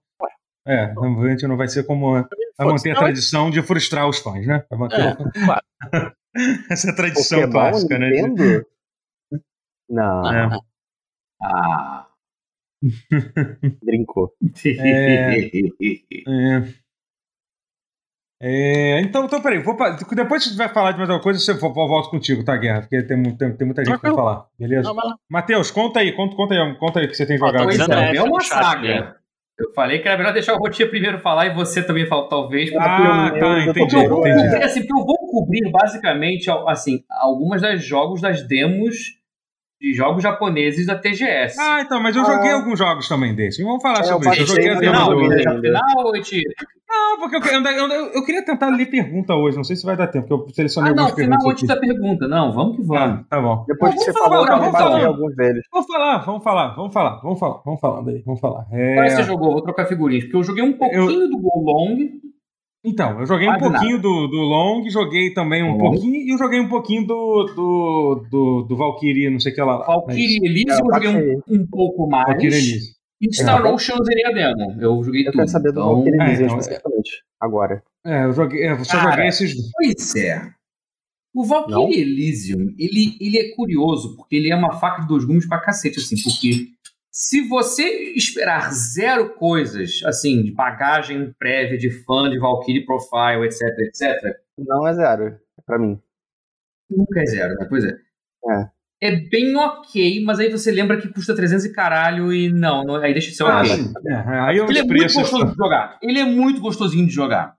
É, provavelmente não vai ser como. Vai manter a tradição de frustrar os fãs, né? Vai manter É, claro. essa tradição Pokémon, clássica, né? de- Nintendo? Não, É. não. Ah. brincou. É. É, então, então, peraí, vou, pa- depois se tiver falar de mais alguma coisa, eu eu volto contigo, tá, Guerra? Porque tem, tem, tem muita gente pra falar, beleza? Matheus, conta aí, conta, conta aí, conta aí o que você tem jogado. Dizendo é, é, é uma chat, saga. né? Eu falei que era melhor deixar o Rotinha primeiro falar e você também falar, talvez. Ah, porque tá, eu- entendi. eu tô- entendi. É assim, eu vou cobrir basicamente assim, algumas das jogos das demos de jogos japoneses da TGS. Ah, então, mas eu Ah. joguei alguns jogos também desses. Vamos falar É, sobre eu isso. Eu joguei a no demo final, do... no final, te... Não, porque eu, eu, eu, eu- queria tentar ler pergunta hoje. Não sei se vai dar tempo, porque eu selecionei Ah, não, algumas final perguntas antes aqui. da pergunta. Não, vamos que vamos. Ah, tá bom. Depois Não, que você falou, falar, eu vamos falar. alguns deles. Vamos falar, vamos falar, vamos falar, vamos falar, vamos falar, vamos falando aí, vamos falar. É, Qual você jogou? Vou trocar figurinhas. Porque eu joguei um pouquinho do Go Long. Então, eu joguei um Quase pouquinho do, do Long, joguei também um Long. pouquinho, e eu joguei um pouquinho do, do, do, do Valkyrie, não sei o que lá. Valkyrie Elise É, eu joguei um, um pouco mais. Valkyrie Elise. E Star É. Ocean eu zerei a demo. Eu joguei Eu tudo. quero saber do então... Valkyrie é, Elise então, é. especificamente. Agora. É, eu joguei, é, eu só Cara, joguei esses. Pois é. O Valkyrie Não? Elysium, ele, ele é curioso, porque ele é uma faca de dois gumes pra cacete, assim, porque se você esperar zero coisas, assim, de bagagem prévia, de fã, de Valkyrie Profile, etc, etc, Não é zero, pra mim. nunca é zero, né? Pois é. É bem ok, mas aí você lembra que custa 300 e caralho e não, não- aí deixa de ser Ah, ok. é, aí Ele é muito preços. gostoso de jogar. Ele é muito gostosinho de jogar.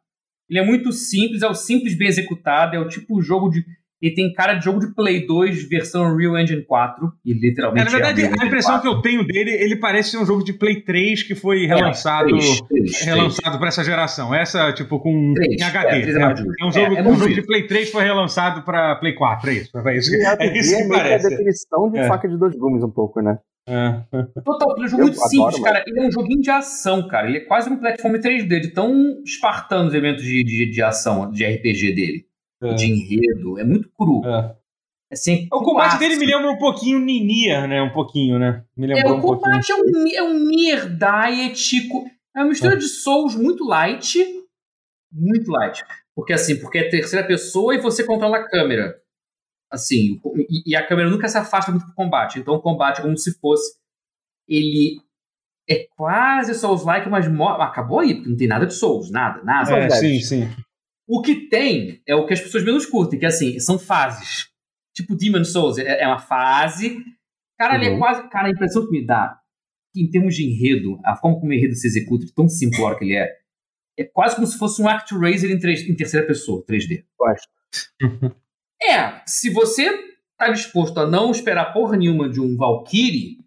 Ele é muito simples, é o simples bem executado, é o tipo jogo de. Ele tem cara de jogo de Play 2 versão Real Engine 4. E É, literalmente. na verdade, é a Engine impressão 4. que eu tenho dele, ele parece ser um jogo de Play 3 que foi É, relançado. três, relançado para essa geração. Essa, tipo, com em HD. é, três é É, é um jogo, É, é um jogo de. Play 3 foi relançado para Play 4. É isso. É isso, é isso é que meio que a parece. definição de É. faca de dois gumes um pouco, né? É. Total, ele é um jogo Eu muito adoro, simples, cara. Ele é um joguinho de ação, cara. Ele é quase um platform 3D, de tão espartano os eventos de, de, de ação, de RPG dele. É. De enredo. É muito cru. É. Assim, O combate dele me lembra um pouquinho Nier, né? Um pouquinho, né? Me É, lembrou o um pouquinho. combate é um, é um Nier Diet. É uma mistura de Souls muito light. Muito light. Porque assim, porque é terceira pessoa e você controla a câmera. Assim, o- e, e a câmera nunca se afasta muito do combate. Então o combate é como se fosse. Ele é quase Souls-like, mas mo- acabou aí, porque não tem nada de Souls, nada, nada. É, sim, sim. O que tem é o que as pessoas menos curtem, que é assim, são fases. Tipo Demon Souls, é, é uma fase. Cara, ele é Uhum. quase. Cara, a impressão que me dá, que em termos de enredo, a forma como o enredo se executa, de tão simplório que ele é, é quase como se fosse um ActRaiser em, em terceira pessoa, 3D. Gosto. É, se você tá disposto a não esperar porra nenhuma de um Valkyrie,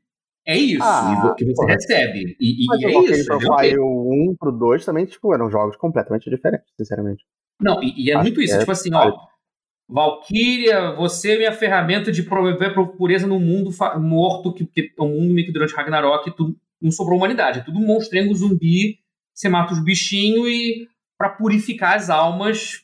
é isso Ah, que você porra. recebe. E, e- Mas e o é isso. é Profile ok. 1 pro 2 também, tipo, eram jogos completamente diferentes, sinceramente. Não, e, e é muito isso. é tipo assim, ó. Valkyria, você é minha ferramenta de promover a pureza no mundo morto, que, que é um mundo meio que durante Ragnarok tudo, não sobrou humanidade. É tudo monstrengo, zumbi, você mata os bichinhos e para purificar as almas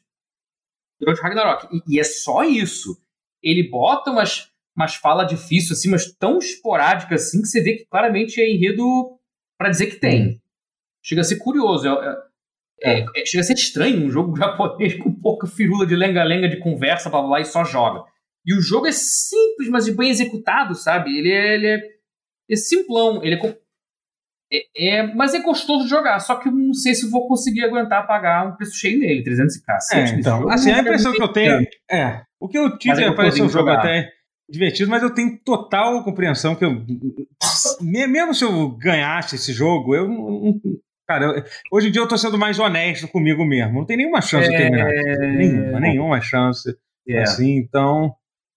durante Ragnarok. E, e é só isso. Ele bota umas, umas falas difíceis, assim, mas tão esporádicas assim, que você vê que claramente é enredo para dizer que tem. Chega a ser curioso. É, é- é, é- chega a ser estranho um jogo japonês com pouca firula de lenga-lenga de conversa, blá blá blá, e só joga. E o jogo é simples, mas bem executado, sabe? Ele é, ele é, é simplão. Ele é, é, é- mas é gostoso de jogar. Só que eu não sei se vou conseguir aguentar pagar um preço cheio nele, 300 e É, cacete. nesse então, jogo. assim, a impressão que eu tenho. É. O que eu tive é é parecer um jogo até divertido, mas eu tenho total compreensão que eu. me- Mesmo se eu ganhasse esse jogo, eu não. Não- Cara, eu- hoje em dia eu tô sendo mais honesto comigo mesmo. Não tem nenhuma chance de É, terminar. Nenhuma, nenhuma chance. É. Assim, então.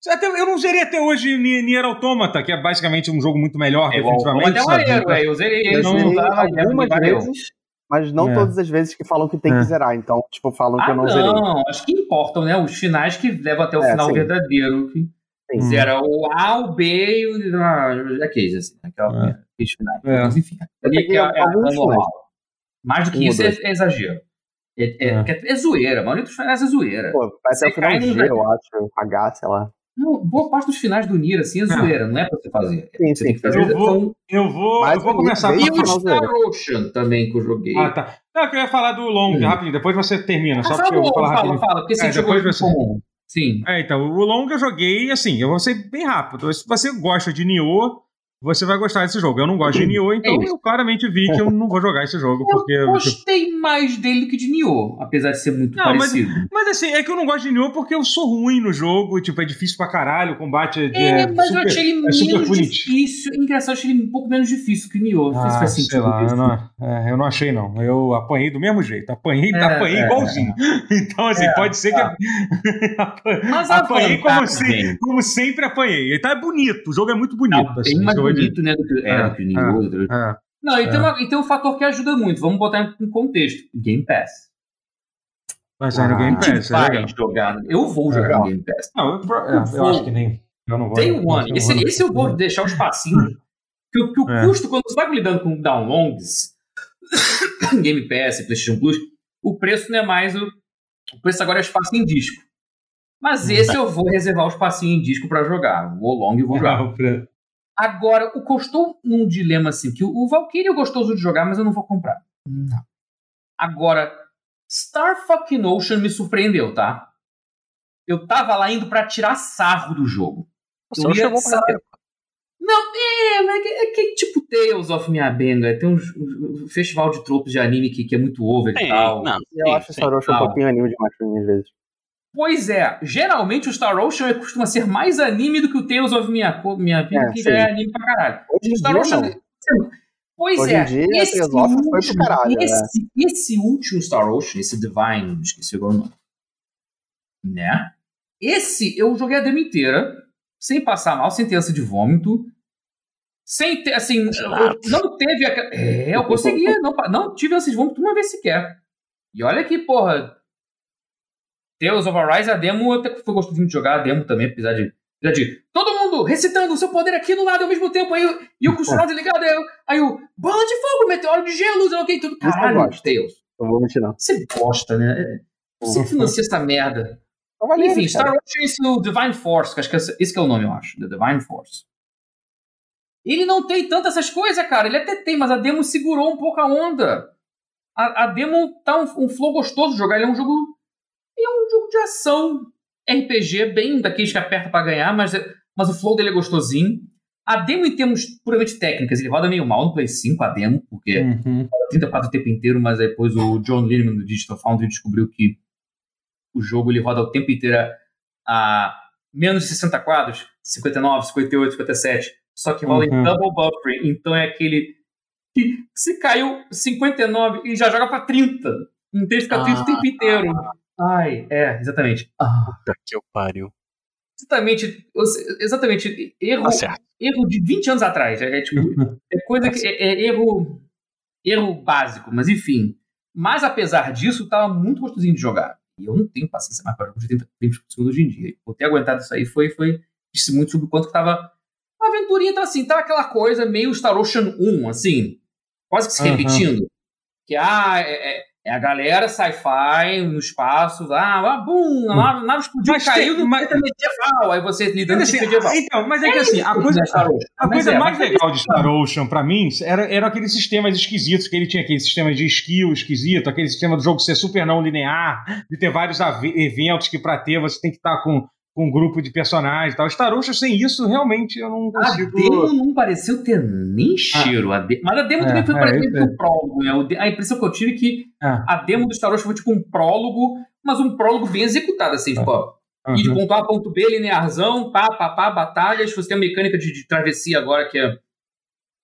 Até, eu não zerei até hoje Ni- Nier Automata, que é basicamente um jogo muito melhor, É, definitivamente. É sabe? maneiro, é, eu zerei ele, não zerei tava algumas vezes, mas não É. todas as vezes que falam que tem É. que zerar. Então, tipo, falam que Ah, eu não, não, zerei. acho que importam, né? Os finais que levam até o É, final sim. verdadeiro. Que Sim. zera o A, o B e o. Ah, aqueles, assim, aquela, É. aqueles finais. É. Mas, enfim, Eu ali que é, é, é normal. Mais do que Um isso é, é exagero. É, é, É. é zoeira, a maioria dos finais é zoeira. Pô, vai até Você o final cai no G, eu acho. H, sei lá. Não, boa parte dos finais do Nier, assim, é zoeira, não é pra você fazer. Sim, você sim. tem que fazer. Eu vou- São- Eu vou, eu vou começar E o. Star Ocean também que eu joguei. Ah, tá. Não, eu queria falar do Long, Hum. rapidinho. Depois você termina, Ah, só fala, porque eu vou falar fala, rapidinho. fala, porque você É, jogou depois você-. Sim. É, então, o Long eu joguei, assim, eu vou ser bem rápido. Se você gosta de Nioh, você vai gostar desse jogo. Eu não gosto de Nioh, então É. eu claramente vi que eu não vou jogar esse jogo, porque... Eu gostei mais dele do que de Nioh, apesar de ser muito Não, mas- parecido. Mas assim, é que eu não gosto de Nioh porque eu sou ruim no jogo, tipo, é difícil pra caralho, o combate é, É, é mas super, eu achei ele é menos difícil. Engraçado, eu achei ele um pouco menos difícil que Nioh. Ah, faz sei lá, eu não, é, eu não achei não. Eu apanhei do mesmo jeito. Apanhei, É, apanhei é, igualzinho. Então, assim, É, pode ser que. Mas apanhei como, se- como sempre apanhei. Então é bonito, o jogo é muito bonito. Não, assim, é bonito, né, do que, é, É, do que o Nioh. do- É. Não, e, É. tem uma- e tem um fator que ajuda muito. Vamos botar em contexto. Game Pass. Mas aí no Ah, Game Pass, é jogar. Eu vou jogar Legal. no Game Pass. Não, eu, é, eu acho que nem. Eu não vou. Day One. eu Esse, esse eu vou deixar os passinhos. Que, o- que o É. custo, quando você vai lidando com downloads, Game Pass, PlayStation Plus, o preço não é mais o. O preço agora é espaço em disco. Mas esse eu vou reservar o espacinho em disco pra jogar. Vou long e vou jogar. Agora, o estou num dilema assim, que o, Valkyrie é gostoso de jogar, mas eu não vou comprar. Não. Agora, Star fucking Ocean me surpreendeu, tá? Eu tava lá indo pra tirar sarro do jogo. Você Eu não ia chegou pra saber- Não, é, mas é que, é que tipo Tales of Miabenga. Tem uns, um festival de tropos de anime que, que é muito over e tal. não, Eu sim, acho sim. Star Ocean um Não. pouquinho anime demais pra mim, às vezes. Pois é, geralmente o Star Ocean costuma ser mais anime do que o Tales of Mia- Miabenga, É, que sim. é anime pra caralho. Hoje em Star dia, Ocean. não. Pois Hoje é. dia, esse of foi pro último, caralho, né? esse, esse último Star Ocean, esse Divine, esqueci agora o nome. Né? Esse eu joguei a demo inteira, sem passar mal, sem ter ânsia de vômito. Sem ter, assim, não teve. aquela- É, eu consegui, não, não tive ânsia de vômito uma vez sequer. E olha que, porra. Tales of Arise, a demo até que foi gostosinho de jogar, a demo também, apesar de. apesar de todo mundo recitando o seu poder aqui do lado ao mesmo tempo, aí, eu- e o com o sinal ligado, aí, eu- aí o bola de fogo, meteoro de gelo, sei lá o que, tudo. Caralho. Tales. Não vou mentir, não. Você gosta, né? Você financia essa merda. Então, valeu, Enfim, Star. Ocean é esse o Divine Force, que acho que esse, esse que é o nome, eu acho. The Divine Force. Ele não tem tantas essas coisas, cara. Ele até tem, mas a demo segurou um pouco a onda. A, a demo tá um, um flow gostoso de jogar. Ele é um jogo. Ele é um jogo de ação RPG, bem daqueles que aperta pra ganhar, mas, mas o flow dele é gostosinho. A demo, em termos puramente técnicas, ele roda meio mal no Play 5, a demo, porque Uhum. 34 o tempo inteiro, mas depois o John Lineman do Digital Foundry descobriu que o jogo ele roda o tempo inteiro a menos de 60 quadros, 59, 58, 57, só que rola Uhum. em double buffering, então é aquele que se caiu 59 e já joga pra 30. Não tem que ficar 30 o tempo inteiro. Ai, é, exatamente. Ah, Puta que eu pariu. exatamente, exatamente, erro, Tá erro de 20 anos atrás. É, é tipo, é coisa que é, é erro, erro básico, mas enfim. Mas apesar disso, tava muito gostosinho de jogar. E eu não tenho paciência mais para jogos de 30 frames por segundo hoje em dia. Por ter aguentado isso aí foi, foi disse muito sobre o quanto que tava. A aventurinha tá assim, tá aquela coisa meio Star Ocean 1, assim, quase que se Aham. repetindo. Que ah, é, é- é a galera sci-fi no espaço, ah, ah bum, a nave, a nave explodiu, Mas caiu tem- no mas- medieval. Aí você lidando Mas, com assim, medieval. então, mas é que assim, a coisa, é Star Ocean. a coisa é, mais é legal de. Star Ocean pra mim era, eram aqueles sistemas esquisitos, que ele tinha aquele sistema de skill esquisito, aquele sistema do jogo ser super não linear, de ter vários eventos que pra ter você tem que estar com, com um grupo de personagens e tal. Star Ocean sem isso, realmente, eu não A consigo... demo não pareceu ter nem cheiro. a de- Mas a demo É, também foi é, parecendo é. um prólogo. Né? A impressão que eu tive é que É. a demo do Star Wars foi tipo um prólogo, mas um prólogo bem executado, assim, tipo, ó, ir de Uhum. ponto A a ponto B, linearzão, pá, pá, pá, batalhas. Você tem a mecânica de, de travessia agora, que é.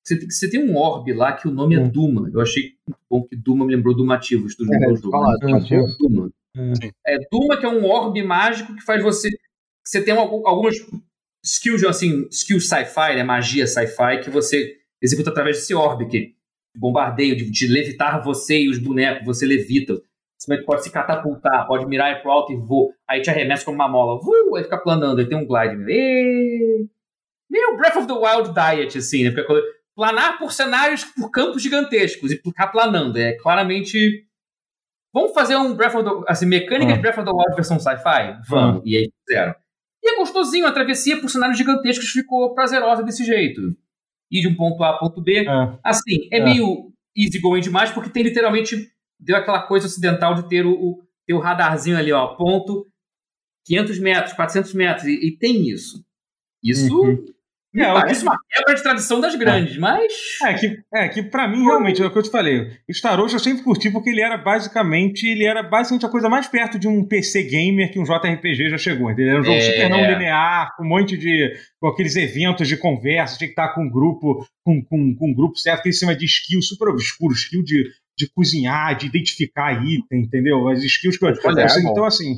Você tem, você tem um orbe lá que o nome é Hum. Duma. Eu achei muito bom que Duma me lembrou do É, jogo. do jogo, fala, né? Dumativo. Duma. Hum. É, Duma, que é um orbe mágico que faz você. Você tem algu- algumas skills, assim, skills sci-fi, né? Magia sci-fi, que você executa através desse orbe, que bombardeio, de, de levitar você e os bonecos, você levita. Você pode se catapultar, pode mirar pro alto e voa. Aí te arremessa como uma mola. Vuu, aí fica planando, aí tem um glide. Ê! Meio Breath of the Wild Diet, assim, né? Planar por cenários, por campos gigantescos e ficar planando. É claramente. Vamos fazer um Breath of the assim, mecânica de Breath of the Wild versão sci-fi? Vamos. E aí fizeram. E é gostosinho, a travessia por cenários gigantescos ficou prazerosa desse jeito. Ir de um ponto A a ponto B. É. Assim, é, É. meio easy going demais, porque tem literalmente. Deu aquela coisa ocidental de ter o, o, ter o radarzinho ali, ó, ponto 500 metros, 400 metros, e, e tem isso. Isso Uhum. Me É, o parece que- uma quebra de tradição das grandes, mas. É que, é que pra mim, realmente, é o que eu te falei. Star Ocean eu sempre curti porque ele era basicamente. Ele era basicamente a coisa mais perto de um PC gamer que um JRPG já chegou. Entendeu? Era um jogo É. super não linear, com um monte de. com aqueles eventos de conversa, tinha que estar com um grupo, com, com, com um grupo certo, aquele sistema de skill super obscuro, skill de, de cozinhar, de identificar item, entendeu? As skills que eu. Olha, é assim, bom. então, assim.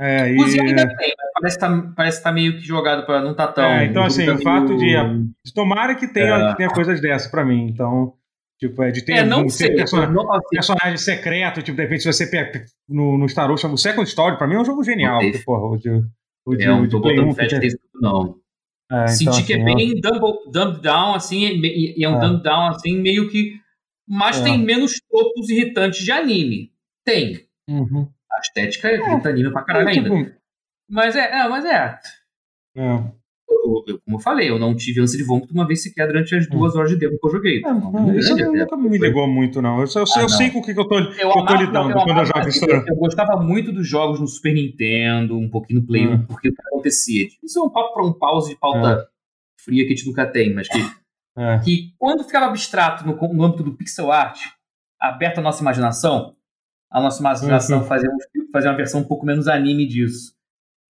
É, e- Cozinha ainda tem, mas parece que tá, parece que tá meio que jogado pra não tá tão. É, então, assim, tá o fato de- meio- Tomara que tenha, É. que tenha coisas dessas pra mim. Então, tipo, é de ter É, não sei. personagem, não- assim, personagem secreto, tipo, de repente, se você pega no, no Star Ocean, o Second Story, pra mim é um jogo genial. Porque, porra, o de, o de, o não de tô botando 1, fé de que tudo, não. é, então, Senti que é assim, bem dumb, dumbed down, assim, e me- e é um É. dumbed down, assim, meio que. Mas É. tem menos tropos irritantes de anime. Tem. Uhum. A estética irrita anime pra caralho É, ainda. tipo, Mas é, é, mas é. é. Eu- eu- como eu falei, eu não tive ânsia de vômito uma vez sequer durante as duas horas de demo que eu joguei. É, Então, isso grande nunca até. me ligou muito, não. Eu, eu, sei- Ah, eu não. sei com o que, que eu tô, que eu tô lidando eu quando eu jogo assim, Star eu, eu gostava muito dos jogos no Super Nintendo, um pouquinho no Play 1, Hum. porque o que acontecia? Isso é um papo para um pause de pauta fria que a gente nunca tem, mas que, É. que quando ficava abstrato no, no âmbito do pixel art, aberta a nossa imaginação, a nossa imaginação Uhum. fazia, um- fazia uma versão um pouco menos anime disso.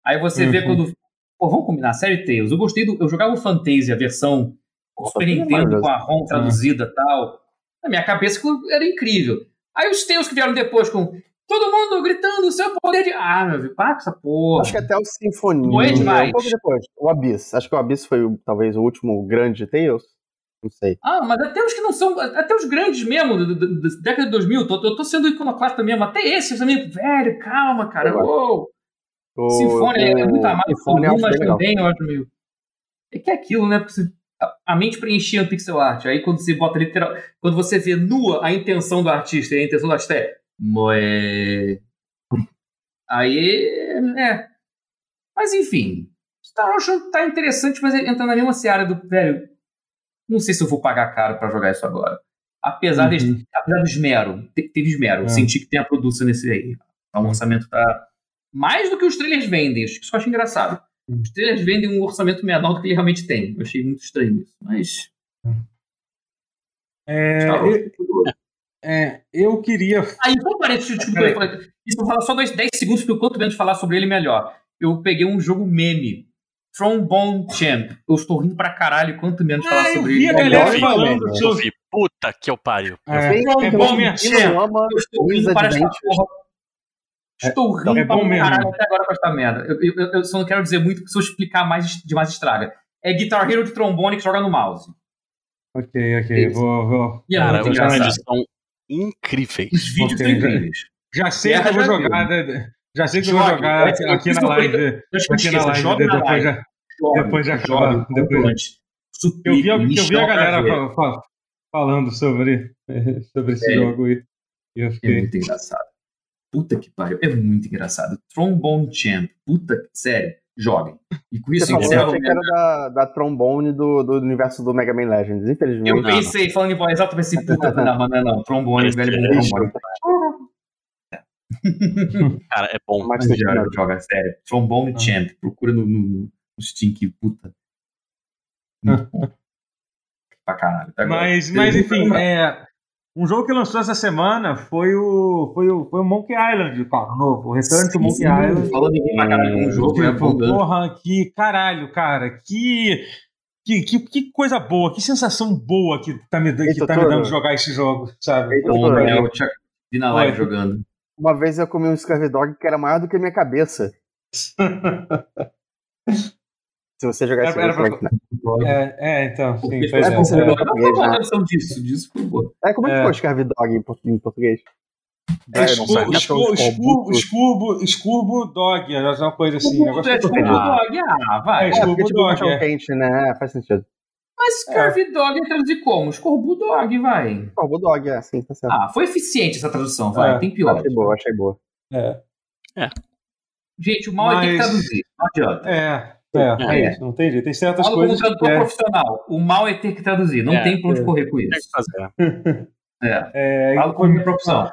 Aí você vê Uhum. quando. Pô, vamos combinar, série Tales. Eu gostei do. Eu jogava o Fantasia, a versão Nossa, Super é Nintendo com a ROM traduzida e tal. Na minha cabeça era incrível. Aí os Tales que vieram depois com todo mundo gritando o seu poder de. Ah, meu filho, para com essa porra. Acho que até o Sinfonia. Não é demais. Um pouco depois. O Abyss. Acho que o Abyss foi talvez o último grande Tales. Não sei. Ah, mas até os que não são. Até os grandes mesmo, da, da- da década de 2000, tô, eu tô sendo iconoclasta mesmo. Até esses também. Velho, calma, cara. Uou. O, Sinfônia é muito amado algum, acho mas também eu acho meio. É que é aquilo, né? Porque você- a- a mente preenchia no pixel art. Aí quando você bota literal. Quando você vê nua a intenção do artista, e a intenção do artista é. Moé. Aí. É. Mas enfim. Star Ocean tá interessante, mas entra na mesma seara do. Velho. Não sei se eu vou pagar caro pra jogar isso agora. Apesar, Uhum. deste- apesar do esmero. te- Teve esmero. É. Senti que tem a produção nesse aí. Então, o orçamento tá. Mais do que os trailers vendem. Isso que eu acho engraçado. Hum. Os trailers vendem um orçamento menor do que ele realmente tem. Eu achei muito estranho isso. Mas. É, Star Wars eu, é, eu queria. Aí, desculpa, eu falei- isso eu vou falar só dois, 10 segundos, porque quanto menos falar sobre ele, melhor. Eu peguei um jogo meme, Trombone Champ. Eu estou rindo pra caralho, quanto menos falar Ah, eu sobre vi ele. a galera Adoro falando Eu sobre. vi, puta que eu pariu. É, Bem é bom mesmo. Eu estou rindo para esta porra. Estou rindo é pra bom mesmo. caralho até agora com esta merda. Eu, eu, eu- eu só não quero dizer muito, porque se eu explicar mais, demais estraga. É Guitar Hero de trombone que joga no mouse. Ok, ok. Isso. Vou, vou. E é Cara, os vídeos são incríveis. Os vídeos são incríveis. Já sei que eu vou jogar. né, Já sei que eu vou jogar aqui isso na live. Aqui na live. joga na Depois live. já, Jogue, depois já jogue, acaba, depois- antes. eu vi, eu vi a galera ver. fa- fa- falando sobre, sobre esse É. jogo e e eu É fiquei. muito engraçado. Puta que pariu. É muito engraçado. Trombone Champ. Puta que. Sério. Joguem. E com Você isso falou, eu era da, da trombone do, do universo do Mega Man Legends. Infelizmente. Eu Não, pensei, falando em voz alta, pensei, puta, não, mas não é não. Trombone, velho, é trombone. Cara, é bom. Mas joga, joga, sério. Trombone Ah. Champ. Procura no, no, que puta. Muito bom. pra caralho. Tá. Mas, mas enfim, é, um jogo que lançou essa semana foi o, foi o, foi o Monkey Island, cara, novo. O Return to Monkey Sim, Island. Falando em pra caralho um jogo, Bugando. porra, que caralho, cara, que, que, que, que coisa boa, que sensação boa que tá me, que tá me dando jogar esse jogo, sabe? Eita, Bom, Toro. né? Eu tinha vi na live Oi. jogando. Uma vez eu comi um Scurvy Dog que era maior do que a minha cabeça. Se você jogar Era- esse era jogo, pra- é É, é, então, sim, pois foi é. é, você é. Mas qual foi a tradução disso? Disso, por favor. é, como é que É. ficou Scurvy Dog em portu- em português? É É, escurbo, escurbo, escurbo, escurbo, escurbo dog, é uma coisa assim. O negócio é tô- Dog, ah, vai. É, É, porque Scurvy tipo Dog, é. quente, né? É, faz sentido. Mas Scurvy Dog é traduzir como? Scorbu Dog, vai. Corvo Dog, é assim, tá certo. Ah, foi eficiente essa tradução, vai. É, Tem pior. achei boa, achei boa. É, Gente, o mal é ter que Mas- traduzir. Não adianta. é, é, é isso, não tem jeito. Tem certas Falo como coisas que tradutor é, profissional. O mal é ter que traduzir. Não É, tem pra onde é. correr com Tem que isso. fazer. É. é, Falo como minha profissão.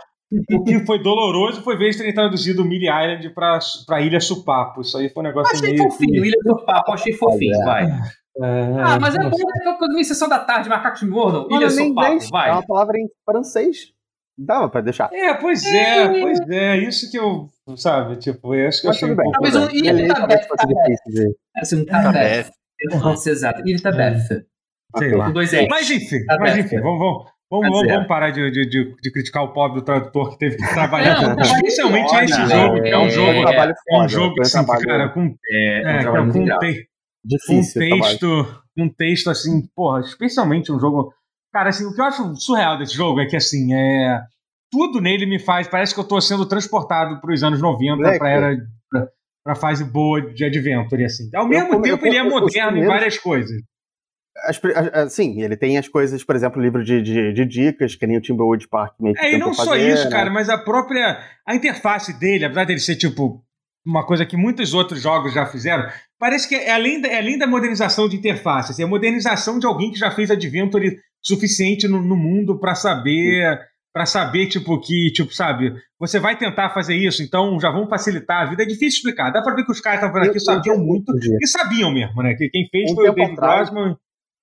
o que foi doloroso foi ver eles terem traduzido Mille Island pra, pra Ilha Supapo. Isso aí foi um negócio Achei meio. fofinho, Ilha do Papo, achei fofinho, vai. É, Ah, mas é bom, é coisa meio sessão da tarde, macacos mordam, Ilha inglês, vai. É uma palavra em francês. Dava pra deixar. É, pois é, pois é. Isso que eu. Sabe, tipo, eu acho que eu Mas achei tudo um bem. pouco. Talvez um Ilha Beleza, da talvez Beth, fosse difícil de- Assim, um Tá Tabeth. Eu não sei exato. Ilha Tabeth. Sei Ok. lá. Com dois S. Mas enfim, Tá mas enfim, vamos, vamos, vamos, Tá vamos, vamos parar de, de, de, de criticar o pobre do tradutor que teve que trabalhar. Não, não, Especialmente esse não, jogo, que é um é- jogo. um trabalho É um jogo foi um assim, que, cara, com, É, é, um trabalho com, muito um grave. te- com um texto, um texto assim, porra, especialmente um jogo. Cara, assim, o que eu acho surreal desse jogo é que assim, é. Tudo nele me faz. Parece que eu tô sendo transportado para os anos 90, Moleque. pra era. Pra, pra fase boa de Adventure, assim. Ao mesmo come- tempo, eu ele é moderno em várias coisas. As as- sim, ele tem as coisas, por exemplo, livro de, de, de dicas, que nem o Timberwood Park meio que É, e não só fazer, isso, né? cara, mas a própria. A interface dele, apesar dele ser, tipo, uma coisa que muitos outros jogos já fizeram, parece que é além da, é além da modernização de interface, assim, é a modernização de alguém que já fez Adventure suficiente no, no mundo pra saber. Pra saber, tipo, que, tipo, sabe, você vai tentar fazer isso, então já vamos facilitar a vida. É difícil explicar. Dá pra ver que os caras que estavam aqui Eu- sabiam eu- muito eu- e sabiam mesmo, né? Que quem fez Um foi o David atrás- Grossman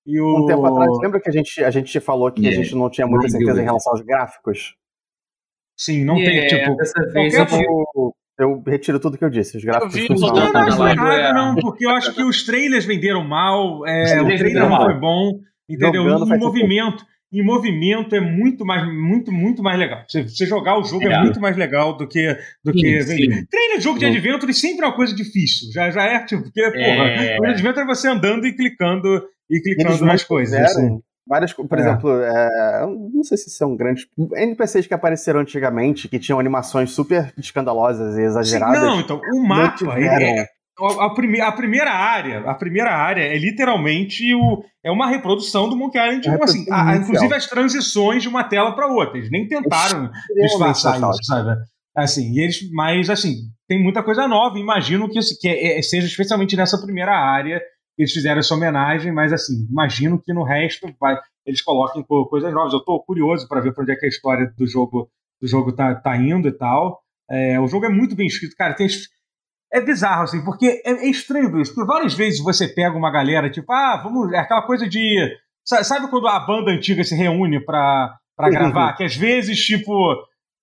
e o. Um tempo atrás, lembra que a gente, a gente falou que a É. gente não tinha muita certeza em relação aos gráficos? Sim, não tem, É, tipo. Dessa vez qualquer eu retiro tudo que eu disse. Os gráficos vi, não Não, não, é- não, porque eu acho que os trailers venderam mal, é, o trailer não foi bom, entendeu? Jogando em movimento, em movimento é muito mais, muito, muito mais legal. Você, você jogar o jogo é. É. muito mais legal do que, do Sim, que sim. de jogo de Sim. Adventure sempre é uma coisa difícil. Já, já é, tipo, porque, É. porra, o Adventure é você andando e clicando e clicando Eles nas coisas. assim. Várias, por É. exemplo, é, não sei se são grandes NPCs que apareceram antigamente, que tinham animações super escandalosas e Sim, exageradas. não, então, o mapa, tiveram. é, a, a prime- a primeira área, a primeira área é literalmente o, é uma reprodução do Monkey Island, Uma tipo assim, a- inclusive as transições de uma tela para outra. Eles nem tentaram disfarçar nostálgico. isso, sabe? Assim, eles, mas assim, tem muita coisa nova. Imagino que, isso- que é- é- seja especialmente nessa primeira área que eles fizeram essa homenagem, mas assim, imagino que no resto vai, eles coloquem co- coisas novas. Eu tô curioso para ver para onde é que a história do jogo do jogo tá, tá indo e tal. É, o jogo é muito bem escrito, cara. Tem, é bizarro, assim, porque é, é estranho isso, porque várias vezes você pega uma galera, tipo, ah, vamos. É aquela coisa de. sa- Sabe quando a banda antiga se reúne pra, pra Uhum. gravar? Que às vezes, tipo.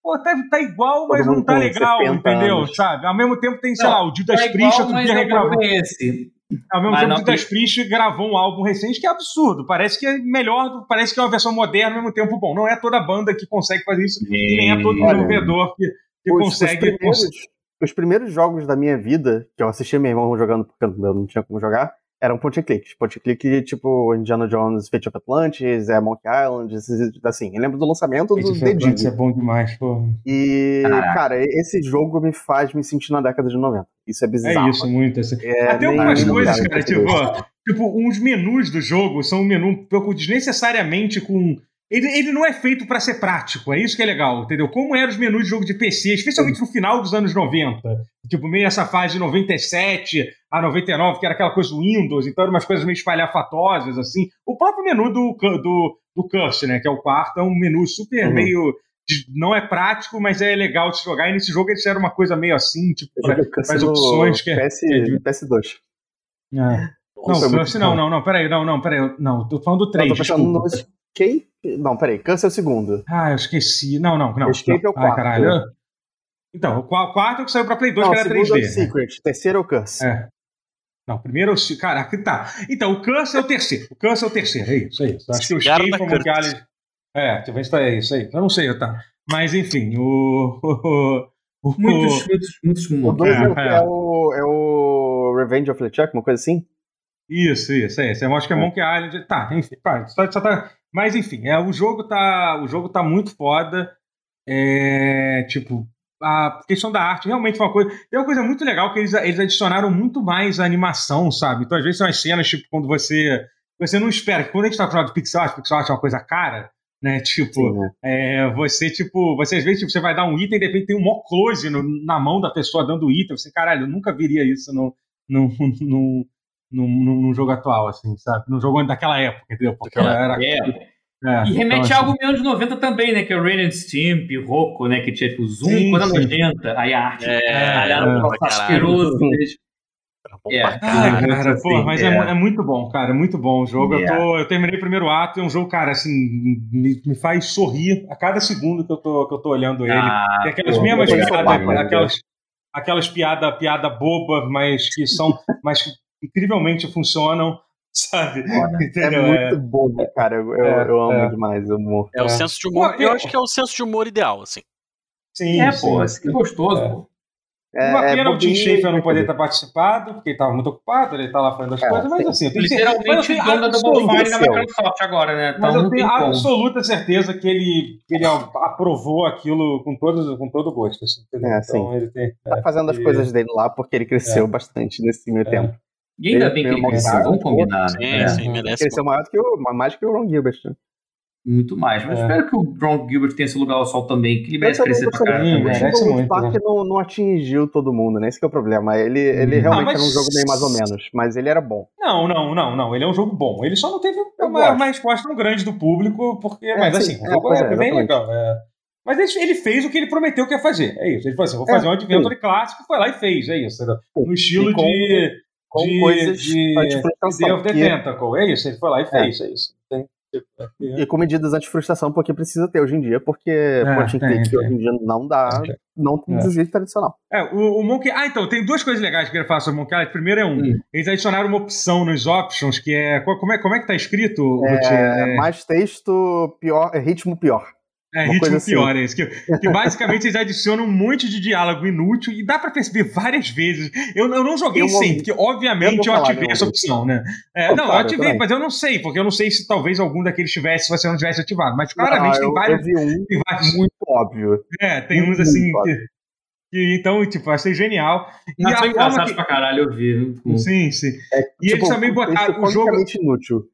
Pô, tá, tá igual, mas não tá legal, 70 entendeu? anos. Sabe? Ao mesmo tempo tem, sei Não, lá, o Judas É Priest igual, outro dia regravou. não esse. Ao mesmo Mas tempo, o Judas Priest gravou um álbum recente que é absurdo. Parece que é melhor, parece que é uma versão moderna ao mesmo tempo bom. Não é toda banda que consegue fazer isso, e nem é todo desenvolvedor que, que Os, consegue. os, primeiros, os primeiros jogos da minha vida, que eu assisti meu irmão jogando porque eu não tinha como jogar, eram point and click. Point and click tipo Indiana Jones, Fate of Atlantis, é, Monkey Island, esses- assim. Eu lembro do lançamento do The Dig. Isso é bom demais, pô. E, Caraca. cara, esse jogo me faz me sentir na década de 90. Isso é bizarro. É isso, muito. Assim. É, Até nem- algumas nem coisas, cara, tipo, tipo, uns menus do jogo são um menu um pouco desnecessariamente com. Ele, ele não é feito pra ser prático, é isso que é legal, entendeu? Como eram os menus de jogo de PC, especialmente no final dos anos 90. Tipo, meio essa fase de 97 a 99, que era aquela coisa do Windows, então eram umas coisas meio espalhafatosas, assim. O próprio menu do, do, do Curse, né, que é o quarto, é um menu super Uhum. meio. de- Não é prático, mas é legal de se jogar. E nesse jogo eles fizeram uma coisa meio assim, tipo, no opções que é- PS, PS2. é. Não, Isso é não, não, não, peraí, não, não, peraí, não, tô falando do 3, Eu tô pensando no desculpa. Escape. Não, peraí, Câncer é o segundo. Ah, eu esqueci, não, não, não. Escape não. é o quarto. Ai, caralho. Então, o qua- quarto é o que saiu pra Play 2, não, que o era segundo é o 3D. né? Secret. Terceiro é o Curse. É. Não, primeiro é o... Caraca, tá. Então, o Curse é o terceiro, o Curse é o terceiro, é isso, é isso. Acho que o Escape é o. Island... É, deixa eu ver se tá, é isso aí. Eu não sei, tá. Mas, enfim, o... o, o Muitos, muitos, muitos O momentos. 2 é, É, o- é. é o, é o Revenge of LeChuck, uma coisa assim? Isso, isso, é isso. Eu acho que é É. Monkey Island. Tá, enfim, pá, só, só tá. Mas enfim, é, o jogo tá. O jogo tá muito foda. É, tipo, a questão da arte realmente foi uma coisa. Tem uma coisa muito legal que eles, eles adicionaram muito mais a animação, sabe? Então, às vezes, são as cenas, tipo, quando você. Você não espera. que Quando a gente tá acostumado de pixel art, pixel art é uma coisa cara, né? Tipo, Sim, né? é, você, tipo, você às vezes tipo, você vai dar um item e de repente tem um mó close no- na mão da pessoa dando o item. Você, caralho, eu nunca viria isso no, no, no, no, no, no jogo atual, assim, sabe? No jogo daquela época, entendeu? Porque Daquela era. É. É, E remete então, a algo meio anos 90 também, né? Que é o Ren and Stimp, Rocco, né? Que tinha tipo zoom, Sim, coisa nojenta. Aí a arte É, é, um pra caralho. asqueroso. bom É. Ah, caralho. cara, assim, pô, mas é. é. é muito bom, cara, é muito bom o jogo. Eu, É. tô, eu terminei o primeiro ato, é um jogo, cara, assim, me, me faz sorrir a cada segundo que eu tô, que eu tô olhando ele. Ah, Tem aquelas pô, mesmas piadas, aquelas, aquelas piadas piada boba, mas que são, mas que incrivelmente funcionam, sabe? É Entendeu? muito bom, cara. Eu, eu, É, eu amo é. demais o humor. É o É. senso de humor. Pô, Eu eu- acho que é o senso de humor ideal, assim. sim, É, sim, pô, sim. que gostoso, É. pô. É, Uma é pena o Tim Schafer não mas poder ter participado, porque ele tava muito ocupado, ele tá lá falando das É, coisas, mas sim. assim, eu tenho certeza- mas eu Literalmente tenho dono da da seu. Microsoft agora, né? Mas Então eu não tem tenho como. absoluta certeza que ele, que ele aprovou aquilo com todo, com todo gosto. Assim? É, então, ele tem, Tá é, fazendo as coisas dele lá porque ele cresceu bastante nesse meio É. tempo. E ainda Ele bem que ele cresceu, vamos combinar. Sim, né? sim, merece. Cresceu maior do que o, mais que o Ron Gilbert. né? Muito mais. Mas É. espero que o Ron Gilbert tenha esse lugar ao sol também, que ele merece também crescer pra caralho. Sim, também. merece o muito, Park né? não, não atingiu todo mundo, né? Esse que é o problema. Ele, ele Hum. realmente Ah, mas- era um jogo meio mais ou menos, mas ele era bom. Não, não, não, não. Ele é um jogo bom. Ele só não teve uma, uma resposta tão grande do público, porque. mas sim, assim, é, o jogo é, é, bem legal. é. Mas ele, ele fez o que ele prometeu que ia fazer. É isso. Ele falou assim: vou É, fazer um Adventure clássico, foi lá e fez. É isso. entendeu? Sim. No estilo com- de. Com de, coisas de, anti-frustração. Day of the que- Tentacle. É isso. Ele foi lá e fez. É, isso. Tem, tipo, é, E com medidas anti-frustração, porque precisa ter hoje em dia, porque point and click hoje em dia não dá, não tem É. jeito tradicional. É, o, o Monkey. Ah, então, tem duas coisas legais que eu queria falar sobre o Monkey Island. Primeiro é um. Hum. Eles adicionaram uma opção nos options que é. Como é, como é que tá escrito, Ruth? É, mais texto, pior, é ritmo pior. É, Uma ritmo coisa assim. pior, é isso. Que, que basicamente eles adicionam um monte de diálogo inútil e dá pra perceber várias vezes. Eu, eu não joguei Eu vou- sem, porque obviamente eu eu, ativei essa opção, né? É, não, claro, eu ativei, também. mas eu não sei, porque eu não sei se talvez algum daqueles tivesse, se você não tivesse ativado. Mas claramente Não, tem eu, vários. um Tem vários muito óbvio. é, tem uns muito assim. óbvio. Que, que, então, tipo, achei genial. E Mas a foi engraçado que. pra caralho, eu vi. Sim, sim. É, E eles também um botaram o jogo- inútil.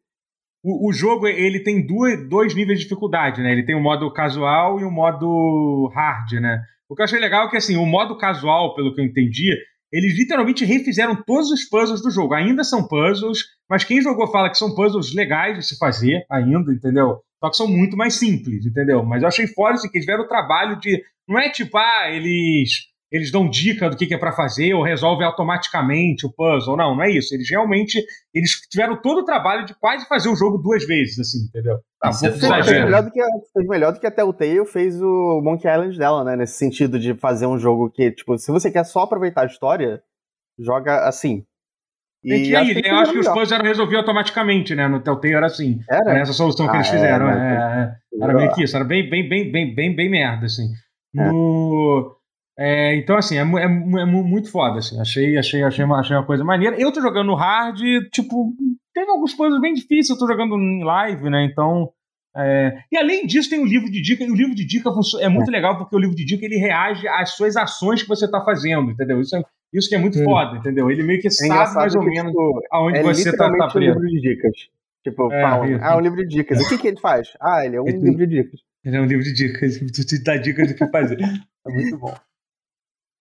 O, o jogo ele tem duas, dois níveis de dificuldade, né? Ele tem o modo casual e o modo hard, né? O que eu achei legal é que assim, o modo casual, pelo que eu entendi, eles literalmente refizeram todos os puzzles do jogo. Ainda são puzzles, mas quem jogou fala que são puzzles legais de se fazer ainda, entendeu? Só que são muito mais simples, entendeu? Mas eu achei fora assim, que eles tiveram o trabalho de. Não é tipo, ah, eles. Eles dão dica do que, que é pra fazer ou resolvem automaticamente o puzzle. Não, não é isso. Eles realmente eles tiveram todo o trabalho de quase fazer o jogo duas vezes, assim, entendeu? Tá, é Fez, melhor do que, a- fez melhor do que até o Telltale fez o Monkey Island dela, né? Nesse sentido de fazer um jogo que, tipo, se você quer só aproveitar a história, joga assim. E, aí, que eu eles acho que os puzzles eram resolvidos automaticamente, né? No Telltale era assim. Era Era? essa solução que Ah, eles é, fizeram. né? é, é. Era meio que isso, era bem, bem, bem, bem, bem, bem merda, assim. É. No- é, então, assim, é, é é mu- muito foda, assim. Achei, achei, achei, uma, achei uma coisa maneira. Eu tô jogando no hard, tipo, teve alguns puzzles bem difíceis, eu tô jogando em live, né? Então. é, E além disso, tem o livro de dica, e o livro de dica é muito legal, porque o livro de dica ele reage às suas ações que você tá fazendo, entendeu? Isso, é, isso que é muito foda, entendeu? Ele meio que É sabe mais ou menos tipo, aonde é você tá, tá literalmente um preso. livro de dicas. Tipo, É, ah, um livro de dicas. O que, que ele faz? Ah, ele é um livro de dicas. Ele é um livro de dicas, tu te dá dicas do que fazer. É muito bom.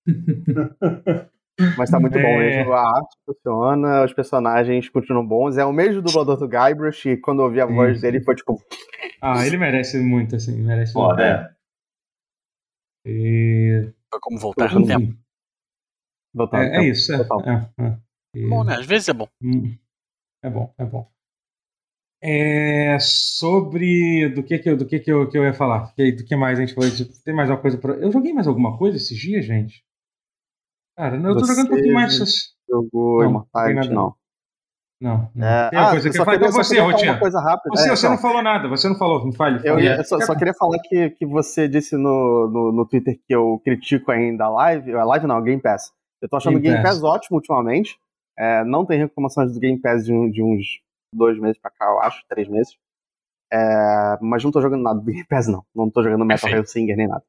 Mas tá muito bom É. mesmo. A arte funciona, os personagens continuam bons. É o mesmo dublador do Guybrush e quando eu ouvi a Sim, voz dele foi tipo. Ah, ele merece muito, assim, merece Foda, muito. é. E... Foi como voltar no tempo. Enfim, Voltando é, ao é tempo. isso, é. Total. é, é. E- Bom, né? Às vezes é bom. Hum, É bom, é bom. É, sobre do que que eu, do que que eu, que eu ia falar? Que- Do que mais a gente falou? Tem mais alguma coisa pra... Eu joguei mais alguma coisa esses dias, gente? Cara, não, eu tô jogando um pouquinho mais essas... Jogou Não, Immortality, não não. Não, não. É, Tem uma ah, coisa eu que eu com só você, Rotinha. coisa rápida. Você, É, você então, não falou nada, você não falou, me fale. eu, ia- só, só queria falar que, que você disse no, no, no Twitter que eu critico ainda a live. A live não, Game Pass. Eu tô achando o Game Game Pass. Pass ótimo ultimamente. É, não tem reclamações do Game Pass de, de uns dois meses pra cá, eu acho, três meses. É, mas não tô jogando nada do Game Pass, não. Não tô jogando Metal Perfeito. Hellsinger nem nada.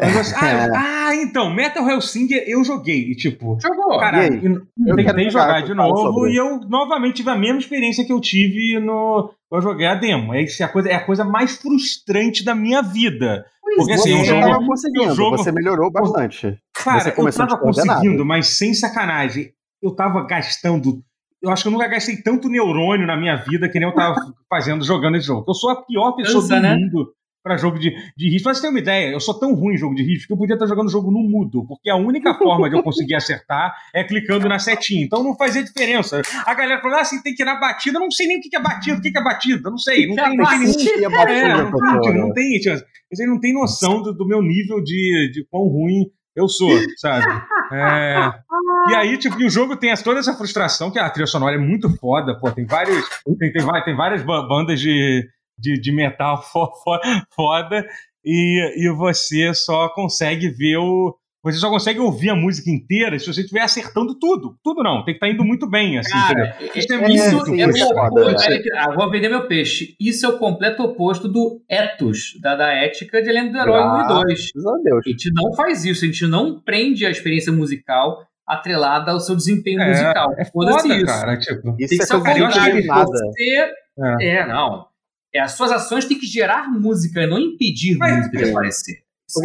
Mas você- ah, É. ah, então, Metal Hellsinger eu joguei, e tipo, Jogou. Caralho, eu tentei jogar, jogar, de fala novo sobre. e eu novamente tive a mesma experiência que eu tive no. Eu joguei a demo. É, é, a coisa, é a coisa mais frustrante da minha vida. Porque assim, você o jogo. tava conseguindo, o jogo- você melhorou bastante. Cara, Você eu tava conseguindo, mas sem sacanagem. Eu tava gastando eu acho que eu nunca gastei tanto neurônio na minha vida que nem eu tava fazendo jogando esse jogo. Eu sou a pior pessoa Cansa, do né? mundo pra jogo de, de ritmo. Pra você ter uma ideia, eu sou tão ruim em jogo de ritmo que eu podia estar jogando o jogo no mudo, porque a única forma de eu conseguir acertar é clicando na setinha. Então não fazia diferença. A galera falou assim, tem que ir na batida. Eu não sei nem o que é batida, o que é batida. Não sei. Não tem, não tem nenhum é, não, tem, doutora? não tem, vocês não têm noção do, do meu nível de, de quão ruim eu sou, sabe? É, e aí, tipo, e o jogo tem toda essa frustração, que a trilha sonora é muito foda, pô, tem vários. Tem, tem, tem várias ba- bandas de, de, de metal fo- fo- foda, e, e você só consegue ver o. Você só consegue ouvir a música inteira se você estiver acertando tudo. Tudo não, tem que estar indo muito bem, assim, entendeu? Cara, Isso é é- muito isso é isso é é que- ah, vou vender meu peixe. Isso é o completo oposto do ethos, da, da ética de Lenda do Herói 1 e 2. Graças a gente não faz isso, a gente não prende a experiência musical atrelada ao seu desempenho É, musical. É Foda-se foda, isso. cara. Tipo, Isso Tem que é ser ao coisa de contrário. eliminada. Você... É. não. É, as suas ações têm que gerar música, não impedir Mas- música de aparecer.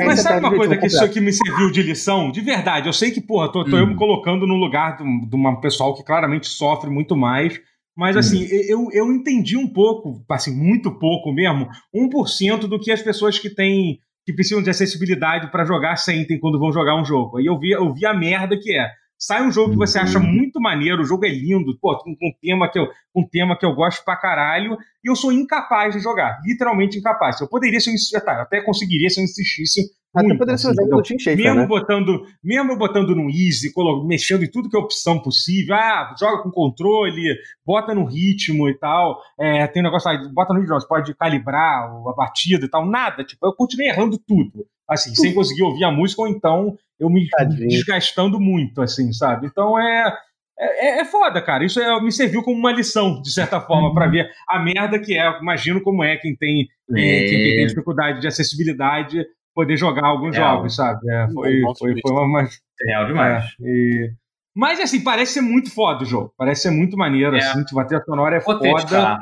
Mas sabe uma coisa que isso aqui me serviu de lição? De verdade, eu sei que, porra, tô, tô eu Hum. me colocando no lugar de um de uma pessoal que claramente sofre muito mais. Mas, Hum. assim, eu, eu entendi um pouco, assim, muito pouco mesmo, 1% do que as pessoas que têm, que precisam de acessibilidade pra jogar sentem quando vão jogar um jogo. Aí eu vi, eu vi a merda que é. Sai um jogo que você acha Uhum. muito maneiro, o jogo é lindo, pô, com, um tema que eu, um tema que eu gosto pra caralho, e eu sou incapaz de jogar, literalmente incapaz. Eu poderia se eu insistisse, tá, até conseguiria se eu insistisse Até muito, poderia ser assim, do Team mesmo né? botando, mesmo eu botando no easy, mexendo em tudo que é opção possível, ah, joga com controle, bota no ritmo e tal, é, tem um negócio aí, bota no ritmo, você pode calibrar a batida e tal, nada, tipo, eu continuei errando tudo, assim, sem conseguir ouvir a música, ou então eu me Tadinho. desgastando muito, assim, sabe? Então é, é, é foda, cara, isso é- me serviu como uma lição, de certa forma, pra ver a merda que é, imagino como é quem tem, quem, quem tem dificuldade de acessibilidade poder jogar alguns É. jogos, sabe? É, foi, foi, foi uma, É real demais. é, e- Mas assim, parece ser muito foda o jogo. Parece ser muito maneiro, É. assim, tipo, a trilha sonora é Vou foda.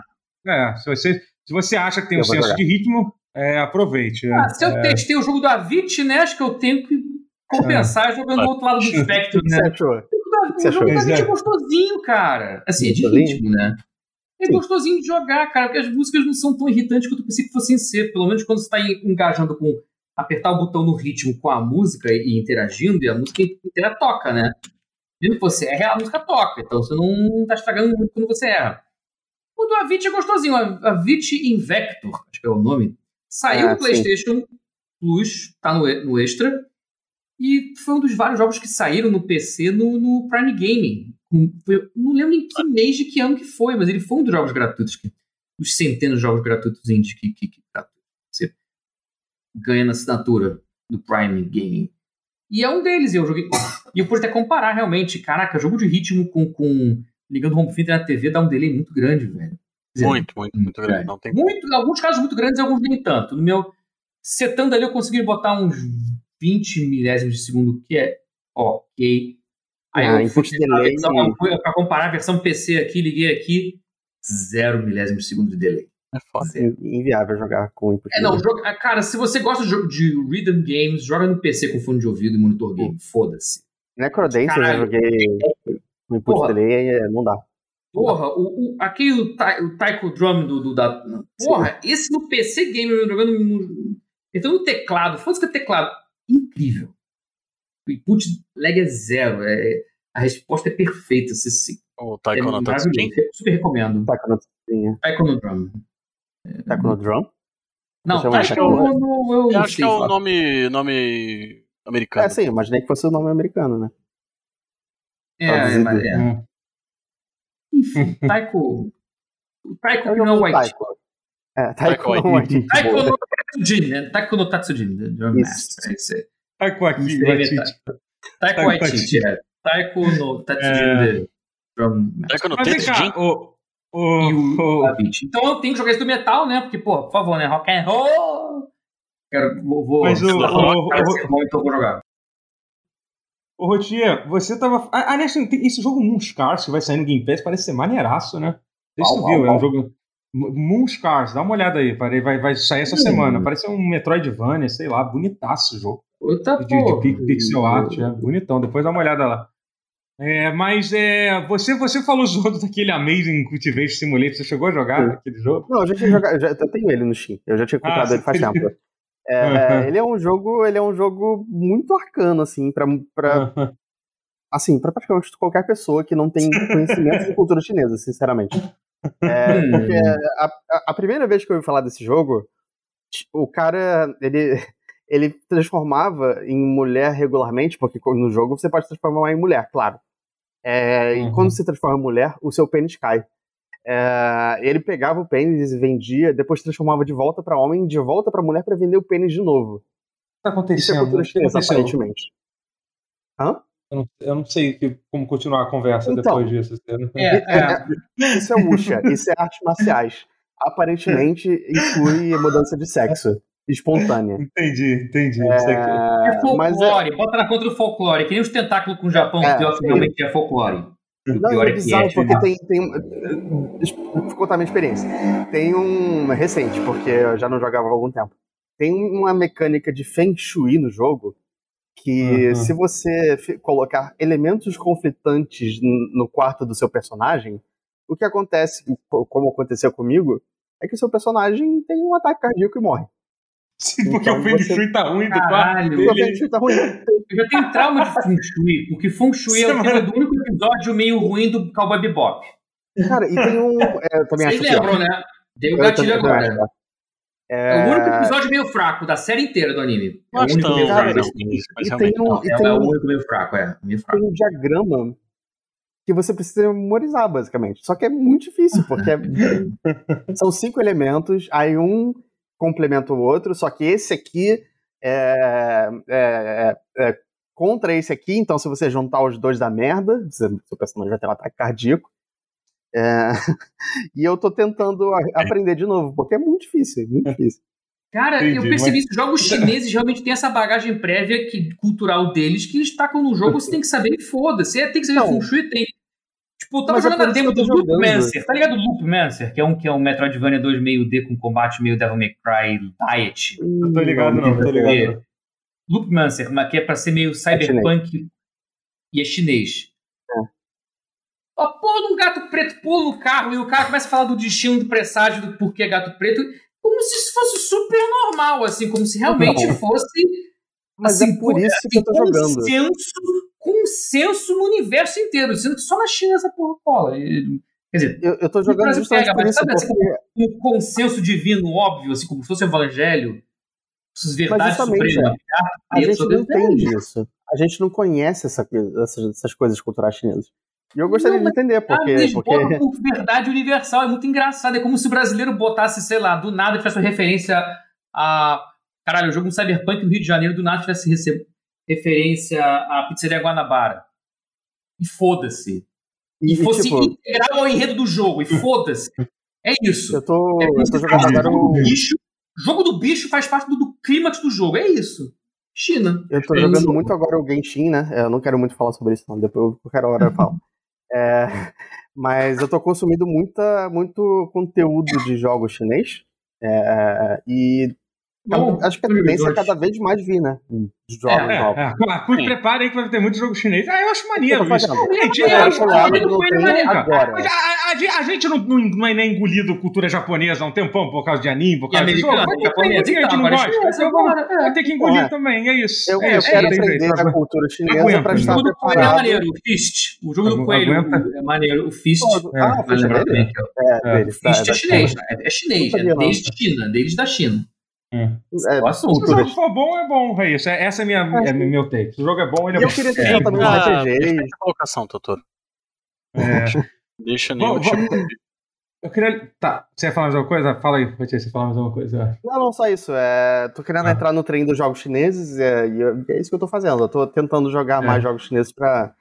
É, se você, se você acha que tem um Eu vou senso jogar. de ritmo, é, aproveite. Ah, se eu é, testei o jogo do Avit, né? Acho que eu tenho que compensar jogando do outro lado do espectro, né? você achou? O você jogo achou? da Avit é é. gostosinho, cara. Assim, é de ritmo, né? É Sim. gostosinho de jogar, cara, porque as músicas não são tão irritantes quanto eu pensei que fossem ser. Pelo menos quando você tá engajando com apertar o botão no ritmo com a música e interagindo, e a música inteira toca, né? Mesmo que você erre, a música toca. Então você não tá estragando muito quando você erra. O do Avit é gostosinho. A Avit Invector, acho que é o nome. Saiu Ah, no PlayStation Plus, tá no, no Extra. E foi um dos vários jogos que saíram no PC no, no Prime Gaming. Um- foi- não lembro em que mês de que ano que foi, mas ele foi um dos jogos gratuitos. Que, dos centenas de jogos gratuitos indie que, que, que você ganha na assinatura do Prime Gaming. E é um deles, e eu joguei. E eu pude até comparar realmente. Caraca, jogo de ritmo com, com ligando o home theater na TV dá um delay muito grande, velho. Muito, muito, muito grande. Não tem muito, alguns casos muito grandes, alguns nem tanto. No meu setando ali, eu consegui botar uns 20 milésimos de segundo, que é ok. Aí Ah, eu fui, tentar delay. versão- pra comparar a versão PC aqui, liguei aqui, zero milésimos de segundo de delay. É foda. In- Inviável jogar com input. É, não, delay. joga- ah, cara, se você gosta de, rhythm games, joga no PC com fone de ouvido e monitor game, foda-se. Necrodance eu já Caralho. joguei com input Porra. delay, é, não dá. Porra, o, o, aquele o, ta- o Taiko Drum do, do da. Porra, esse no PC Gamer jogando no. Então no teclado, foda-se que é teclado. Incrível. O input lag é zero. É, a resposta é perfeita. Se, se, O é Taiko no Tatsujin. maravilhoso. Super recomendo. Taco no, sim, Taiko no Drum. taco no drum? Não, Taiko Taiko no. no eu Eu não acho que sei é o nome, nome americano. É, sim, imaginei que fosse o nome americano, né? É, traduzido. mas é. Enfim, Taiko. O Taiko É que não é o do White. Taiko. É, Taiko Taiko no White. Taiko no Tatsujin, né? Taiko no Tatsujin. The Drum Isso. Master. É com aqui, Waititi. Taiko Taiko Waititi, é. Taiko no Tatsujin É. The Drum Master. Taiko no Tatsujin. o, E o o. Então eu tenho que jogar isso do metal, né? Porque, pô, por favor, né? Rock and roll! Quero, vou, vou, Mas o- então eu vou jogar. O Rotier, você tava. Ah, Aliás, esse jogo Moonscars que vai sair no Game Pass, parece ser maneiraço, né? Se tu viu, é um jogo. Moonscars, dá uma olhada aí, vai, vai sair essa Hum. semana. Parece um Metroidvania, sei lá, bonitaço o jogo. Outra, De, de pixel art, é bonitão. Depois dá uma olhada lá. É, mas é, você, você falou Zodo daquele Amazing Cultivation Simulator. Você chegou a jogar Sim. aquele jogo? Não, eu já tinha jogado, eu, já, eu tenho ele no Steam. Eu já tinha Ah, comprado você ele faz tem. tempo. É, Uhum. ele é um jogo, ele é um jogo muito arcano, assim, pra, pra, Ah, assim, pra praticamente qualquer pessoa que não tem conhecimento de cultura chinesa, sinceramente. É, Hum. porque a, a- primeira vez que eu ouvi falar desse jogo, o cara, ele, ele transformava em mulher regularmente, porque no jogo você pode transformar em mulher, claro. É, Uhum. E quando você transforma em mulher, o seu pênis cai. É, ele pegava o pênis e vendia, depois transformava de volta pra homem, de volta pra mulher pra vender o pênis de novo. o que tá Isso é acontecendo? cultura O que chinesa, aconteceu? aparentemente. Hã? Eu não, eu não sei que- como continuar a conversa Então. depois disso. É, é. Isso é Wuxia, isso é artes marciais. Aparentemente inclui mudança de sexo espontânea. Entendi, entendi. Isso. É É, mas é, folclore, bota na conta do folclore, que nem os tentáculos com o Japão, É, que realmente é folclore. O não, pior é é que bizarro, é, porque tem, tem. Eu contar a minha experiência. Tem um. Recente, porque eu já não jogava há algum tempo. Tem uma mecânica de Feng Shui no jogo que, Uhum. se você colocar elementos conflitantes no quarto do seu personagem, o que acontece, co- como aconteceu comigo, é que o seu personagem tem um ataque cardíaco e morre. Sim, porque então o Feng Shui tá ruim do quarto Caralho. O Feng. Shui tá ruim. Eu já tenho trauma de Feng Shui, porque Feng Shui é o tema do único episódio meio ruim do Cowboy Bebop. Cara, e tem um. é, eu também Vocês acho pior. lembram, né? Dei o Eu gatilho agora. pior. É o único episódio meio fraco da série inteira do anime. É o Não acho único meio fraco. E tem um, e é, tem é o um- único meio fraco, é. Meio fraco. tem um diagrama que você precisa memorizar, basicamente. Só que é muito difícil, porque é- são cinco elementos, aí um complementa o outro, só que esse aqui é, é- é- é contra esse aqui, então se você juntar os dois da merda, seu personagem vai ter um ataque cardíaco. É, e eu tô tentando a- aprender de novo, porque é muito difícil, muito difícil. Cara, eu Entendi, percebi mas- que os jogos chineses realmente têm essa bagagem prévia que, cultural deles, que eles tacam no jogo, você tem que saber e foda-se. É, tem que saber Não. Feng Shui, tem. Tipo, eu tava Mas é jogando por a demo do Loop. Mancer. Tá ligado? Loop Mancer, que é um, que é um Metroidvania 2 meio D com combate meio Devil May Cry Diet. Não tô ligado, não, tô ligado. não. Loop Mancer, mas que é pra ser meio cyberpunk e é chinês. A porra de um gato preto pula no carro e o cara começa a falar do destino, do presságio, do porquê é gato preto, como se isso fosse super normal, assim, como se realmente Não. fosse Mas assim, é por isso que eu tô jogando. Consenso, consenso no universo inteiro, sendo que só na China essa porra cola. E, Quer dizer, Eu, eu tô jogando justamente pega, por isso, sabe assim, porque um consenso divino óbvio, assim, como se fosse o evangelho, essas verdades supremas. a gente não é entende isso. isso. A gente não conhece essa, essas, essas coisas culturais chinesas. E eu gostaria Não, de entender, porque. eles porque... botam por verdade universal, é muito engraçado. É como se o brasileiro botasse, sei lá, do nada tivesse uma referência a. Caralho, o jogo um Cyberpunk no Rio de Janeiro, do nada tivesse rece- referência à Pizzaria Guanabara. E foda-se. E, E, fosse tipo, integral ao enredo do jogo, e foda-se. É isso. eu tô, É eu tô jogando agora jogo do o. bicho. jogo do bicho faz parte do, do clímax do jogo, é isso. China. Eu tô É jogando isso. muito agora o Genshin, né? Eu não quero muito falar sobre isso, não. Depois, qualquer hora eu falo. É, mas eu tô consumindo muita, muito conteúdo de jogos chinês. É, e Bom, acho que a tendência é cada vez mais vir, né? De jogos É, É, novos. é. Prepara aí que vai ter muito jogo chinês. Ah, eu acho maneiro isso. fazendo. Gente, Eu é, agora. A, a- a gente- não, não, não é nem engolido cultura japonesa há um tempão por causa de anime, por E causa de jogo. a gente não gosta. é. Vai ter que engolir É. também, é isso. Eu, é eu quero aprender a cultura chinesa pra O estar jogo do coelho é preparado. maneiro, o Fist. O jogo do coelho é maneiro, o Fist. Ah, É, é o É, É. tá, Fist é chinês, né? é, é chinês, é desde China, deles da China. É, Nossa, Se o jogo for bom, é bom, é isso. É- Essa é, minha, é meu take. Se o jogo é bom, ele é eu bom. queria É, também um Ah, RPG. perfeita colocação, Totoro. É. Deixa nenhum tipo vamos- Eu queria. Tá, você ia falar mais alguma coisa? Fala aí, Matheus, você falar mais alguma coisa. Não, não, só isso. É, tô querendo Ah. entrar no trem dos jogos chineses é, e eu- é isso que eu tô fazendo. Eu tô tentando jogar É. mais jogos chineses pra,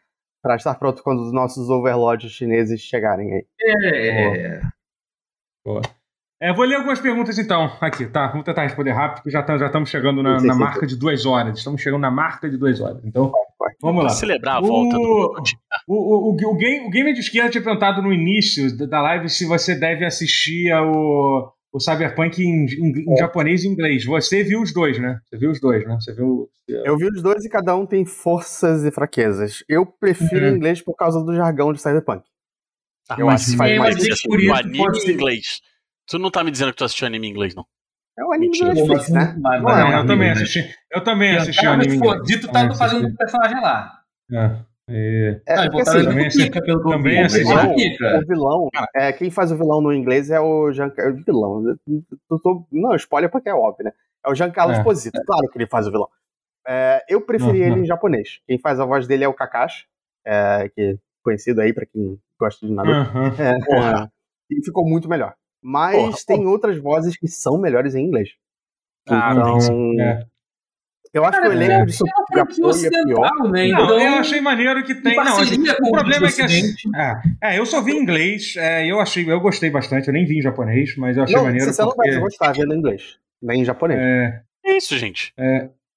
pra estar pronto quando os nossos overlords chineses chegarem aí. É, É, vou ler algumas perguntas então, aqui, tá? Vamos tentar responder rápido, porque já estamos chegando na, na marca de duas horas. Estamos chegando na marca de duas horas. Então, vamos lá. celebrar a O- volta do. O, o, o, o, game, o Gamer de Esquerda tinha perguntado no início da- live se você deve assistir ao, o Cyberpunk em, em- em japonês e inglês. Você viu os dois, né? Você viu os dois, né? Você viu. Eu vi os dois e cada um tem forças e fraquezas. Eu prefiro Uhum. o inglês por causa do jargão de Cyberpunk. Ah, Eu mas acho que faz é, mais sentido. o pode em ser- inglês. Tu não tá me dizendo que tu assistiu anime em inglês, não. É o anime do Mentira. Netflix, Mas- né? mas- Não mas é Não, um eu anime, também né? assisti. Eu também assisti Cara, anime. em inglês. Fodito tá Também fazendo assisti. um personagem lá. É. E- É, Ah, porque assim, também assisti- pelo eu também assisti. É Não, pica. o vilão, é, quem faz o vilão no inglês é o Giancarlo. Vilão. eu tô- não, spoiler porque é óbvio, né? É o Giancarlo É. Esposito. Claro que ele faz o vilão. É, eu preferi Uhum. ele em japonês. Quem faz a voz dele é o Kakashi, é, que é conhecido aí pra quem gosta de Naruto. Aham. É, e ficou muito melhor. Mas Porra, tem outras vozes que são melhores em inglês. Ah, então, É. eu acho Cara, que o é elenco de uma Sokugapô franquia é pior. né? Não, Então, eu achei maneiro que tem. em Não, com o problema é que. assim. É, é, eu só vi em inglês, é, eu achei, eu gostei bastante, eu nem vi em japonês, mas eu achei Não, maneiro. você não porque, vai gostar vendo em inglês, nem em japonês. é, É isso, gente.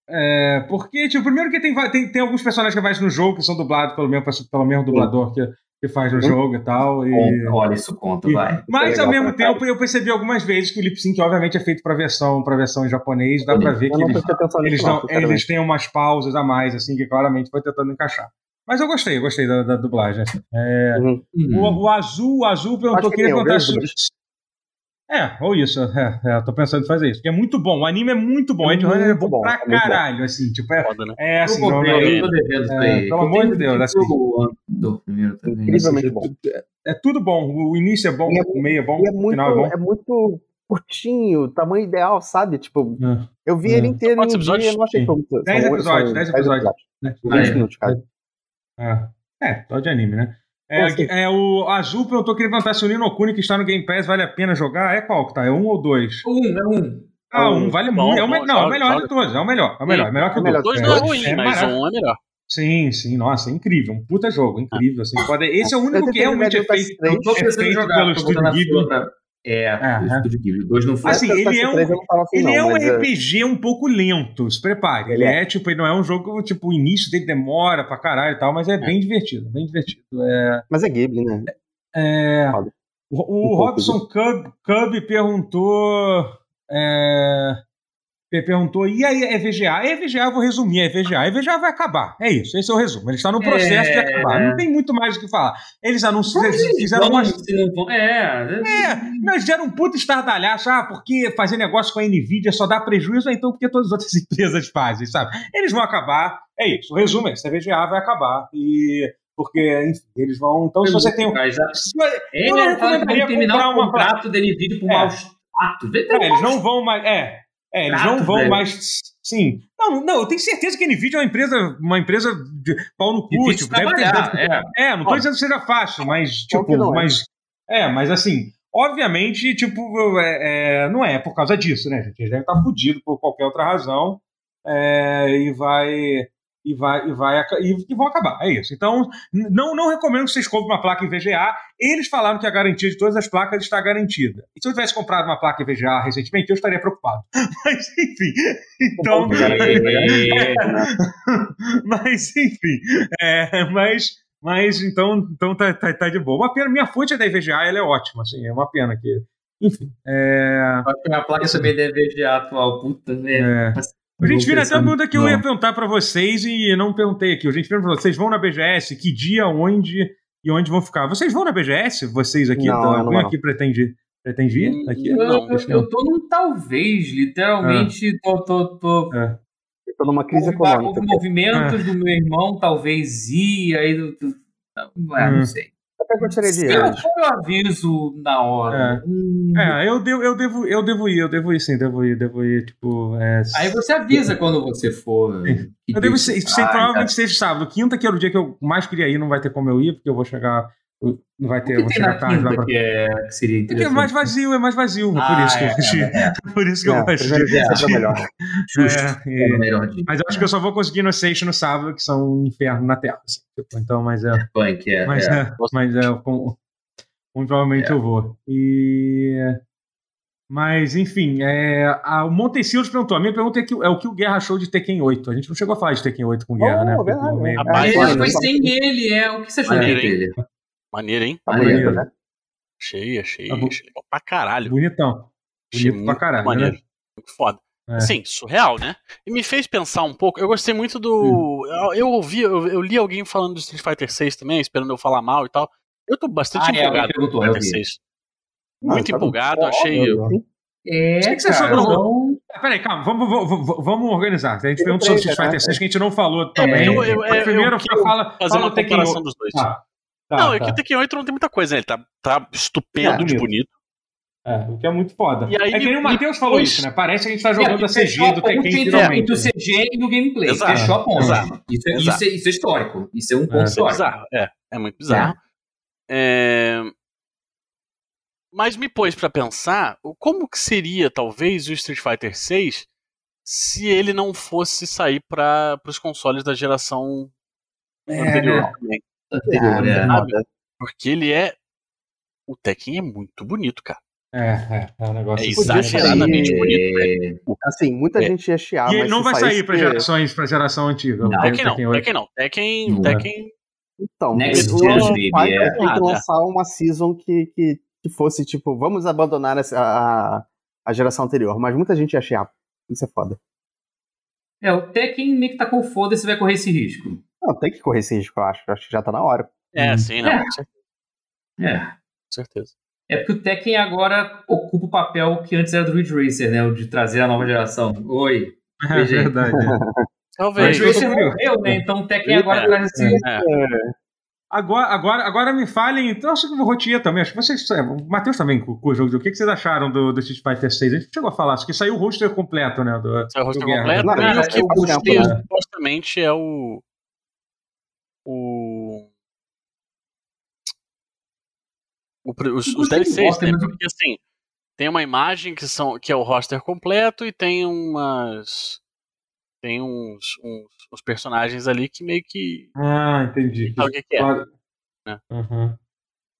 é, porque, tipo, primeiro que tem, tem, tem alguns personagens que aparecem no jogo que são dublados pelo mesmo, pelo mesmo dublador que, que faz no Uhum. jogo e tal. E, Conta, Olha, isso conta, e- vai. mas É ao mesmo pra tempo eu percebi algumas vezes que o lip sync obviamente é feito para versão, para versão em japonês, dá pra ver eu que não eles, eles, não, eles têm umas pausas a mais, assim, que claramente foi tentando encaixar. Mas eu gostei, eu gostei da, da dublagem. assim. É, Uhum. Hum. o, o Azul, o Azul perguntou, que queria eu, vejo se... É, ou isso, é, é, tô pensando em fazer isso. Porque é muito bom, o anime é muito bom, É o Ed Runner é muito bom bom, pra é muito bom. caralho, assim, tipo, é, Foda, né? é assim, eu não, não, eu tô devendo isso É, aí. pelo Eu amor de Deus, assim. o do primeiro também. Incrivelmente bom. é tudo bom, o início é bom, é- o meio é bom, é o muito, final é bom. é muito curtinho, tamanho ideal, sabe? Tipo, É. eu vi É. ele inteiro Quantos em um dia episódios? e não achei. Dez são- episódios, são dez episódios. né? Ah, 20 é. minutos, cara. É, é só de anime, né? É, É, é, o Azul perguntou que ele perguntar se o Nino Kuni que está no Game Pass vale a pena jogar. É qual que tá? É um ou dois? Um, é um. Ah, um. um vale Bom, muito. É o, não, é o melhor de todos. É o melhor. É o melhor. É melhor que É o dois. Dois não é É, ruim, é mas um é melhor. Sim, sim. Nossa, é incrível. Um puta jogo. Incrível. Assim, pode... Esse é o único que realmente é feito, PS3. Eu tô é feito jogar, pelo Estúdio Ghibli. pra... É, É, o Estúdio Ghibli. O dois não foi. Assim, Essa ele é um- PS3 eu não tava assim, Ele não, é um mas, é, RPG um pouco lento, se prepare. Ele, Ele é. tipo, ele não é um jogo, tipo, o início dele demora pra caralho e tal, mas é bem divertido, bem divertido. É, mas é Ghibli, né? é, o, o Um Robson Cub, Cub perguntou. É, perguntou, e aí, é VGA? É VGA, eu vou resumir, é VGA. É VGA vai acabar. É isso, esse é o resumo. Ele está no processo de É. acabar. Não tem muito mais o que falar. Eles anunciaram, fizeram uma não É, é, nós fizeram um puta estardalhaço, ah, porque fazer negócio com a Nvidia só dá prejuízo, então porque todas as outras empresas fazem, sabe? Eles vão acabar, é isso, o resumo é esse, a VGA vai acabar, e porque, enfim, eles vão, então se você tem um... É, eu não que recomendaria comprar o uma... contrato dele vídeo por É. maus atos. É, eles não vão mais, é, é eles não Trato, vão velho. mais, sim. Não, não, eu tenho certeza que a Nvidia é uma empresa, uma empresa de pau no cu, tipo, deve ter... é. É, não tô dizendo que seja fácil, mas, tipo, não é. mas. É, mas assim, obviamente, tipo, é, é, não é por causa disso, né, gente? Eles devem estar fudidos por qualquer outra razão. é, e vai. E, vai, e, vai, e, e vão acabar, é isso. Então, não, não recomendo que vocês comprem uma placa em VGA. Eles falaram que a garantia de todas as placas está garantida. E se eu tivesse comprado uma placa em VGA recentemente, eu estaria preocupado. Mas, enfim. Então, mas enfim, é, mas, mas então, então tá, tá, tá de boa. Uma pena, minha fonte é da IVGA, ela é ótima, assim, é uma pena que, enfim, é, Acho que a placa também deve VGA atual. Puta, velho. é. A gente vira até uma pergunta que eu ia perguntar pra vocês e não perguntei aqui. A gente perguntou pra vocês vão na BGS, que dia, onde e onde vão ficar? Vocês vão na BGS? Vocês aqui? Não, não alguém aqui pretende, pretende ir? Aqui? Eu, Não, eu, eu tô num talvez, literalmente, tô, tô, tô É. Eu tô numa crise houve, econômica. houve movimentos do meu irmão, talvez ir, aí do, do- não, é, não Hum. sei. Até gostaria de Se ir. eu for, eu aviso na hora. Hum. É, eu devo, eu, devo, eu devo ir, eu devo ir sim, devo ir, devo ir, tipo... É, Aí você avisa quando você for. Eu devo ser, ser- provavelmente tá? seja sábado. Quinta, que era o dia que eu mais queria ir, não vai ter como eu ir, porque eu vou chegar. Não vai O ter, tem chegar tarde lá pra. que, é, que seria Porque é interessante? mais vazio, é mais vazio. é por Ah, isso que eu é, de- é, é. Por isso que eu É, sempre é melhor. Justo. É, É, e- o melhor dia. mas eu acho que eu só vou conseguir no Seixo no sábado, que são um inferno na Terra. assim, tipo, então, mas é. Punk, é. Mas é. é, mas é com, muito provavelmente É. eu vou. E. Mas, enfim, é, a, o Montecilos perguntou. A minha pergunta é, que, é o que o Guerra achou de Tekken 8. A gente não chegou a falar de Tekken 8 com Guerra, Oh, né? verdade. É, foi sem ele, é. O que você achou dele? Maneiro, hein? Tá Maneiro. né? Achei, achei, Tá achei legal pra caralho. Bonitão. Achei Bonito pra caralho, maneiro. né? Muito foda. É. Assim, surreal, né? E me fez pensar um pouco. Eu gostei muito do. Eu, eu ouvi, eu, eu li alguém falando do Street Fighter 6 também, esperando eu falar mal e tal. Eu tô bastante Ah, é, empolgado com eu Street Fighter vi. 6. Ah, Muito tá empolgado, bom. achei. Óbvio. É, O que que você cara, achou do- Ah, Peraí, calma, vamos, vamos, vamos organizar. A gente perguntou sobre o Street Fighter né? 6 que a gente não falou também. eu- eu- Mas eu primeiro, quero fala, Fazer fala uma comparação 8. dos dois. Tá, tá, não, é tá. que o Tekken 8 não tem muita coisa, né? Ele tá, tá estupendo É, de bonito. É, o que é muito foda. E aí, é que nem o Matheus falou isso, né? Parece que a gente tá jogando a CG do Tekken ponte entre- finalmente. Entre o né? CG e o gameplay. Exato, Fechou a ponte. exato, Isso, é, exato. Isso, é, isso é histórico. Isso é um ponto É, Isso é histórico. bizarro. É, é muito bizarro. É, Mas me pôs pra pensar o- como que seria, talvez, o Street Fighter 6 se ele não fosse sair para os consoles da geração anterior né? também. Anterior, é. sabe? Porque ele é. O Tekken é muito bonito, cara. É, é, é um negócio É exageradamente É, bonito. Assim, muita É. gente ia chiar, E ele mas não vai sair para gerações, para geração antiga. Não, Tekken não, Tekken 8. Tekken não. Tekken. Não. Tekken. Então, Next o baby, é. tem que lançar uma season que, que, que fosse, tipo, vamos abandonar essa, a, a geração anterior. Mas muita gente ia chiar. Isso é foda. É, o Tekken meio que tá com foda-se vai correr esse risco. Não, tem que correr esse risco, eu acho. Eu Acho que já tá na hora. É, Hum. sim, não, É. com certeza. É. Com certeza. É porque o Tekken agora ocupa o papel que antes era do Ridge Racer, né? O de trazer a nova geração. Oi. É verdade. Talvez. O Ridge Racer morreu, né? Então o Tekken agora É. traz esse... É. Agora, agora, agora me falem, então acho que o Rotier também, acho que vocês, é, o Matheus também com, com o jogo, o que, que vocês acharam do, do Street Fighter 6? A gente chegou a falar, acho que saiu o roster completo, né? Do, Saiu o roster completo. Não, e já o que eu gostei, né? supostamente, é o. O. o os, os DLCs, né? Porque assim, tem uma imagem que, são, que é o roster completo e tem umas. Tem uns, uns, uns personagens ali que meio que. Ah, entendi. Sabe o que, que é? Claro. né? Uhum.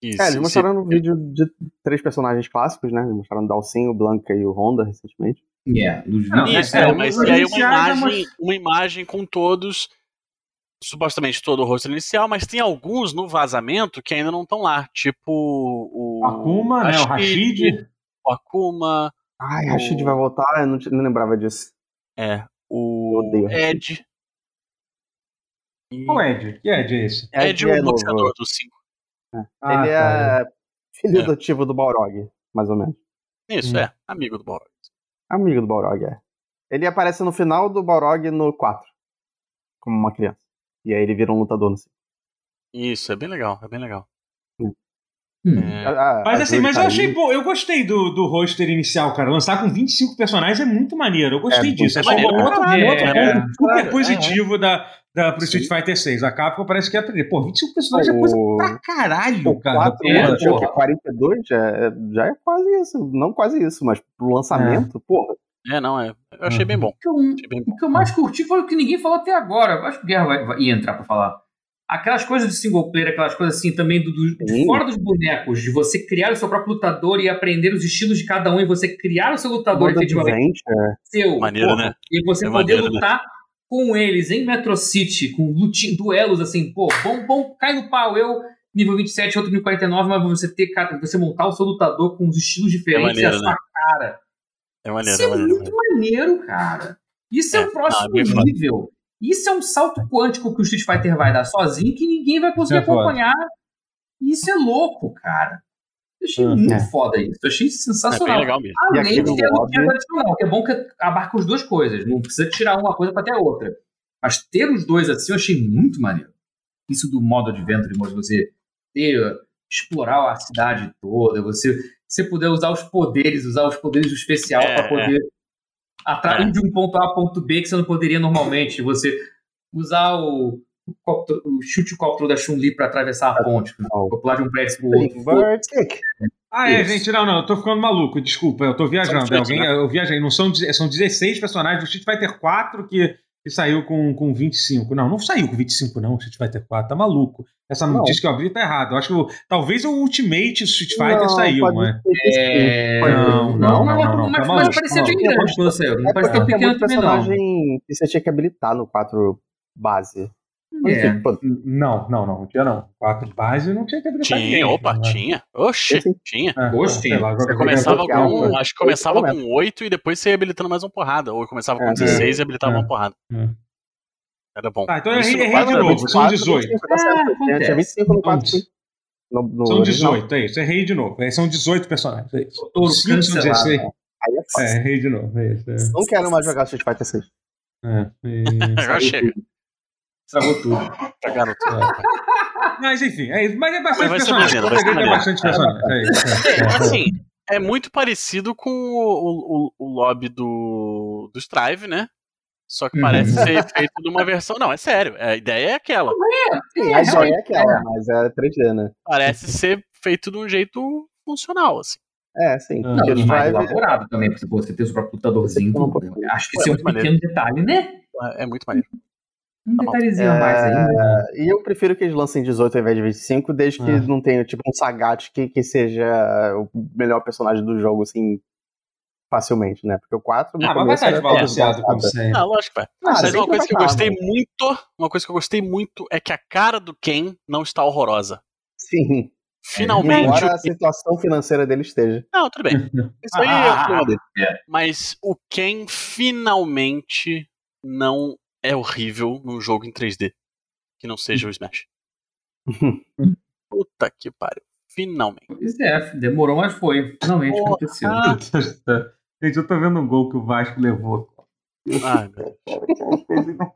Que É, eles mostraram no vídeo de três personagens clássicos, né? Eles mostraram o Dalsin, o Blanca e o Honda recentemente. É, nos Não, vídeos. Isso, é, é, mas e aí uma é imagem, uma imagem com todos, supostamente todo o rosto inicial, mas tem alguns no vazamento que ainda não estão lá, tipo o Akuma, né? O Rashid. o Akuma, Ai, O- Rashid vai voltar, eu não, não lembrava disso. é, o odeio Ed. E- Qual Ed? Que Ed é esse? Ed, Ed o é novo. boxeador do 5. Ah, Ele tá. é filho É. adotivo do Balrog, mais ou menos. Isso, Hum. é, amigo do Balrog. Amigo do Balrog, é. Ele aparece no final do Balrog no 4. Como uma criança. E aí ele vira um lutador no 5. Isso, é bem legal, é bem legal. Hum. É, A- a- Mas a assim, mas eu achei bom, eu gostei do, do roster inicial, cara. Lançar com 25 personagens é muito maneiro. Eu gostei É disso. É só um maneiro, outro, caralho, outro é. ponto super positivo da, da, pro Street Fighter 6. A Capcom parece que ia aprender. Pô, 25 personagens é coisa O- pra caralho, O cara. 4 É, é, porra. que é 42 já é, já é quase isso. Não quase isso, mas pro lançamento, porra. É, não, é. Eu achei bem bom. O que eu- Achei bem bom. O que eu mais curti foi o que ninguém falou até agora. Eu acho que o Guerra vai, vai- ia entrar pra falar. Aquelas coisas de single player, aquelas coisas assim também do, do- de fora dos bonecos, de você criar o seu próprio lutador e aprender os estilos de cada um e você criar o seu lutador Modo efetivamente seu. Maneiro, porra, né? E você É poder maneiro, né? lutar com eles em Metro City, com luti- duelos assim, pô, bom, bom, cai no pau, eu nível 27, outro nível 49, mas você ter você montar o seu lutador com os estilos diferentes maneiro, e a sua né? cara. É maneiro, Isso é é maneiro. é muito maneiro. maneiro, cara. Isso é, É, o próximo não, é nível. Isso é um salto quântico que o Street Fighter vai dar sozinho que ninguém vai conseguir Isso é foda. acompanhar. Isso é louco, cara. Eu achei Hum, muito é. foda isso. Eu achei É sensacional. legal mesmo. Além de ter a lobby- tradicional, que é bom que abarca as duas coisas. Não precisa tirar uma coisa para ter a outra. Mas ter os dois assim eu achei muito maneiro. Isso do modo adventure, modo você ter, explorar a cidade toda, você, você poder usar os poderes, usar os poderes do especial É, para poder atrair É. de um ponto A a ponto B que você não poderia normalmente. Você usar o, o, o chute cóptero da Chun-Li para atravessar a ponte, pra pular de um prédio pro outro. Ah, é, Isso. gente, não, não, eu tô ficando maluco, desculpa, eu tô viajando. Alguém, né? eu viajei, não são, são 16 personagens do Street Fighter 4 que, que saiu com, com 25. Não, não saiu com 25, não, o Street Fighter 4, tá maluco. Essa Não. notícia que eu abri tá errada. Eu acho que o- talvez o Ultimate Street Fighter Não, saiu, mas. sim. É... Ser. Não, Não, não, mas, não, não, mas, tá mas parecia bem maluco. grande quando saiu. Não É parecia tão pequeno também, não. personagem que você tinha que habilitar no 4 base. É. Enfim, pô, Não, não, não. Não tinha não. Quatro de base não tinha que habilitar ninguém, Tinha, opa, né? tinha. Oxi, tinha. É, lá, Você começava com. Acho que começava Oito com 8 e depois você ia habilitando mais uma porrada. Ou começava com É. 16 e habilitava É. uma porrada. É. Era bom. Tá, então é Isso rei no é rei quatro de novo, 25. são 4, 18. 25, tá certo. É, Tinha- Tinha acontece. 25 no 4, Então, sim. No, no São original. 18, é isso. É rei de novo. É, são 18 personagens. É isso. Touro Cinco são cancelado. 16. Aí é É, fácil. rei de novo. É isso. É. Não quero mais jogar Street Fighter 6. É, e- Agora chega. Estragou tudo. Pra garoto. Mas enfim, é isso. Mas é bastante Mas vai personagem. maneiro, vai É bastante personagem. É isso. é, é. Assim, é muito parecido com o, o, o lobby do, do Strive, né? Só que Uhum. parece ser feito de uma versão. Não, é sério. A ideia é aquela. Sim, a ideia é aquela, mas é 3D, né? Parece ser feito de um jeito funcional, assim. É, sim. Não, e mais Drive- elaborado também, porque você ter o seu próprio. Tem tudo. pouquinho. Acho que É isso é um pequeno detalhe, né? É é muito maneiro. Um detalhezinho a mais né? É, e eu prefiro que eles lancem 18 ao invés de 25, desde que Ah. não tenha, tipo, um Sagat que, que seja o melhor personagem do jogo, assim, facilmente, né? Porque o 4... no Ah, mas vai estar de era balanceado como sempre. Ah, lógico que vai. Ah, Mas uma coisa que eu gostei estar, muito, uma coisa que eu gostei muito é que a cara do Ken não está horrorosa. Sim. Finalmente. Embora a situação financeira dele esteja. Não, tudo bem. Isso aí é Ah, o problema dele. é. Mas o Ken finalmente não é horrível num jogo em 3D. Que não seja o Smash. Puta que pariu. Finalmente. Pois é, demorou, mas foi. Finalmente Porra. aconteceu. Céu. Gente, eu tô vendo um gol que o Vasco levou. Ai, meu Deus.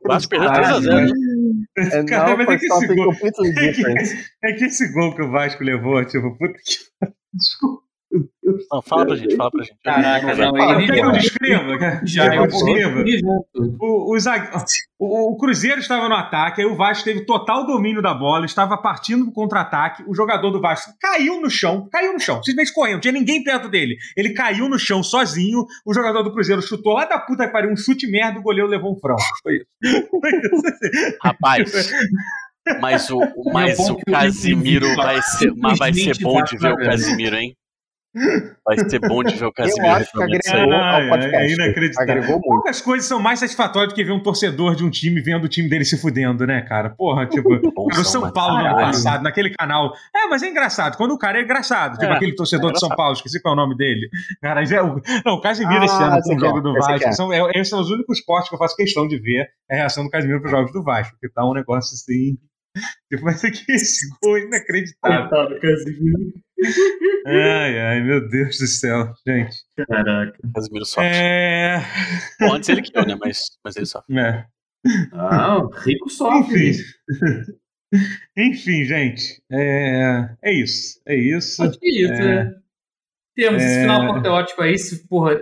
Vasco perdeu Caralho, 3 a 0 É, Cara, não, mas é que esse gol- completely different. É que esse gol que o Vasco levou, tipo, puta que pariu. Desculpa. Não, fala pra gente, fala pra gente. Caraca, não, Fala, ele quer que eu já- descreva? Já eu descreva? O, o, o- o Cruzeiro estava no ataque, aí o Vasco teve total domínio da bola, estava partindo pro contra-ataque. O jogador do Vasco caiu no chão, caiu no chão, simplesmente correndo, não tinha ninguém perto dele. Ele caiu no chão sozinho. O jogador do Cruzeiro chutou lá da puta que pariu, um chute merda, o goleiro levou um frango. Foi isso. Foi isso. Rapaz, mas o, o- mas bom o Casimiro vai ser, mas vai ser bom de ver o Casimiro, hein? Vai ser bom de ver o Eu Casimiro acho que agregou ao podcast. é inacreditável. Agregou. Poucas coisas são mais satisfatórias do que ver um torcedor de um time vendo o time dele se fudendo, né, cara? Porra, tipo, Bom Cara, o são, Paulo no ano passado, naquele canal. É, mas é engraçado. Quando o cara é engraçado. Tipo É, aquele torcedor é de São. Paulo, esqueci qual é o nome dele. Cara, já é o... Não, o Casimiro esse Ah, ano esse com o jogo do Vasco. aqui. São, é, esses são os únicos cortes que eu faço questão de ver. É a reação do Casimiro para os jogos do Vasco. Que tá um negócio assim. Tipo, mas é que esse gol é inacreditável. Coitado, Casimiro. Ai, ai, meu Deus do céu, gente. Caraca. O Casimiro sofre. É. Bom, antes ele que eu, né? Mas, mas ele sofre. é. Ah, rico sofre. Enfim. Enfim, gente. É... é isso. É isso. Acho que é isso, É. né? Temos esse É. final apoteótico aí, se, porra,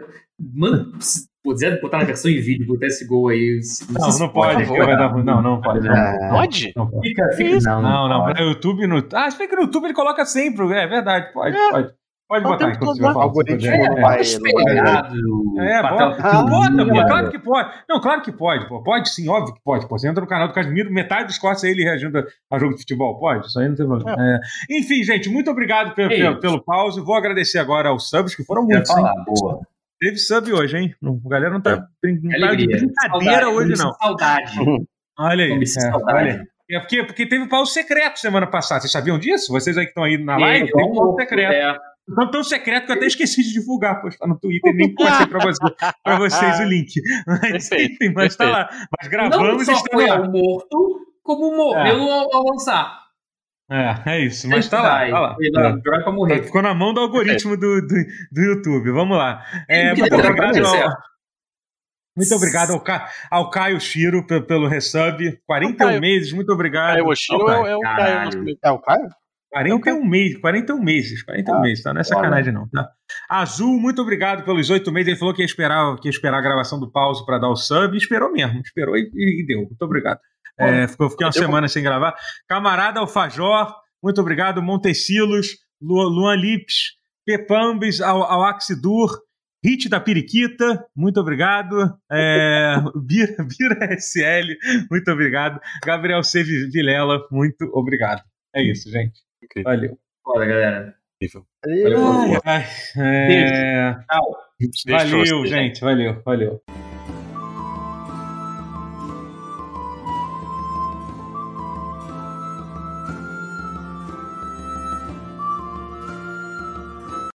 se puder botar na versão em vídeo, botar esse gol aí. Não, se não pode. favor. que vai dar ruim. Não, não pode. Não, É. Pode? não pode. Fica, fica. Não, Não, não, pode. pra YouTube no. Ah, se bem que no YouTube ele coloca sempre, é verdade, pode, É. pode. Pode O botar enquanto. Algoritmo se puder. não É, vai- Espelhado. É, bota, Ah, bota, pô, claro que pode. Não, claro que pode, pô. Pode sim, óbvio que pode. Pô. Você entra no canal do Casimiro, metade dos cortes é ele reagindo a jogo de futebol. Pode, isso aí não tem problema. É. Enfim, gente, muito obrigado pelo, É pelo, pelo pause. Vou agradecer agora aos subs, que foram muitos, falar, boa. Teve sub hoje, hein? A galera não tá, não tá de brincadeira Saudade, hoje, não. Saudade. Olha aí. É, olha aí. É porque, porque teve pause secreto semana passada. Vocês sabiam disso? Vocês aí que estão aí na É, live, igual teve pause morto, secreto. é. Então, tão secreto que eu até esqueci de divulgar, postar no Twitter, nem passei pra, você, pra vocês o link. Mas, enfim, mas tá lá. Mas Não gravamos e só está foi lá. ao morto, como morreu ao, ao lançar. É, é isso, mas tá lá, tá lá. Jogar pra Tá- morrer. Ficou na mão do algoritmo do, do, do YouTube. Vamos lá. É, muito legal, obrigado tá ao, muito obrigado ao, Ca- ao Caio Shiro pelo, pelo resub. 41 Caio. meses, muito obrigado. Aí o Oshiro Ao é, Caio. o- é o Caio. É o Caio? 41 meses, 41 meses, 41 Ah, meses, tá? Não é sacanagem, não, tá? Azul, muito obrigado pelos oito meses. Ele falou que ia esperar, que ia esperar a gravação do pause para dar o sub, esperou mesmo, esperou e, e deu. Muito obrigado. É, ficou, fiquei uma Deu. semana sem gravar. Camarada Alfajor, muito obrigado. Montecilos, Lu- Luan Lips, Pepambes, ao, ao Axidur, Hit da Periquita, muito obrigado. É, Bira, Bira SL, muito obrigado. Gabriel C. Vilela, muito obrigado. É isso, gente. Incrível. Valeu. Foda, galera. Valeu, Ai, ai, é, Tchau. Valeu, gente. Valeu, valeu.